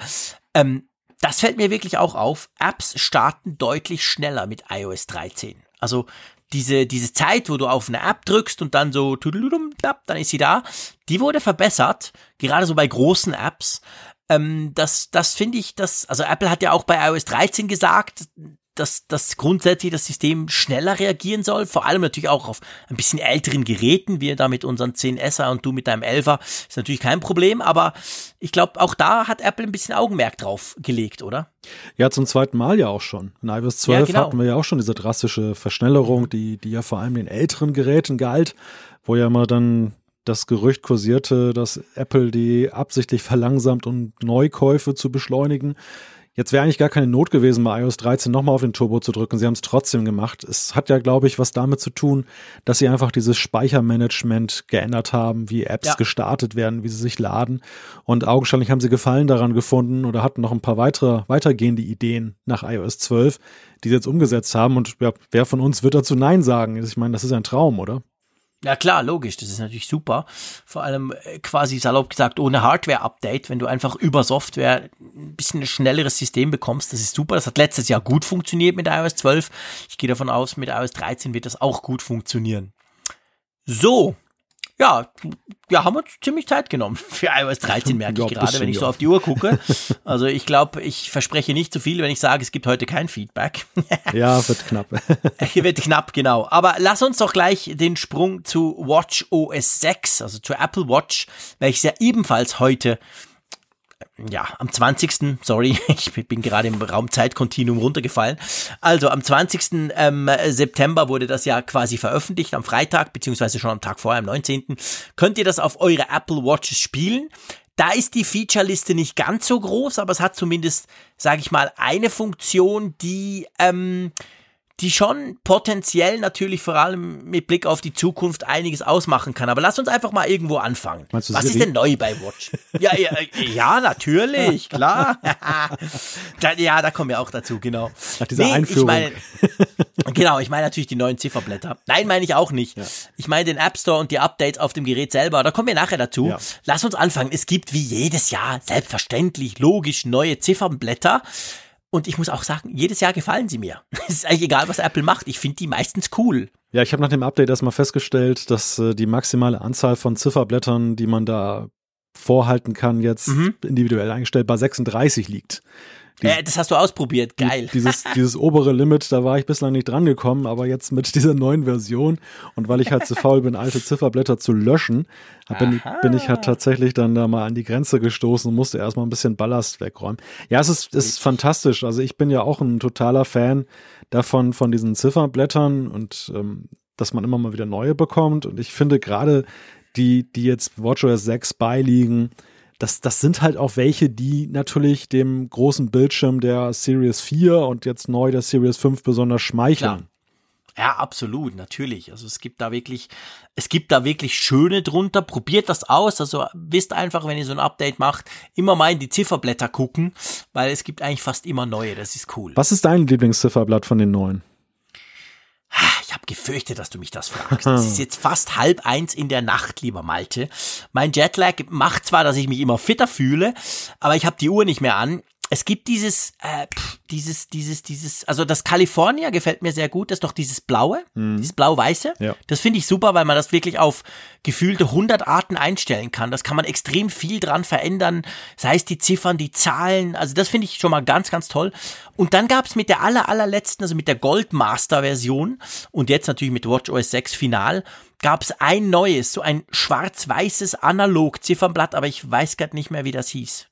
ähm, das fällt mir wirklich auch auf. Apps starten deutlich schneller mit iOS 13. Also diese, diese Zeit, wo du auf eine App drückst und dann so, dann ist sie da, die wurde verbessert, gerade so bei großen Apps. Ähm, das das finde ich, das, also Apple hat ja auch bei iOS 13 gesagt, dass, dass grundsätzlich das System schneller reagieren soll, vor allem natürlich auch auf ein bisschen älteren Geräten, wir da mit unseren 10S und du mit deinem 11er, ist natürlich kein Problem, aber ich glaube, auch da hat Apple ein bisschen Augenmerk drauf gelegt, oder? Ja, zum zweiten Mal ja auch schon. In iOS 12 ja, genau. hatten wir ja auch schon diese drastische Verschnellerung, die, die ja vor allem den älteren Geräten galt, wo ja immer dann das Gerücht kursierte, dass Apple die absichtlich verlangsamt, um Neukäufe zu beschleunigen. Jetzt wäre eigentlich gar keine Not gewesen, bei iOS 13 nochmal auf den Turbo zu drücken. Sie haben es trotzdem gemacht. Es hat ja, glaube ich, was damit zu tun, dass sie einfach dieses Speichermanagement geändert haben, wie Apps ja. gestartet werden, wie sie sich laden. Und augenscheinlich haben sie Gefallen daran gefunden oder hatten noch ein paar weitere, weitergehende Ideen nach iOS 12, die sie jetzt umgesetzt haben. Und ja, wer von uns wird dazu Nein sagen? Ich meine, das ist ein Traum, oder? Ja klar, logisch, das ist natürlich super. Vor allem äh, quasi salopp gesagt ohne Hardware-Update, wenn du einfach über Software ein bisschen ein schnelleres System bekommst, das ist super. Das hat letztes Jahr gut funktioniert mit iOS 12. Ich gehe davon aus, mit iOS 13 wird das auch gut funktionieren. So, ja, ja, haben wir uns ziemlich Zeit genommen für iOS 13, merke ich gerade, wenn ich so auf die Uhr gucke. Also ich glaube, ich verspreche nicht zu viel, wenn ich sage, es gibt heute kein Feedback. ja, wird knapp. wird knapp, genau. Aber lass uns doch gleich den Sprung zu Watch OS 6, also zu Apple Watch, welches ja ebenfalls heute ja, am 20. Sorry, ich bin gerade im Raum Zeitkontinuum runtergefallen. Also am 20. Ähm, September wurde das ja quasi veröffentlicht, am Freitag, beziehungsweise schon am Tag vorher, am 19. Könnt ihr das auf eure Apple Watches spielen. Da ist die Featureliste nicht ganz so groß, aber es hat zumindest, sage ich mal, eine Funktion, die ähm, die schon potenziell natürlich vor allem mit Blick auf die Zukunft einiges ausmachen kann. Aber lass uns einfach mal irgendwo anfangen. Was Siri? ist denn neu bei Watch? ja, ja, ja, natürlich, klar. da, ja, da kommen wir auch dazu, genau. Nach dieser nee, Einführung. Ich meine, genau, ich meine natürlich die neuen Zifferblätter. Nein, meine ich auch nicht. Ja. Ich meine den App Store und die Updates auf dem Gerät selber. Da kommen wir nachher dazu. Ja. Lass uns anfangen. Es gibt wie jedes Jahr selbstverständlich, logisch neue Ziffernblätter. Und ich muss auch sagen, jedes Jahr gefallen sie mir. Es ist eigentlich egal, was Apple macht. Ich finde die meistens cool. Ja, ich habe nach dem Update erstmal festgestellt, dass äh, die maximale Anzahl von Zifferblättern, die man da vorhalten kann, jetzt mhm. individuell eingestellt bei 36 liegt. Die, äh, das hast du ausprobiert, geil. Dieses, dieses obere Limit, da war ich bislang nicht dran gekommen, aber jetzt mit dieser neuen Version und weil ich halt zu faul bin, alte Zifferblätter zu löschen, bin, bin, ich halt tatsächlich dann da mal an die Grenze gestoßen und musste erstmal ein bisschen Ballast wegräumen. Ja, es ist, es ist fantastisch. Also ich bin ja auch ein totaler Fan davon, von diesen Zifferblättern und ähm, dass man immer mal wieder neue bekommt. Und ich finde gerade die, die jetzt WatchOS 6 beiliegen, das, das sind halt auch welche, die natürlich dem großen Bildschirm der Series 4 und jetzt neu der Series 5 besonders schmeicheln. Klar. Ja, absolut, natürlich. Also es gibt da wirklich, es gibt da wirklich schöne drunter. Probiert das aus. Also wisst einfach, wenn ihr so ein Update macht, immer mal in die Zifferblätter gucken, weil es gibt eigentlich fast immer neue. Das ist cool. Was ist dein Lieblingszifferblatt von den neuen? Habe gefürchtet, dass du mich das fragst. Es ist jetzt fast halb eins in der Nacht, lieber Malte. Mein Jetlag macht zwar, dass ich mich immer fitter fühle, aber ich habe die Uhr nicht mehr an es gibt dieses, äh, pff, dieses, dieses, dieses, also das California gefällt mir sehr gut, das ist doch dieses blaue, mhm. dieses blau-weiße. Ja. Das finde ich super, weil man das wirklich auf gefühlte 100 Arten einstellen kann. Das kann man extrem viel dran verändern, sei es die Ziffern, die Zahlen, also das finde ich schon mal ganz, ganz toll. Und dann gab es mit der aller, allerletzten, also mit der Goldmaster-Version und jetzt natürlich mit WatchOS 6 Final, gab es ein neues, so ein schwarz-weißes Analog-Ziffernblatt, aber ich weiß gerade nicht mehr, wie das hieß.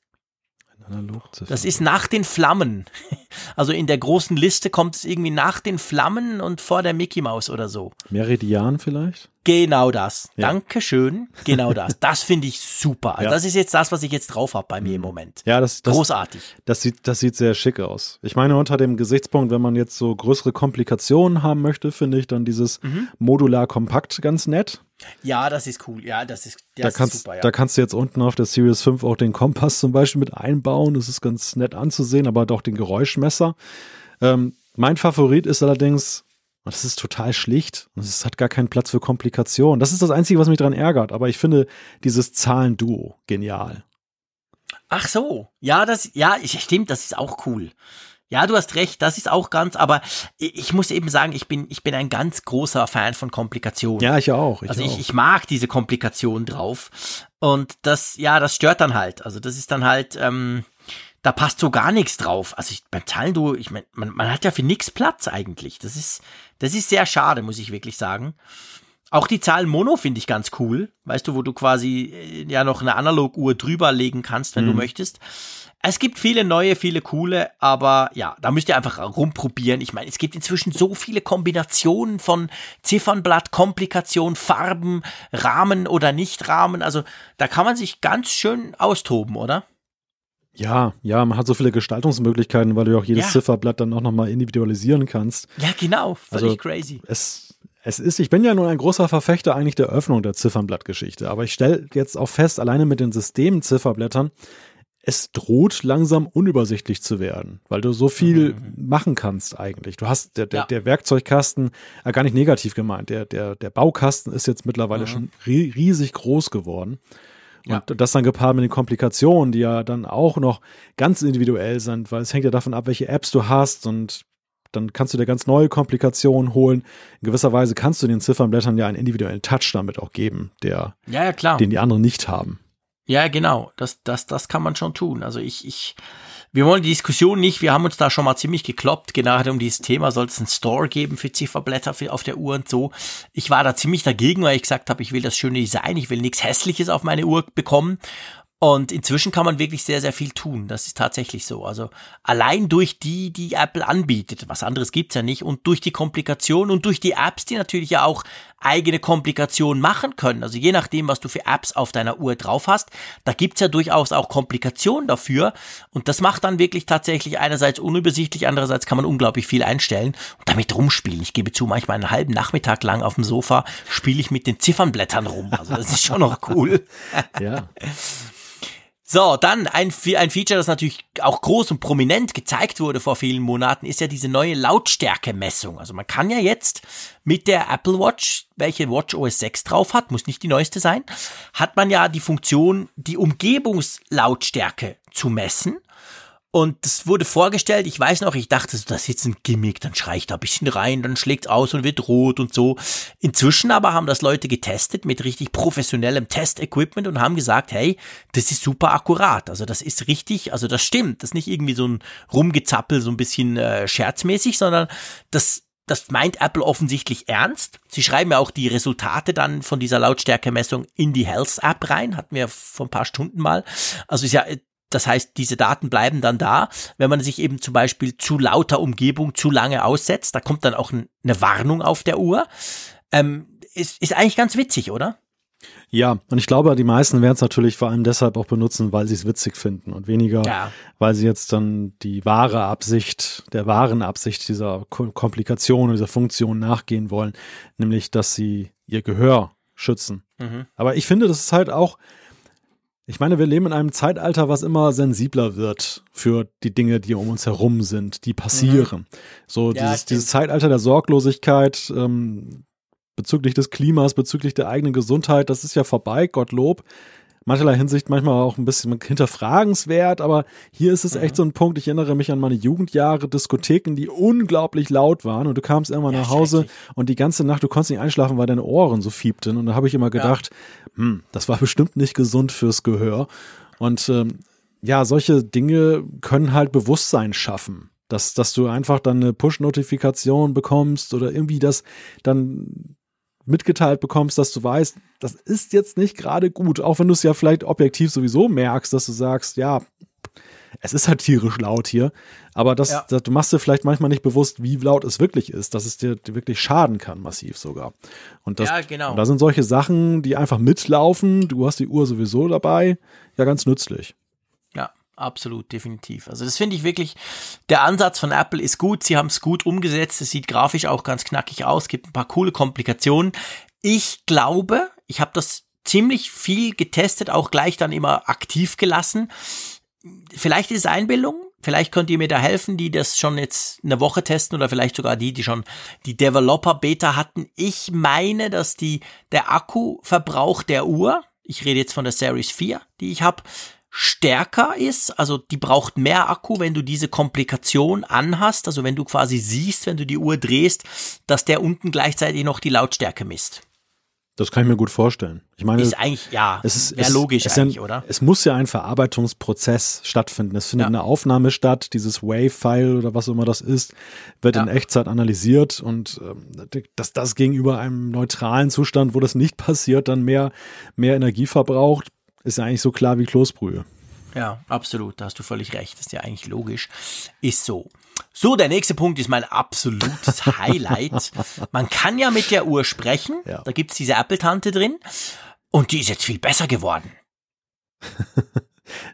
Das ist nach den Flammen. Also in der großen Liste kommt es irgendwie nach den Flammen und vor der Mickey Maus oder so. Meridian vielleicht? Genau das. Ja. Dankeschön. Genau das. Das finde ich super. Also ja. Das ist jetzt das, was ich jetzt drauf habe bei mir im mhm. Moment. Ja, das, das großartig. Das sieht, das sieht sehr schick aus. Ich meine, unter dem Gesichtspunkt, wenn man jetzt so größere Komplikationen haben möchte, finde ich dann dieses mhm. modular kompakt ganz nett. Ja, das ist cool. Ja, das ist, das da kannst, ist super. Ja. Da kannst du jetzt unten auf der Series 5 auch den Kompass zum Beispiel mit einbauen. Das ist ganz nett anzusehen, aber doch den Geräuschmesser. Ähm, mein Favorit ist allerdings das ist total schlicht. Und es hat gar keinen Platz für Komplikationen. Das ist das Einzige, was mich daran ärgert. Aber ich finde dieses Zahlenduo genial. Ach so. Ja, das, ja, stimmt, das ist auch cool. Ja, du hast recht, das ist auch ganz, aber ich muss eben sagen, ich bin, ich bin ein ganz großer Fan von Komplikationen. Ja, ich auch. Ich also ich, ich mag diese Komplikationen drauf. Und das, ja, das stört dann halt. Also das ist dann halt, ähm, da passt so gar nichts drauf. Also ich, beim Zahlenduo, ich meine, man, man hat ja für nichts Platz eigentlich. Das ist, das ist sehr schade, muss ich wirklich sagen. Auch die Zahl Mono finde ich ganz cool. Weißt du, wo du quasi äh, ja noch eine Analoguhr drüber legen kannst, wenn mhm. du möchtest. Es gibt viele neue, viele coole, aber ja, da müsst ihr einfach rumprobieren. Ich meine, es gibt inzwischen so viele Kombinationen von Ziffernblatt, Komplikation, Farben, Rahmen oder Nicht-Rahmen. Also da kann man sich ganz schön austoben, oder? Ja, ja, man hat so viele Gestaltungsmöglichkeiten, weil du auch jedes ja. Zifferblatt dann auch nochmal individualisieren kannst. Ja, genau, völlig also, crazy. Es, es ist, ich bin ja nun ein großer Verfechter eigentlich der Öffnung der Ziffernblattgeschichte, aber ich stelle jetzt auch fest, alleine mit den Systemzifferblättern, es droht langsam unübersichtlich zu werden, weil du so viel mhm. machen kannst eigentlich. Du hast der, der, ja. der Werkzeugkasten, äh, gar nicht negativ gemeint, der, der, der Baukasten ist jetzt mittlerweile mhm. schon riesig groß geworden. Ja. Und das dann gepaart mit den Komplikationen, die ja dann auch noch ganz individuell sind, weil es hängt ja davon ab, welche Apps du hast und dann kannst du dir ganz neue Komplikationen holen. In gewisser Weise kannst du den Ziffernblättern ja einen individuellen Touch damit auch geben, der, ja, ja, den die anderen nicht haben. Ja, genau. Das, das, das kann man schon tun. Also ich, ich, wir wollen die Diskussion nicht, wir haben uns da schon mal ziemlich gekloppt, gerade um dieses Thema, soll es einen Store geben für Zifferblätter für, auf der Uhr und so. Ich war da ziemlich dagegen, weil ich gesagt habe, ich will das schöne Design, ich will nichts Hässliches auf meine Uhr bekommen. Und inzwischen kann man wirklich sehr, sehr viel tun. Das ist tatsächlich so. Also allein durch die, die Apple anbietet, was anderes gibt's ja nicht, und durch die Komplikation und durch die Apps, die natürlich ja auch eigene Komplikationen machen können. Also je nachdem, was du für Apps auf deiner Uhr drauf hast, da gibt's ja durchaus auch Komplikationen dafür. Und das macht dann wirklich tatsächlich einerseits unübersichtlich, andererseits kann man unglaublich viel einstellen und damit rumspielen. Ich gebe zu, manchmal einen halben Nachmittag lang auf dem Sofa spiele ich mit den Ziffernblättern rum. Also das ist schon noch cool. ja. So, dann ein, ein Feature, das natürlich auch groß und prominent gezeigt wurde vor vielen Monaten, ist ja diese neue Lautstärkemessung. Also man kann ja jetzt mit der Apple Watch, welche Watch OS 6 drauf hat, muss nicht die neueste sein, hat man ja die Funktion, die Umgebungslautstärke zu messen. Und das wurde vorgestellt, ich weiß noch, ich dachte, das ist jetzt ein Gimmick, dann schrei ich da ein bisschen rein, dann schlägt aus und wird rot und so. Inzwischen aber haben das Leute getestet mit richtig professionellem Testequipment und haben gesagt, hey, das ist super akkurat. Also das ist richtig, also das stimmt. Das ist nicht irgendwie so ein Rumgezappel, so ein bisschen äh, scherzmäßig, sondern das das meint Apple offensichtlich ernst. Sie schreiben ja auch die Resultate dann von dieser Lautstärkemessung in die Health App rein, hatten wir vor ein paar Stunden mal. Also ist ja das heißt, diese Daten bleiben dann da. Wenn man sich eben zum Beispiel zu lauter Umgebung zu lange aussetzt, da kommt dann auch eine Warnung auf der Uhr. Ähm, ist, ist eigentlich ganz witzig, oder? Ja, und ich glaube, die meisten werden es natürlich vor allem deshalb auch benutzen, weil sie es witzig finden und weniger, ja. weil sie jetzt dann die wahre Absicht, der wahren Absicht dieser Komplikation, dieser Funktion nachgehen wollen, nämlich, dass sie ihr Gehör schützen. Mhm. Aber ich finde, das ist halt auch, ich meine, wir leben in einem Zeitalter, was immer sensibler wird für die Dinge, die um uns herum sind, die passieren. Mhm. So ja, dieses, dieses Zeitalter der Sorglosigkeit, ähm, bezüglich des Klimas, bezüglich der eigenen Gesundheit, das ist ja vorbei, Gottlob. Mancherlei Hinsicht manchmal auch ein bisschen hinterfragenswert, aber hier ist es echt mhm. so ein Punkt. Ich erinnere mich an meine Jugendjahre, Diskotheken, die unglaublich laut waren und du kamst irgendwann ja, nach Hause und die ganze Nacht, du konntest nicht einschlafen, weil deine Ohren so fiebten und da habe ich immer gedacht, ja. hm, das war bestimmt nicht gesund fürs Gehör und ähm, ja, solche Dinge können halt Bewusstsein schaffen. Dass, dass du einfach dann eine Push-Notifikation bekommst oder irgendwie das dann mitgeteilt bekommst, dass du weißt, das ist jetzt nicht gerade gut, auch wenn du es ja vielleicht objektiv sowieso merkst, dass du sagst, ja, es ist halt tierisch laut hier, aber das, ja. das, du machst dir vielleicht manchmal nicht bewusst, wie laut es wirklich ist, dass es dir wirklich schaden kann, massiv sogar. Und das, ja, genau. Und da sind solche Sachen, die einfach mitlaufen, du hast die Uhr sowieso dabei, ja, ganz nützlich. Absolut, definitiv. Also das finde ich wirklich, der Ansatz von Apple ist gut. Sie haben es gut umgesetzt. Es sieht grafisch auch ganz knackig aus. Gibt ein paar coole Komplikationen. Ich glaube, ich habe das ziemlich viel getestet, auch gleich dann immer aktiv gelassen. Vielleicht ist es Einbildung. Vielleicht könnt ihr mir da helfen, die das schon jetzt eine Woche testen oder vielleicht sogar die, die schon die Developer Beta hatten. Ich meine, dass die, der Akkuverbrauch der Uhr, ich rede jetzt von der Series 4, die ich habe, stärker ist, also die braucht mehr Akku, wenn du diese Komplikation anhast, also wenn du quasi siehst, wenn du die Uhr drehst, dass der unten gleichzeitig noch die Lautstärke misst. Das kann ich mir gut vorstellen. Ich meine, ist eigentlich ja, es ist wäre logisch es, eigentlich, ein, oder? Es muss ja ein Verarbeitungsprozess stattfinden. Es findet ja. eine Aufnahme statt, dieses Wave-File oder was immer das ist, wird ja. in Echtzeit analysiert und ähm, dass das gegenüber einem neutralen Zustand, wo das nicht passiert, dann mehr mehr Energie verbraucht, ist ja eigentlich so klar wie Kloßbrühe. Ja, absolut. Da hast du völlig recht. Das ist ja eigentlich logisch. Ist so. So, der nächste Punkt ist mein absolutes Highlight. Man kann ja mit der Uhr sprechen. Ja. Da gibt's diese Apple-Tante drin. Und die ist jetzt viel besser geworden.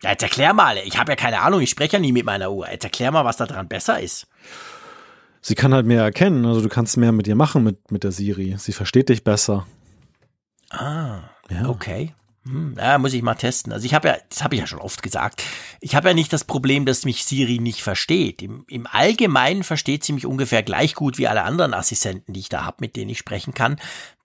ja, jetzt erklär mal. Ich habe ja keine Ahnung. Ich spreche ja nie mit meiner Uhr. Jetzt erklär mal, was da dran besser ist. Sie kann halt mehr erkennen. Also du kannst mehr mit ihr machen mit, mit der Siri. Sie versteht dich besser. Ah, ja. okay. Hm, muss ich mal testen. Also ich habe ja, das habe ich ja schon oft gesagt, ich habe ja nicht das Problem, dass mich Siri nicht versteht. Im, Im Allgemeinen versteht sie mich ungefähr gleich gut wie alle anderen Assistenten, die ich da habe, mit denen ich sprechen kann.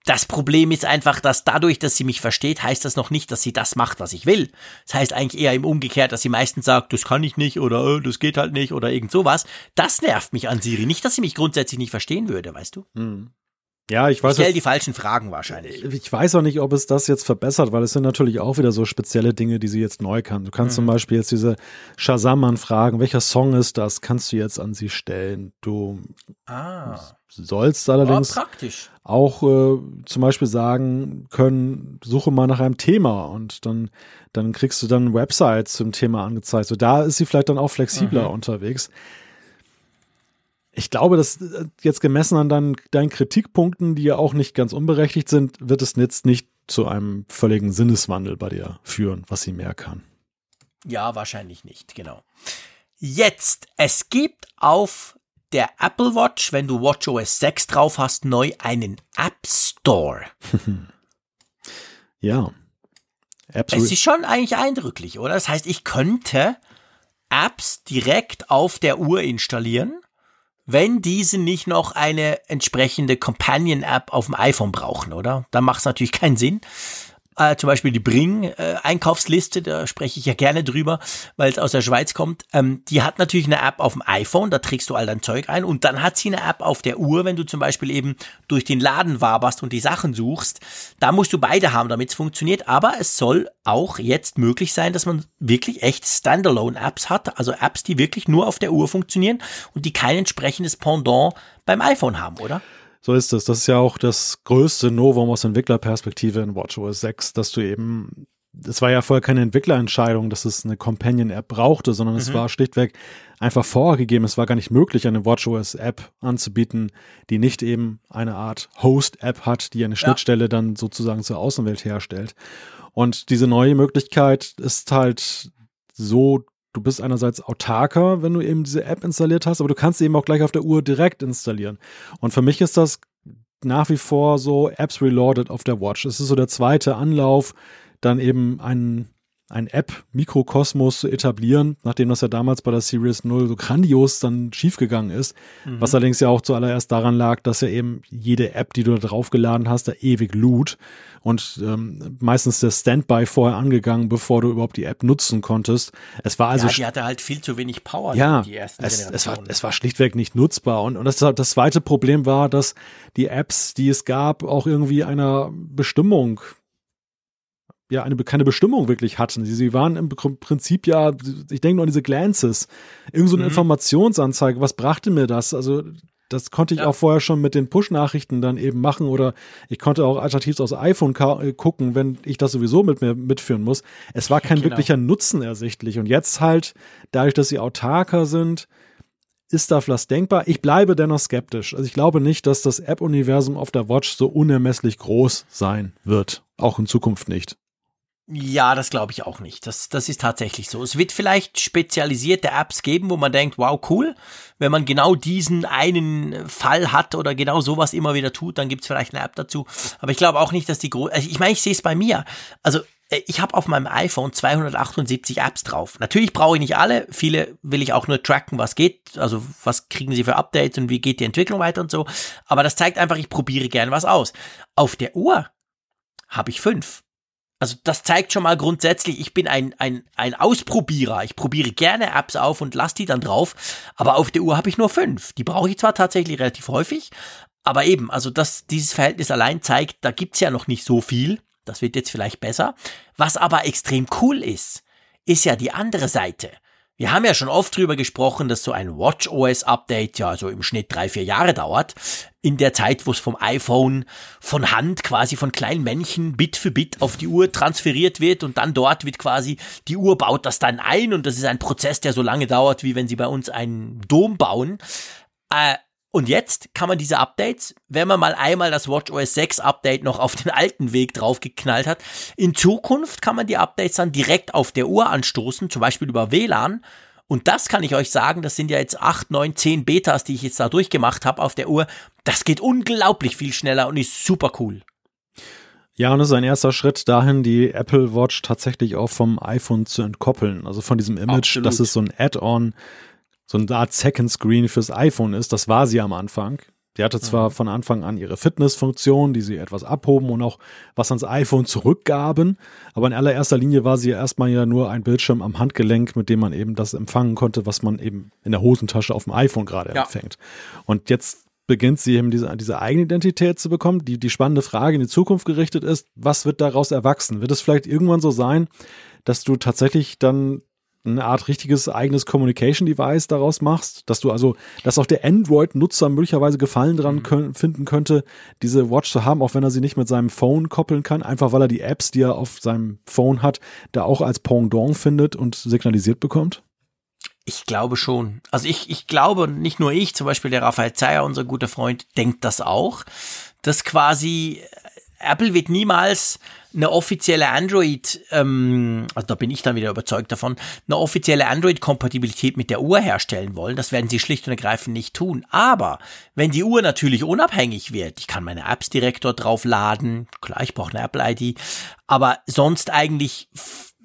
Das Problem ist einfach, dass dadurch, dass sie mich versteht, heißt das noch nicht, dass sie das macht, was ich will. Das heißt eigentlich eher im Umgekehrt, dass sie meistens sagt, das kann ich nicht oder äh, das geht halt nicht oder irgend sowas. Das nervt mich an Siri. Nicht, dass sie mich grundsätzlich nicht verstehen würde, weißt du? Hm. Ja, ich weiß. Ich stelle die falschen Fragen wahrscheinlich. Ich weiß auch nicht, ob es das jetzt verbessert, weil es sind natürlich auch wieder so spezielle Dinge, die sie jetzt neu kann. Du kannst mhm. zum Beispiel jetzt diese Shazam-Anfragen, welcher Song ist das, kannst du jetzt an sie stellen. Du ah. sollst allerdings oh, auch äh, zum Beispiel sagen können, suche mal nach einem Thema und dann, dann kriegst du dann Websites zum Thema angezeigt. So da ist sie vielleicht dann auch flexibler mhm. unterwegs ich glaube, dass äh, jetzt gemessen an deinen, deinen Kritikpunkten, die ja auch nicht ganz unberechtigt sind, wird es jetzt nicht zu einem völligen Sinneswandel bei dir führen, was sie mehr kann. Ja, wahrscheinlich nicht, genau. Jetzt, es gibt auf der Apple Watch, wenn du WatchOS 6 drauf hast, neu einen App Store. ja. Absolut. Es ist schon eigentlich eindrücklich, oder? Das heißt, ich könnte Apps direkt auf der Uhr installieren wenn diese nicht noch eine entsprechende Companion-App auf dem iPhone brauchen, oder? Dann macht es natürlich keinen Sinn. Äh, zum Beispiel die Bring-Einkaufsliste, da spreche ich ja gerne drüber, weil es aus der Schweiz kommt. Ähm, die hat natürlich eine App auf dem iPhone, da trägst du all dein Zeug ein. Und dann hat sie eine App auf der Uhr, wenn du zum Beispiel eben durch den Laden waberst und die Sachen suchst. Da musst du beide haben, damit es funktioniert. Aber es soll auch jetzt möglich sein, dass man wirklich echt Standalone-Apps hat, also Apps, die wirklich nur auf der Uhr funktionieren und die kein entsprechendes Pendant beim iPhone haben, oder? So ist es. Das ist ja auch das größte Novum aus Entwicklerperspektive in WatchOS 6, dass du eben es war ja vorher keine Entwicklerentscheidung, dass es eine Companion-App brauchte, sondern mhm. es war schlichtweg einfach vorgegeben. Es war gar nicht möglich, eine WatchOS-App anzubieten, die nicht eben eine Art Host-App hat, die eine Schnittstelle ja. dann sozusagen zur Außenwelt herstellt. Und diese neue Möglichkeit ist halt so, du bist einerseits autarker, wenn du eben diese App installiert hast, aber du kannst sie eben auch gleich auf der Uhr direkt installieren. Und für mich ist das nach wie vor so Apps Reloaded auf der Watch. Es ist so der zweite Anlauf, dann eben einen ein App-Mikrokosmos zu etablieren, nachdem das ja damals bei der Series 0 so grandios dann schiefgegangen ist. Mhm. Was allerdings ja auch zuallererst daran lag, dass ja eben jede App, die du da draufgeladen hast, da ewig lud und ähm, meistens der Standby vorher angegangen, bevor du überhaupt die App nutzen konntest. Es war also. Ja, die hatte halt viel zu wenig Power. Ja, die ersten es, es, war, es war schlichtweg nicht nutzbar. Und, und das, das zweite Problem war, dass die Apps, die es gab, auch irgendwie einer Bestimmung ja eine keine Bestimmung wirklich hatten. Sie, sie waren im Prinzip ja, ich denke nur an diese Glances, irgend so eine mhm. Informationsanzeige. Was brachte mir das? Also das konnte ich ja. auch vorher schon mit den Push-Nachrichten dann eben machen oder ich konnte auch alternativ aus iPhone äh, gucken, wenn ich das sowieso mit mir mitführen muss. Es war kein genau. wirklicher Nutzen ersichtlich. Und jetzt halt, dadurch, dass sie autarker sind, ist da was denkbar. Ich bleibe dennoch skeptisch. Also ich glaube nicht, dass das App-Universum auf der Watch so unermesslich groß sein wird. Auch in Zukunft nicht. Ja, das glaube ich auch nicht. Das, das ist tatsächlich so. Es wird vielleicht spezialisierte Apps geben, wo man denkt, wow, cool. Wenn man genau diesen einen Fall hat oder genau sowas immer wieder tut, dann gibt's vielleicht eine App dazu. Aber ich glaube auch nicht, dass die groß. Also ich meine, ich sehe es bei mir. Also äh, ich habe auf meinem iPhone 278 Apps drauf. Natürlich brauche ich nicht alle. Viele will ich auch nur tracken, was geht. Also was kriegen sie für Updates und wie geht die Entwicklung weiter und so. Aber das zeigt einfach, ich probiere gerne was aus. Auf der Uhr habe ich fünf. Also das zeigt schon mal grundsätzlich, ich bin ein, ein, ein Ausprobierer. Ich probiere gerne Apps auf und lasse die dann drauf. Aber auf der Uhr habe ich nur fünf. Die brauche ich zwar tatsächlich relativ häufig, aber eben, also das, dieses Verhältnis allein zeigt, da gibt's ja noch nicht so viel. Das wird jetzt vielleicht besser. Was aber extrem cool ist, ist ja die andere Seite. Wir haben ja schon oft drüber gesprochen, dass so ein WatchOS-Update ja so im Schnitt drei, vier Jahre dauert. In der Zeit, wo es vom iPhone von Hand quasi von kleinen Männchen Bit für Bit auf die Uhr transferiert wird und dann dort wird quasi, die Uhr baut das dann ein und das ist ein Prozess, der so lange dauert, wie wenn sie bei uns einen Dom bauen. Äh, und jetzt kann man diese Updates, wenn man mal einmal das WatchOS 6 Update noch auf den alten Weg draufgeknallt hat, in Zukunft kann man die Updates dann direkt auf der Uhr anstoßen, zum Beispiel über WLAN. Und das kann ich euch sagen, das sind ja jetzt 8, 9, 10 Betas, die ich jetzt da durchgemacht habe auf der Uhr. Das geht unglaublich viel schneller und ist super cool. Ja, und es ist ein erster Schritt dahin, die Apple Watch tatsächlich auch vom iPhone zu entkoppeln. Also von diesem Image, Absolut. dass es so ein Add-on so eine Art Second Screen fürs iPhone ist. Das war sie am Anfang. Die hatte zwar mhm. von Anfang an ihre Fitnessfunktion, die sie etwas abhoben und auch was ans iPhone zurückgaben, aber in allererster Linie war sie ja erstmal ja nur ein Bildschirm am Handgelenk, mit dem man eben das empfangen konnte, was man eben in der Hosentasche auf dem iPhone gerade ja. empfängt. Und jetzt beginnt sie eben diese, diese eigene Identität zu bekommen. Die, die spannende Frage in die Zukunft gerichtet ist, was wird daraus erwachsen? Wird es vielleicht irgendwann so sein, dass du tatsächlich dann eine Art richtiges eigenes Communication Device daraus machst, dass du also, dass auch der Android-Nutzer möglicherweise Gefallen dran mhm. können, finden könnte, diese Watch zu haben, auch wenn er sie nicht mit seinem Phone koppeln kann, einfach weil er die Apps, die er auf seinem Phone hat, da auch als Pendant findet und signalisiert bekommt? Ich glaube schon. Also ich, ich glaube, nicht nur ich, zum Beispiel der Raphael Zeyer, unser guter Freund, denkt das auch, dass quasi Apple wird niemals eine offizielle Android, ähm, also da bin ich dann wieder überzeugt davon, eine offizielle Android-Kompatibilität mit der Uhr herstellen wollen. Das werden sie schlicht und ergreifend nicht tun. Aber wenn die Uhr natürlich unabhängig wird, ich kann meine Apps direkt dort drauf laden, klar, ich brauche eine Apple-ID, aber sonst eigentlich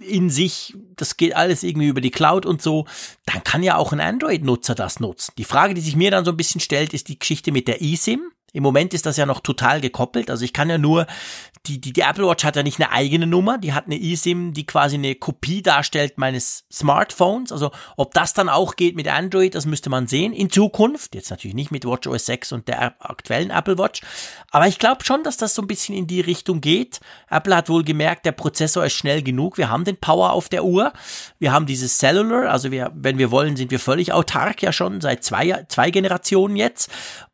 in sich, das geht alles irgendwie über die Cloud und so, dann kann ja auch ein Android-Nutzer das nutzen. Die Frage, die sich mir dann so ein bisschen stellt, ist die Geschichte mit der eSIM. Im Moment ist das ja noch total gekoppelt. Also ich kann ja nur, die, die, die Apple Watch hat ja nicht eine eigene Nummer, die hat eine eSIM, die quasi eine Kopie darstellt meines Smartphones. Also ob das dann auch geht mit Android, das müsste man sehen. In Zukunft, jetzt natürlich nicht mit WatchOS 6 und der aktuellen Apple Watch. Aber ich glaube schon, dass das so ein bisschen in die Richtung geht. Apple hat wohl gemerkt, der Prozessor ist schnell genug. Wir haben den Power auf der Uhr. Wir haben dieses Cellular, also wir, wenn wir wollen, sind wir völlig autark ja schon seit zwei, zwei Generationen jetzt.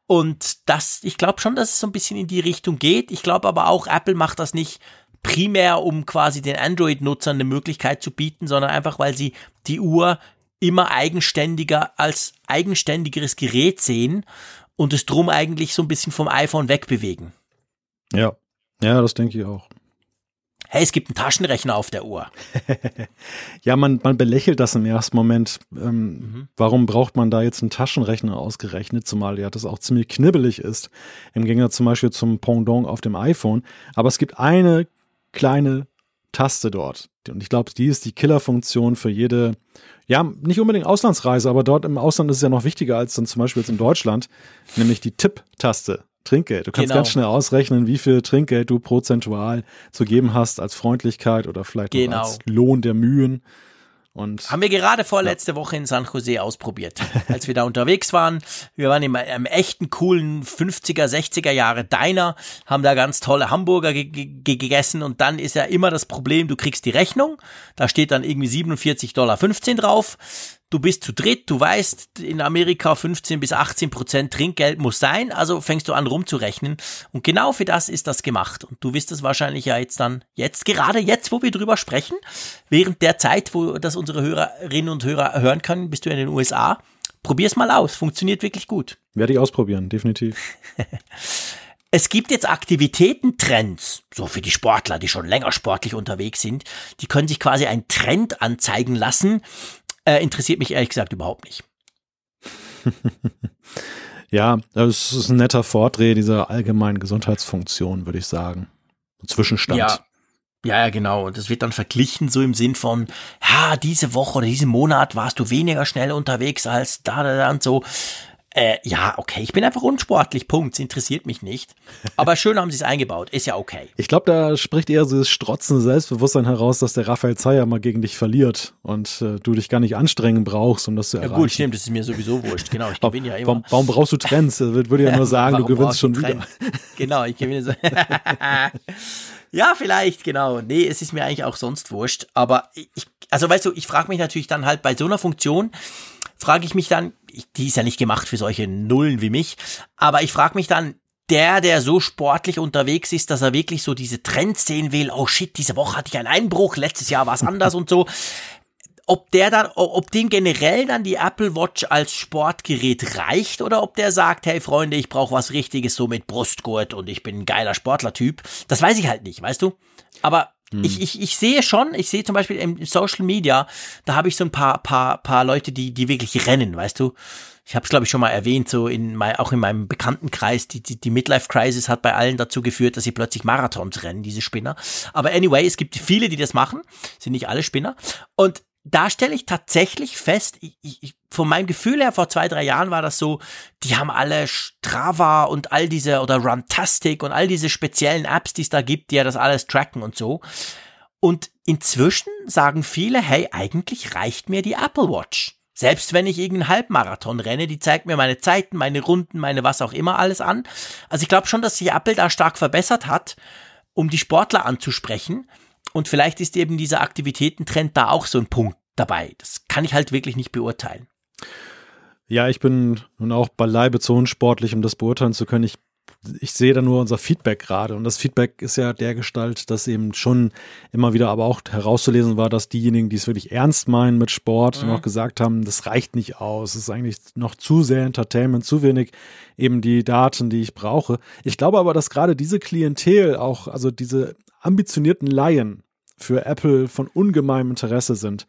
Und das, ich glaube schon, dass es so ein bisschen in die Richtung geht. Ich glaube aber auch, Apple macht das nicht primär, um quasi den Android-Nutzern eine Möglichkeit zu bieten, sondern einfach, weil sie die Uhr immer eigenständiger als eigenständigeres Gerät sehen und es drum eigentlich so ein bisschen vom iPhone wegbewegen. Ja, ja, das denke ich auch. Hey, es gibt einen Taschenrechner auf der Uhr. ja, man, man belächelt das im ersten Moment. Ähm, mhm. Warum braucht man da jetzt einen Taschenrechner ausgerechnet, zumal ja das auch ziemlich knibbelig ist, im Gegensatz zum Beispiel zum Pendant auf dem iPhone. Aber es gibt eine kleine Taste dort. Und ich glaube, die ist die Killerfunktion für jede, ja, nicht unbedingt Auslandsreise, aber dort im Ausland ist es ja noch wichtiger als dann zum Beispiel jetzt in Deutschland, nämlich die Tipp-Taste. Trinkgeld. Du kannst genau. ganz schnell ausrechnen, wie viel Trinkgeld du prozentual zu geben hast als Freundlichkeit oder vielleicht genau. als Lohn der Mühen. Und Haben wir gerade vorletzte ja. Woche in San Jose ausprobiert, als wir da unterwegs waren. Wir waren im, im echten coolen 50er, 60er Jahre Diner, haben da ganz tolle Hamburger gegessen und dann ist ja immer das Problem, du kriegst die Rechnung, da steht dann irgendwie 47,15 Dollar drauf du bist zu dritt, du weißt, in Amerika 15 bis 18 Prozent Trinkgeld muss sein, also fängst du an rumzurechnen. Und genau für das ist das gemacht. Und du wirst es wahrscheinlich ja jetzt dann, jetzt, gerade jetzt, wo wir drüber sprechen, während der Zeit, wo das unsere Hörerinnen und Hörer hören können, bist du in den USA. Probier's mal aus, funktioniert wirklich gut. Werde ich ausprobieren, definitiv. Es gibt jetzt Aktivitätentrends, so für die Sportler, die schon länger sportlich unterwegs sind. Die können sich quasi einen Trend anzeigen lassen, äh, interessiert mich ehrlich gesagt überhaupt nicht. ja, das ist ein netter Vordreh dieser allgemeinen Gesundheitsfunktion, würde ich sagen. Zwischenstand. Ja. Ja, genau. Und das wird dann verglichen so im Sinn von, ja, diese Woche oder diesen Monat warst du weniger schnell unterwegs als da, da, da und so. Äh, ja, okay, ich bin einfach unsportlich, Punkt. Es interessiert mich nicht. Aber schön haben sie es eingebaut, ist ja okay. Ich glaube, da spricht eher so das strotzende Selbstbewusstsein heraus, dass der Raphael Zeyer mal gegen dich verliert und äh, du dich gar nicht anstrengen brauchst, um das zu erreichen. Ja, gut, stimmt, das ist mir sowieso wurscht. Genau, ich gewinne ja immer. Warum, warum brauchst du Trends? Würde ja nur sagen, du gewinnst schon wieder. Genau, ich gewinne so. Ja, vielleicht, genau. Nee, es ist mir eigentlich auch sonst wurscht. Aber ich, also weißt du, ich frage mich natürlich dann halt bei so einer Funktion, frage ich mich dann, die ist ja nicht gemacht für solche Nullen wie mich, aber ich frage mich dann, der, der so sportlich unterwegs ist, dass er wirklich so diese Trends sehen will, oh shit, diese Woche hatte ich einen Einbruch, letztes Jahr war es anders und so, ob der dann, ob dem generell dann die Apple Watch als Sportgerät reicht oder ob der sagt, hey Freunde, ich brauche was Richtiges so mit Brustgurt und ich bin ein geiler Sportlertyp. Das weiß ich halt nicht, weißt du? Aber hm. Ich, ich, ich sehe schon, ich sehe zum Beispiel im Social Media, da habe ich so ein paar, paar, paar Leute, die, die wirklich rennen, weißt du? Ich habe es, glaube ich, schon mal erwähnt, so in mein, auch in meinem Bekanntenkreis, die, die, die Midlife-Crisis hat bei allen dazu geführt, dass sie plötzlich Marathons rennen, diese Spinner. Aber anyway, es gibt viele, die das machen, sind nicht alle Spinner. Und da stelle ich tatsächlich fest, ich, ich, von meinem Gefühl her vor zwei, drei Jahren war das so, die haben alle Strava und all diese oder Runtastic und all diese speziellen Apps, die es da gibt, die ja das alles tracken und so. Und inzwischen sagen viele, hey, eigentlich reicht mir die Apple Watch. Selbst wenn ich irgendeinen Halbmarathon renne, die zeigt mir meine Zeiten, meine Runden, meine was auch immer alles an. Also ich glaube schon, dass sich Apple da stark verbessert hat, um die Sportler anzusprechen. Und vielleicht ist eben dieser Aktivitätentrend da auch so ein Punkt dabei. Das kann ich halt wirklich nicht beurteilen. Ja, ich bin nun auch beileibe zu unsportlich, um das beurteilen zu können. Ich, ich sehe da nur unser Feedback gerade. Und das Feedback ist ja der Gestalt, dass eben schon immer wieder aber auch herauszulesen war, dass diejenigen, die es wirklich ernst meinen mit Sport, mhm. noch gesagt haben, das reicht nicht aus. Es ist eigentlich noch zu sehr Entertainment, zu wenig eben die Daten, die ich brauche. Ich glaube aber, dass gerade diese Klientel auch, also diese ambitionierten Laien für Apple von ungemeinem Interesse sind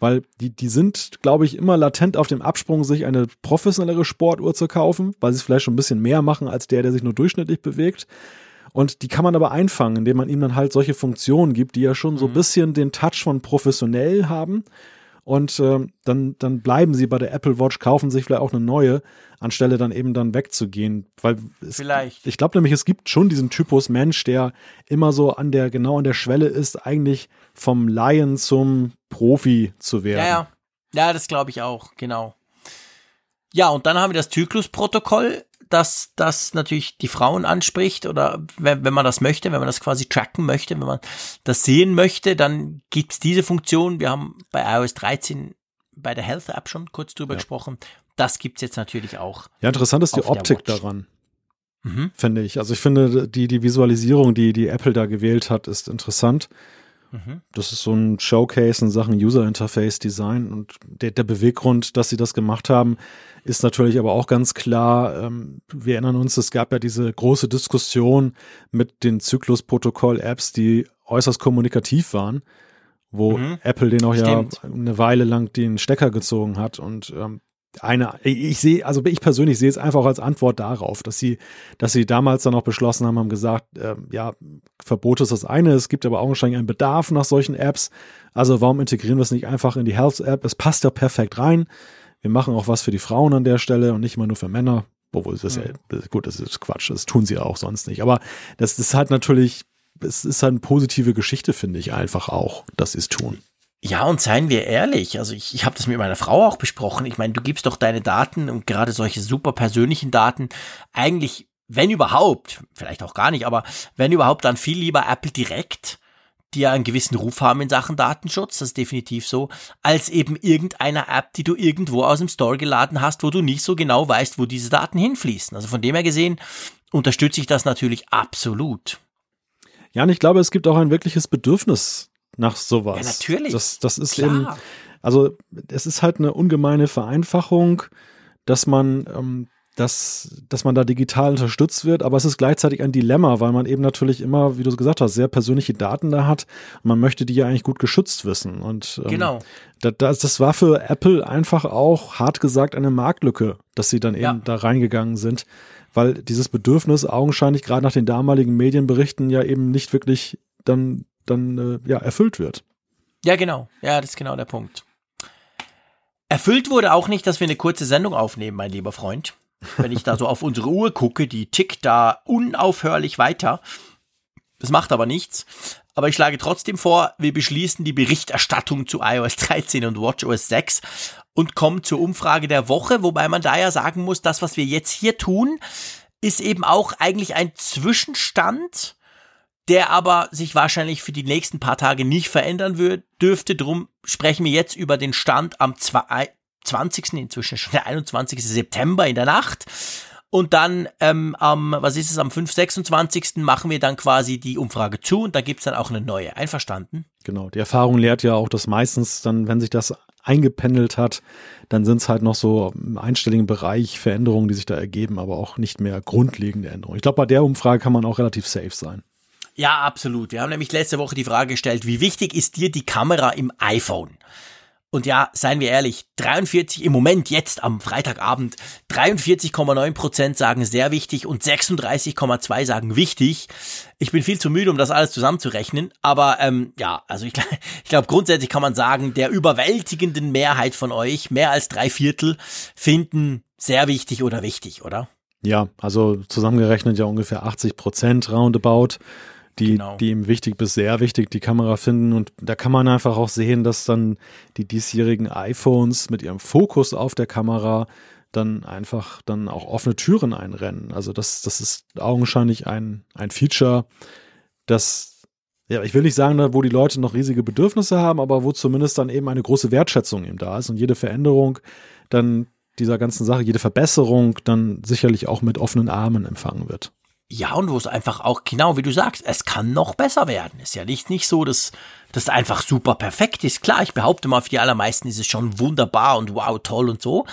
weil die, die sind, glaube ich, immer latent auf dem Absprung, sich eine professionellere Sportuhr zu kaufen, weil sie es vielleicht schon ein bisschen mehr machen als der, der sich nur durchschnittlich bewegt. Und die kann man aber einfangen, indem man ihm dann halt solche Funktionen gibt, die ja schon so ein mhm. bisschen den Touch von professionell haben und äh, dann, dann bleiben sie bei der Apple Watch, kaufen sich vielleicht auch eine neue, anstelle dann eben dann wegzugehen. Weil es, vielleicht. Ich glaube nämlich, es gibt schon diesen Typus Mensch, der immer so an der, genau an der Schwelle ist, eigentlich vom Laien zum Profi zu werden. Ja, ja. Ja, das glaube ich auch, genau. Ja, und dann haben wir das Zyklusprotokoll dass das natürlich die Frauen anspricht oder wenn, wenn man das möchte, wenn man das quasi tracken möchte, wenn man das sehen möchte, dann gibt's diese Funktion. Wir haben bei iOS 13 bei der Health App schon kurz drüber ja. gesprochen. Das gibt's jetzt natürlich auch. Ja, interessant ist die Optik daran. mhm. finde ich. Also ich finde, die, die Visualisierung, die, die Apple da gewählt hat, ist interessant. Mhm. Das ist so ein Showcase in Sachen User Interface Design und der, der Beweggrund, dass sie das gemacht haben, ist natürlich aber auch ganz klar, ähm, wir erinnern uns, es gab ja diese große Diskussion mit den Zyklus-Protokoll-Apps, die äußerst kommunikativ waren, wo mhm. Apple den auch Stimmt. ja eine Weile lang den Stecker gezogen hat und ähm, eine, ich sehe, also ich persönlich sehe es einfach als Antwort darauf, dass sie, dass sie damals dann auch beschlossen haben, haben gesagt, äh, ja, Verbot ist das eine, es gibt aber auch wahrscheinlich einen Bedarf nach solchen Apps. Also warum integrieren wir es nicht einfach in die Health-App? Es passt ja perfekt rein. Wir machen auch was für die Frauen an der Stelle und nicht immer nur für Männer. Obwohl, das ja, mhm. gut, das ist Quatsch, das tun sie auch sonst nicht. Aber das ist halt natürlich, es ist halt eine positive Geschichte, finde ich einfach auch, dass sie es tun. Ja, und seien wir ehrlich, also ich, ich habe das mit meiner Frau auch besprochen. Ich meine, du gibst doch deine Daten und gerade solche super persönlichen Daten eigentlich, wenn überhaupt, vielleicht auch gar nicht, aber wenn überhaupt, dann viel lieber Apple direkt, die ja einen gewissen Ruf haben in Sachen Datenschutz, das ist definitiv so, als eben irgendeiner App, die du irgendwo aus dem Store geladen hast, wo du nicht so genau weißt, wo diese Daten hinfließen. Also von dem her gesehen unterstütze ich das natürlich absolut. Ja, und ich glaube, es gibt auch ein wirkliches Bedürfnis nach sowas. Ja, natürlich. Das, das ist Klar. eben, also es ist halt eine ungemeine Vereinfachung, dass man, ähm, dass, dass man da digital unterstützt wird, aber es ist gleichzeitig ein Dilemma, weil man eben natürlich immer, wie du gesagt hast, sehr persönliche Daten da hat und man möchte die ja eigentlich gut geschützt wissen. Und ähm, genau. das, das war für Apple einfach auch, hart gesagt, eine Marktlücke, dass sie dann eben ja. da reingegangen sind weil dieses Bedürfnis augenscheinlich gerade nach den damaligen Medienberichten ja eben nicht wirklich dann dann äh, ja erfüllt wird. Ja, genau. Ja, das ist genau der Punkt. Erfüllt wurde auch nicht, dass wir eine kurze Sendung aufnehmen, mein lieber Freund. Wenn ich da so auf unsere Uhr gucke, die tickt da unaufhörlich weiter. Das macht aber nichts. Aber ich schlage trotzdem vor, wir beschließen die Berichterstattung zu iOS 13 und WatchOS 6 und kommen zur Umfrage der Woche, wobei man da ja sagen muss, das, was wir jetzt hier tun, ist eben auch eigentlich ein Zwischenstand der aber sich wahrscheinlich für die nächsten paar Tage nicht verändern wird, dürfte. Drum sprechen wir jetzt über den Stand am 20. inzwischen schon der 21. September in der Nacht. Und dann ähm, am, was ist es, am 5. 26. machen wir dann quasi die Umfrage zu und da gibt's dann auch eine neue. Einverstanden? Genau, die Erfahrung lehrt ja auch, dass meistens dann, wenn sich das eingependelt hat, dann sind es halt noch so im einstelligen Bereich Veränderungen, die sich da ergeben, aber auch nicht mehr grundlegende Änderungen. Ich glaube, bei der Umfrage kann man auch relativ safe sein. Ja, absolut. Wir haben nämlich letzte Woche die Frage gestellt, wie wichtig ist dir die Kamera im iPhone? Und ja, seien wir ehrlich, 43 im Moment jetzt am Freitagabend, 43,9 Prozent sagen sehr wichtig und 36,2 sagen wichtig. Ich bin viel zu müde, um das alles zusammenzurechnen, aber ähm, ja, also ich, ich glaube grundsätzlich kann man sagen, der überwältigenden Mehrheit von euch, mehr als drei Viertel, finden sehr wichtig oder wichtig, oder? Ja, also zusammengerechnet ja ungefähr 80 Prozent roundabout die, genau. die ihm wichtig bis sehr wichtig die Kamera finden. Und da kann man einfach auch sehen, dass dann die diesjährigen iPhones mit ihrem Fokus auf der Kamera dann einfach dann auch offene Türen einrennen. Also das, das ist augenscheinlich ein, ein Feature, das, ja, ich will nicht sagen, wo die Leute noch riesige Bedürfnisse haben, aber wo zumindest dann eben eine große Wertschätzung eben da ist und jede Veränderung dann dieser ganzen Sache, jede Verbesserung dann sicherlich auch mit offenen Armen empfangen wird. Ja, und wo es einfach auch, genau wie du sagst, es kann noch besser werden. Ist ja nicht, nicht so, dass das einfach super perfekt ist. Klar, ich behaupte mal, für die allermeisten ist es schon wunderbar und wow, toll und so.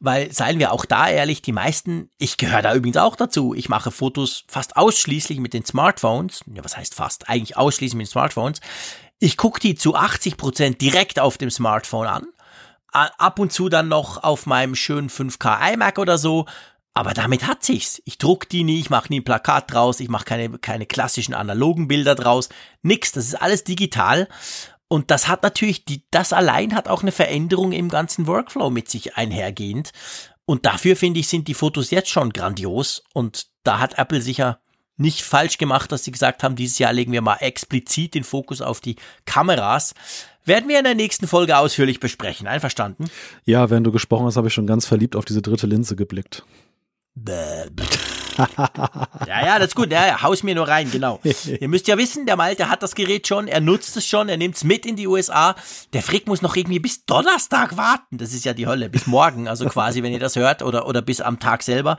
Weil, seien wir auch da ehrlich, die meisten, ich gehöre da übrigens auch dazu. Ich mache Fotos fast ausschließlich mit den Smartphones. Ja, was heißt fast? Eigentlich ausschließlich mit den Smartphones. Ich gucke die zu 80 Prozent direkt auf dem Smartphone an ab und zu dann noch auf meinem schönen 5K iMac oder so aber damit hat sich's. Ich druck die nie, ich mache nie ein Plakat draus, ich mache keine, keine klassischen analogen Bilder draus. Nix, das ist alles digital. Und das hat natürlich, die, das allein hat auch eine Veränderung im ganzen Workflow mit sich einhergehend. Und dafür finde ich, sind die Fotos jetzt schon grandios. Und da hat Apple sicher nicht falsch gemacht, dass sie gesagt haben, dieses Jahr legen wir mal explizit den Fokus auf die Kameras. Werden wir in der nächsten Folge ausführlich besprechen. Einverstanden? Ja, während du gesprochen hast, habe ich schon ganz verliebt auf diese dritte Linse geblickt. bad. ja, ja, das ist gut. Ja, ja, haus mir nur rein, genau. Ihr müsst ja wissen, der Malte hat das Gerät schon, er nutzt es schon, er nimmt es mit in die USA. Der Frick muss noch irgendwie bis Donnerstag warten. Das ist ja die Hölle. Bis morgen, also quasi, wenn ihr das hört, oder, oder bis am Tag selber.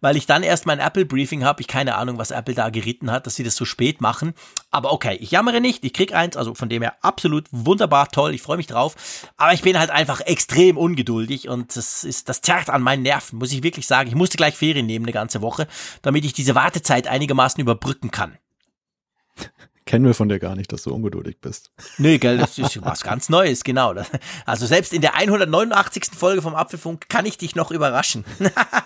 Weil ich dann erst mein Apple-Briefing habe. Ich keine Ahnung, was Apple da geritten hat, dass sie das so spät machen. Aber okay, ich jammere nicht, ich krieg eins, also von dem her absolut wunderbar, toll, ich freue mich drauf. Aber ich bin halt einfach extrem ungeduldig und das ist, das zerrt an meinen Nerven, muss ich wirklich sagen. Ich musste gleich Ferien nehmen eine ganze Woche, damit ich diese Wartezeit einigermaßen überbrücken kann kennen wir von dir gar nicht, dass du ungeduldig bist. Nö, gell, das ist was ganz Neues, genau. Also selbst in der 189. Folge vom Apfelfunk kann ich dich noch überraschen.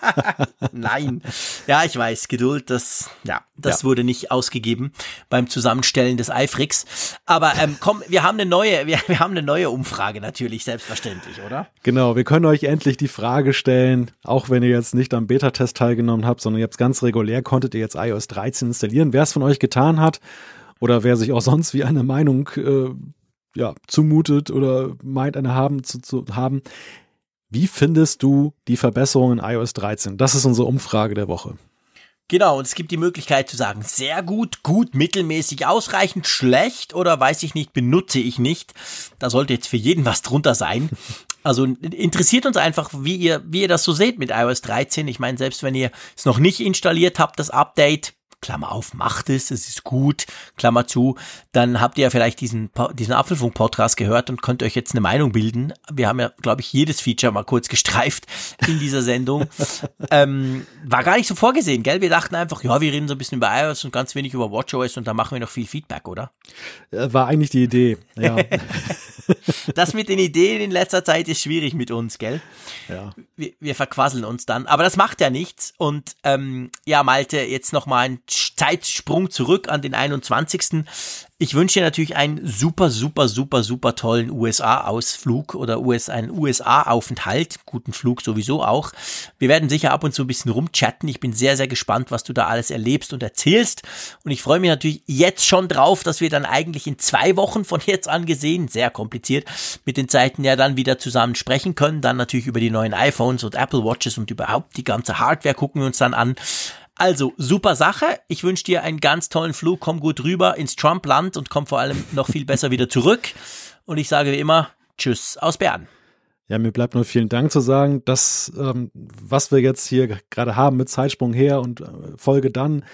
Nein. Ja, ich weiß, Geduld, das, ja, das ja. wurde nicht ausgegeben beim Zusammenstellen des Eifrix. Aber ähm, komm, wir haben eine neue, wir, wir haben eine neue Umfrage natürlich, selbstverständlich, oder? Genau, wir können euch endlich die Frage stellen, auch wenn ihr jetzt nicht am Beta-Test teilgenommen habt, sondern ihr habt ganz regulär, konntet ihr jetzt iOS 13 installieren. Wer es von euch getan hat, oder wer sich auch sonst wie eine Meinung äh, ja, zumutet oder meint, eine haben zu, zu haben. Wie findest du die Verbesserungen in iOS 13? Das ist unsere Umfrage der Woche. Genau, und es gibt die Möglichkeit zu sagen, sehr gut, gut, mittelmäßig, ausreichend, schlecht oder weiß ich nicht, benutze ich nicht. Da sollte jetzt für jeden was drunter sein. Also interessiert uns einfach, wie ihr, wie ihr das so seht mit iOS 13. Ich meine, selbst wenn ihr es noch nicht installiert habt, das Update, Klammer auf, macht es, es ist gut, Klammer zu, dann habt ihr ja vielleicht diesen, diesen Apfelfunk-Podcast gehört und könnt euch jetzt eine Meinung bilden. Wir haben ja, glaube ich, jedes Feature mal kurz gestreift in dieser Sendung. ähm, war gar nicht so vorgesehen, gell? Wir dachten einfach, ja, wir reden so ein bisschen über iOS und ganz wenig über WatchOS und da machen wir noch viel Feedback, oder? War eigentlich die Idee, ja. das mit den Ideen in letzter Zeit ist schwierig mit uns, gell? Ja. Wir, wir verquasseln uns dann. Aber das macht ja nichts. Und ähm, ja, Malte, jetzt nochmal ein Zeitsprung zurück an den 21. Ich wünsche dir natürlich einen super, super, super, super tollen USA-Ausflug oder US, einen USA-Aufenthalt. Guten Flug sowieso auch. Wir werden sicher ab und zu ein bisschen rumchatten. Ich bin sehr, sehr gespannt, was du da alles erlebst und erzählst. Und ich freue mich natürlich jetzt schon drauf, dass wir dann eigentlich in zwei Wochen von jetzt an gesehen, sehr kompliziert, mit den Zeiten ja dann wieder zusammen sprechen können. Dann natürlich über die neuen iPhones und Apple Watches und überhaupt die ganze Hardware gucken wir uns dann an. Also, super Sache. Ich wünsche dir einen ganz tollen Flug. Komm gut rüber ins Trump-Land und komm vor allem noch viel besser wieder zurück. Und ich sage wie immer, Tschüss aus Bern. Ja, mir bleibt nur vielen Dank zu sagen, dass ähm, was wir jetzt hier gerade haben mit Zeitsprung her und äh, Folge dann,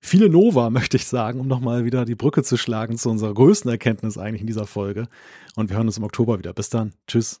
viele Nova, möchte ich sagen, um nochmal wieder die Brücke zu schlagen zu unserer größten Erkenntnis eigentlich in dieser Folge. Und wir hören uns im Oktober wieder. Bis dann. Tschüss.